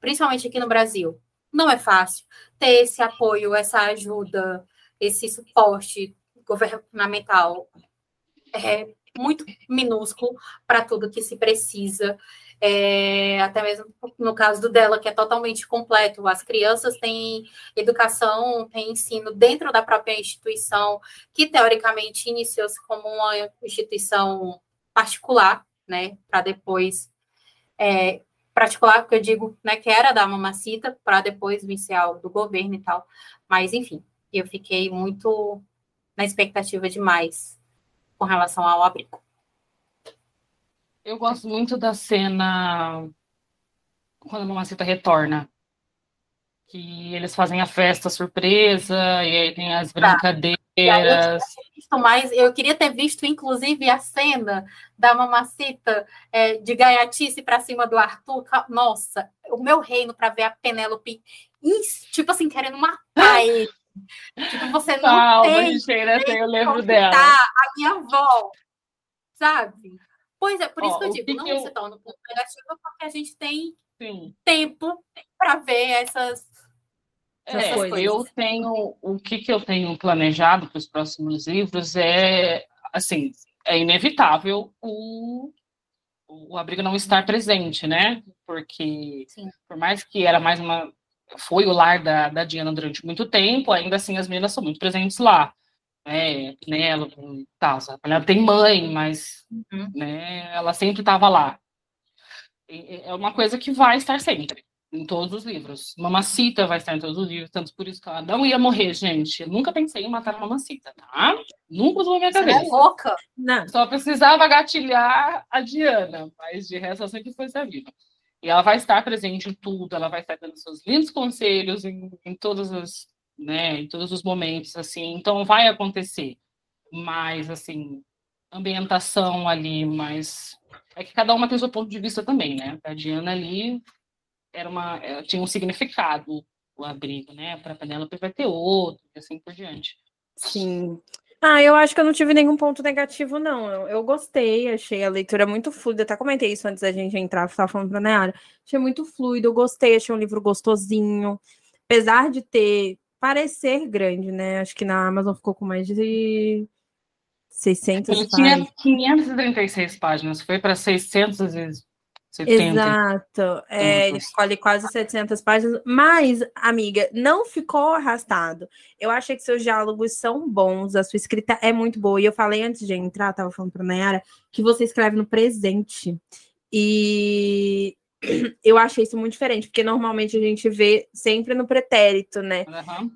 Speaker 1: principalmente aqui no Brasil, não é fácil ter esse apoio, essa ajuda, esse suporte governamental é muito minúsculo para tudo que se precisa. É, até mesmo no caso do dela, que é totalmente completo. As crianças têm educação, têm ensino dentro da própria instituição, que teoricamente iniciou-se como uma instituição particular, né, para depois é, particular, porque eu digo, né, que era da mamacita, para depois vir ser algo do governo e tal. Mas, enfim, eu fiquei muito na expectativa demais com relação ao abrigo.
Speaker 3: Eu gosto muito da cena quando a Mamacita retorna. Que eles fazem a festa surpresa, e aí tem as brincadeiras.
Speaker 1: Tá. mais, eu queria ter visto, inclusive, a cena da Mamacita é, de gaiatice para cima do Arthur. Nossa, o meu reino para ver a Penélope, tipo assim, querendo matar ele. Tipo, você não
Speaker 3: Calma,
Speaker 1: tem,
Speaker 3: Cheira, tem o livro dela.
Speaker 1: A minha avó, sabe? Pois é, por isso
Speaker 3: Ó,
Speaker 1: que eu digo,
Speaker 3: que
Speaker 1: não
Speaker 3: que eu-
Speaker 1: se torna um ponto negativo, porque a gente tem
Speaker 3: Sim.
Speaker 1: tempo para ver essas.
Speaker 3: É,
Speaker 1: essas
Speaker 3: eu tenho o que, que eu tenho planejado para os próximos livros é assim é inevitável o, o abrigo não estar presente, né? Porque
Speaker 1: Sim.
Speaker 3: por mais que era mais uma foi o lar da, da Diana durante muito tempo, ainda assim as meninas são muito presentes lá. Né? Penélope, tá, a Penélope tem mãe, mas
Speaker 1: Uhum.
Speaker 3: né, ela sempre estava lá. É uma coisa que vai estar sempre, em todos os livros. Mamacita vai estar em todos os livros, tanto por isso que ela não ia morrer, gente. Eu nunca pensei em matar a Mamacita, tá? Nunca usou a minha
Speaker 1: Você é
Speaker 3: cabeça.
Speaker 1: louca.
Speaker 2: Não.
Speaker 3: Só precisava gatilhar a Diana, mas de resto ela sempre foi ser viva. E ela vai estar presente em tudo, ela vai estar dando seus lindos conselhos em, em todos os, né, em todos os momentos, assim. Então vai acontecer. Mas assim, ambientação ali, mas é que cada uma tem seu ponto de vista também, né? A Diana ali era uma, ela tinha um significado o abrigo, né? Para Penélope vai ter outro, e assim por diante.
Speaker 2: Sim. Ah, eu acho que eu não tive nenhum ponto negativo, não. Eu, eu gostei, achei a leitura muito fluida. Até comentei isso antes da gente entrar, estava falando pra Nayara. Achei muito fluido, eu gostei, achei um livro gostosinho. Apesar de ter parecer grande, né? Acho que na Amazon ficou com mais de 600
Speaker 3: Ele tinha 536 páginas, foi para 600 vezes. 70.
Speaker 2: Exato. É, ele escolhe quase 700 páginas. Mas, amiga, não ficou arrastado. Eu achei que seus diálogos são bons, a sua escrita é muito boa. E eu falei antes de entrar, tava falando para Nayara, que você escreve no presente. E eu achei isso muito diferente, porque normalmente a gente vê sempre no pretérito, né? Uhum.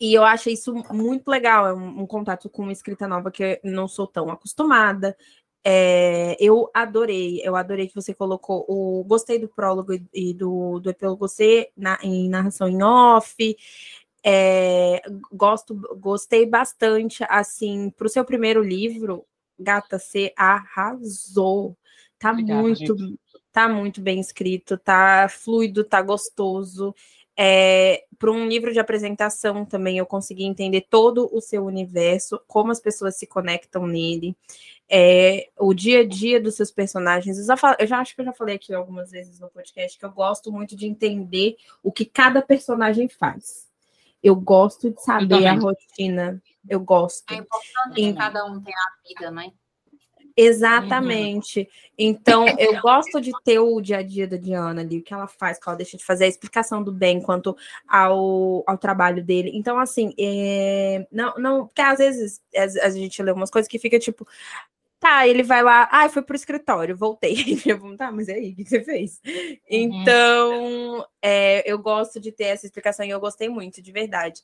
Speaker 2: E eu achei isso muito legal, é um, um, contato com uma escrita nova que eu não sou tão acostumada. É, eu adorei, eu adorei que você colocou o. Gostei do prólogo e do, do epílogo C na, em narração em off. É, gosto, gostei bastante, assim, para o seu primeiro livro, Gata, você arrasou. Tá Obrigada, muito, gente. Tá muito bem escrito, tá fluido, tá gostoso. É, para um livro de apresentação também eu consegui entender todo o seu universo, como as pessoas se conectam nele, é, o dia a dia dos seus personagens. Eu já, eu já, acho que eu já falei aqui algumas vezes no podcast que eu gosto muito de entender o que cada personagem faz. Eu gosto de saber a rotina. Eu gosto.
Speaker 1: É importante que cada um tenha a vida, né?
Speaker 2: Exatamente. Uhum. Então, eu gosto de ter o dia a dia da Diana ali, o que ela faz, o que ela deixa de fazer, a explicação do bem quanto ao, ao trabalho dele. Então, assim, é... não, não, porque às vezes a, gente lê umas coisas que fica tipo, Tá, ele vai lá, ah, foi pro escritório, voltei. Eu, tá, mas e aí, o que você fez? Uhum. Então, é, eu gosto de ter essa explicação e eu gostei muito, de verdade.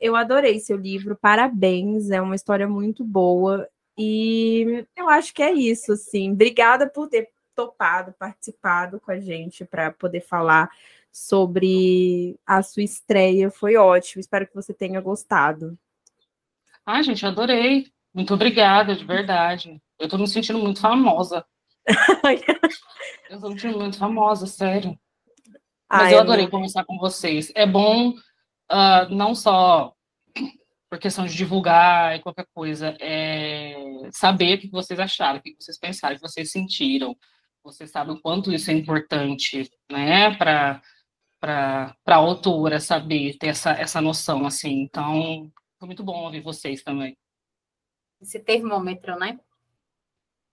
Speaker 2: Eu adorei seu livro, parabéns, é uma história muito boa. E eu acho que é isso, sim. Obrigada por ter topado, participado com a gente para poder falar sobre a sua estreia. Foi ótimo. Espero que você tenha gostado.
Speaker 3: Ah, gente, adorei. Muito obrigada, de verdade. Eu estou me sentindo muito famosa. eu estou me sentindo muito famosa, sério. Mas Ai, eu adorei conversar com vocês. É bom uh, não só por questão de divulgar e qualquer coisa, é saber o que vocês acharam, o que vocês pensaram, o que vocês sentiram. Vocês sabem o quanto isso é importante, né, para para a autora saber, ter essa, essa noção, assim. Então, foi muito bom ouvir vocês também.
Speaker 1: Esse termômetro, né?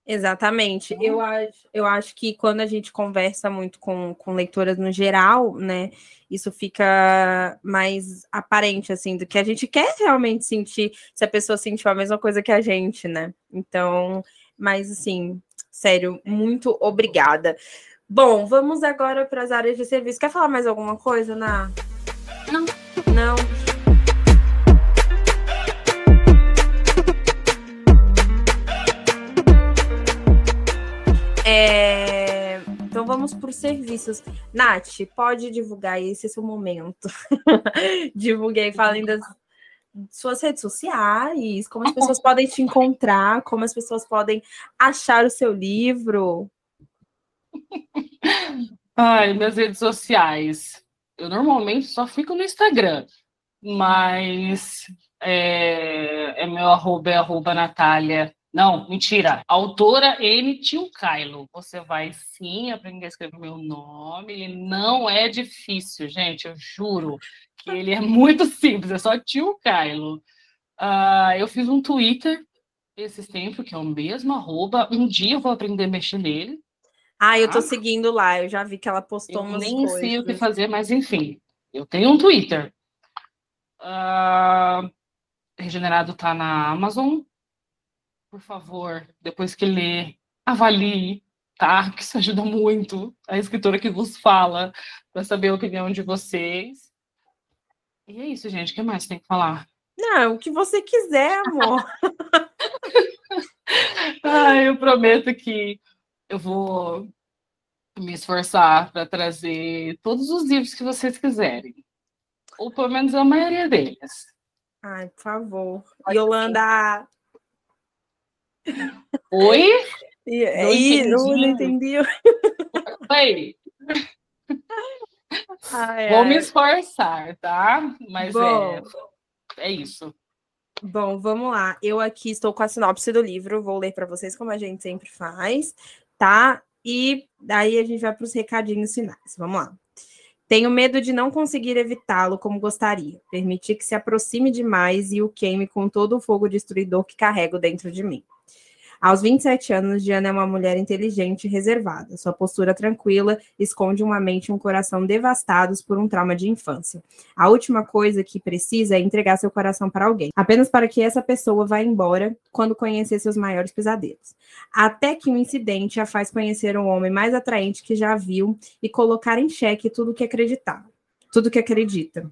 Speaker 2: Exatamente. Uhum. Eu acho, eu acho que quando a gente conversa muito com, com leitoras no geral, né, isso fica mais aparente, assim, do que a gente quer realmente sentir, se a pessoa sentiu a mesma coisa que a gente, né? Então, mas assim, sério, muito obrigada. Bom, vamos agora para as áreas de serviço. Quer falar mais alguma coisa, Na?
Speaker 1: Não.
Speaker 2: Não. É... Então vamos por serviços. Nath, pode divulgar esse é seu momento. Divulguei, falem das suas redes sociais, como as pessoas podem te encontrar, como as pessoas podem achar o seu livro.
Speaker 3: Ai, minhas redes sociais. Eu normalmente só fico no Instagram, mas é, é meu arroba, é arroba Natália não, mentira. Autora N. Tio Kylo. Você vai sim aprender a escrever meu nome. Ele não é difícil, gente. Eu juro que ele é muito simples. É só Tio Kylo. Uh, eu fiz um Twitter esses tempos, que é o mesmo arroba. Um dia eu vou aprender a mexer nele.
Speaker 2: Ah, eu tô tá? seguindo lá. Eu já vi que ela postou eu umas
Speaker 3: nem coisas. sei o que fazer, mas enfim. Eu tenho um Twitter. Uh, Regenerado tá na Amazon por favor, depois que lê, avalie, tá? Que isso ajuda muito a escritora que vos fala para saber a opinião de vocês. E é isso, gente. O que mais tem que falar?
Speaker 2: Não, o que você quiser, amor.
Speaker 3: ah, eu prometo que eu vou me esforçar para trazer todos os livros que vocês quiserem. Ou pelo menos a maioria deles.
Speaker 2: Ai, por favor. Pode Yolanda,
Speaker 3: Oi?
Speaker 2: E, aí, não, não entendi.
Speaker 3: Oi. Ai, Vou ai. me esforçar, tá? Mas Bom, é, é isso.
Speaker 2: Bom, vamos lá. Eu aqui estou com a sinopse do livro, vou ler para vocês como a gente sempre faz, tá? E daí a gente vai para os recadinhos finais. Vamos lá. Tenho medo de não conseguir evitá-lo como gostaria, permitir que se aproxime demais e o queime com todo o fogo destruidor que carrego dentro de mim. Aos 27 anos, Diana é uma mulher inteligente e reservada. Sua postura tranquila esconde uma mente e um coração devastados por um trauma de infância. A última coisa que precisa é entregar seu coração para alguém, apenas para que essa pessoa vá embora quando conhecer seus maiores pesadelos. Até que um incidente a faz conhecer um homem mais atraente que já viu e colocar em xeque tudo que acreditava, tudo que acredita.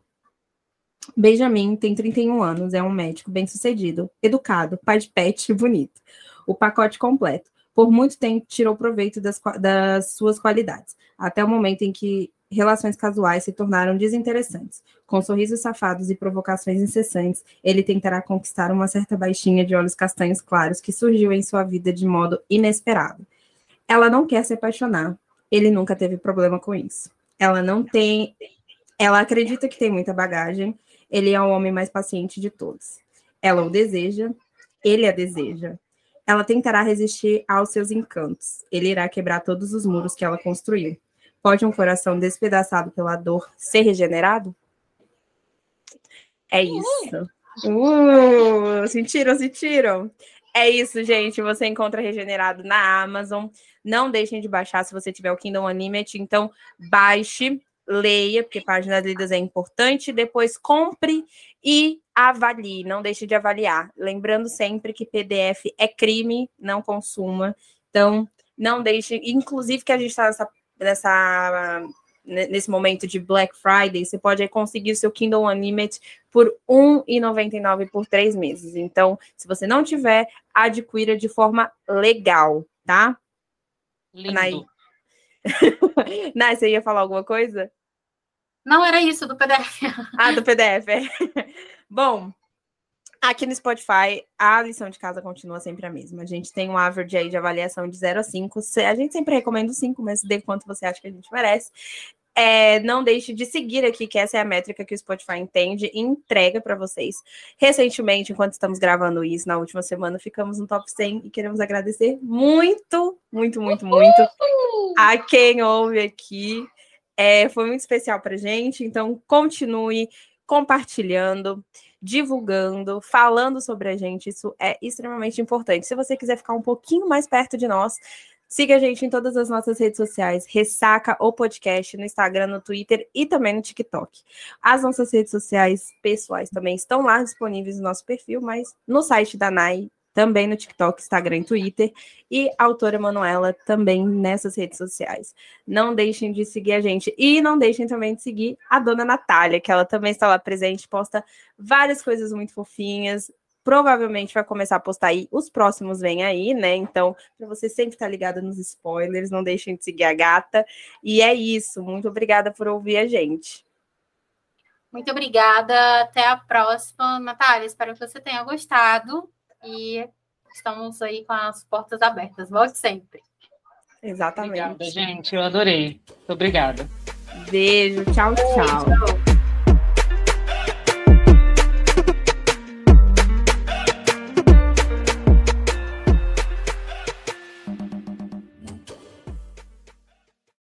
Speaker 2: Benjamin tem 31 anos, é um médico bem-sucedido, educado, pai de pet e bonito o pacote completo. Por muito tempo tirou proveito das, das suas qualidades, até o momento em que relações casuais se tornaram desinteressantes. Com sorrisos safados e provocações incessantes, ele tentará conquistar uma certa baixinha de olhos castanhos claros que surgiu em sua vida de modo inesperado. Ela não quer se apaixonar. Ele nunca teve problema com isso. Ela não tem. Ela acredita que tem muita bagagem. Ele é o homem mais paciente de todos. Ela o deseja. Ele a deseja. Ela tentará resistir aos seus encantos. Ele irá quebrar todos os muros que ela construiu. Pode um coração despedaçado pela dor ser regenerado? É isso. Uh, sentiram, sentiram? É isso, gente. Você encontra regenerado na Amazon. Não deixem de baixar se você tiver o Kingdom Unlimited. Então, baixe, leia, porque páginas lidas é importante. Depois, compre e avalie, não deixe de avaliar. Lembrando sempre que PDF é crime, não consuma. Então, não deixe, inclusive que a gente está nessa, nessa, nesse momento de Black Friday, você pode conseguir o seu Kindle Unlimited por R$ 1,99 por três meses. Então, se você não tiver, adquira de forma legal, tá?
Speaker 3: Lindo. Nay...
Speaker 2: Nay, você ia falar alguma coisa?
Speaker 1: Não era isso do PDF.
Speaker 2: ah, do PDF. É. Bom, aqui no Spotify, a lição de casa continua sempre a mesma. A gente tem um average aí de avaliação de 0 a 5. A gente sempre recomenda 5, mas dê quanto você acha que a gente merece. É, não deixe de seguir aqui, que essa é a métrica que o Spotify entende e entrega para vocês. Recentemente, enquanto estamos gravando isso, na última semana, ficamos no top 100 e queremos agradecer muito, muito, muito, muito a quem ouve aqui. É, foi muito especial para gente, então continue compartilhando, divulgando, falando sobre a gente. Isso é extremamente importante. Se você quiser ficar um pouquinho mais perto de nós, siga a gente em todas as nossas redes sociais, Ressaca o Podcast, no Instagram, no Twitter e também no TikTok. As nossas redes sociais pessoais também estão lá disponíveis no nosso perfil, mas no site da NAI também no TikTok, Instagram e Twitter, e a autora Manuela também nessas redes sociais. Não deixem de seguir a gente e não deixem também de seguir a dona Natália, que ela também está lá presente, posta várias coisas muito fofinhas. Provavelmente vai começar a postar aí, os próximos vêm aí, né? Então, para você sempre estar tá ligada nos spoilers, não deixem de seguir a gata. E é isso. Muito obrigada por ouvir a gente.
Speaker 1: Muito obrigada. Até a próxima, Natália. Espero que você tenha gostado e estamos aí com as portas abertas. Volte sempre.
Speaker 2: Exatamente.
Speaker 3: Obrigada, gente. Eu adorei. Muito obrigada.
Speaker 2: Beijo. Tchau, tchau. Beijo.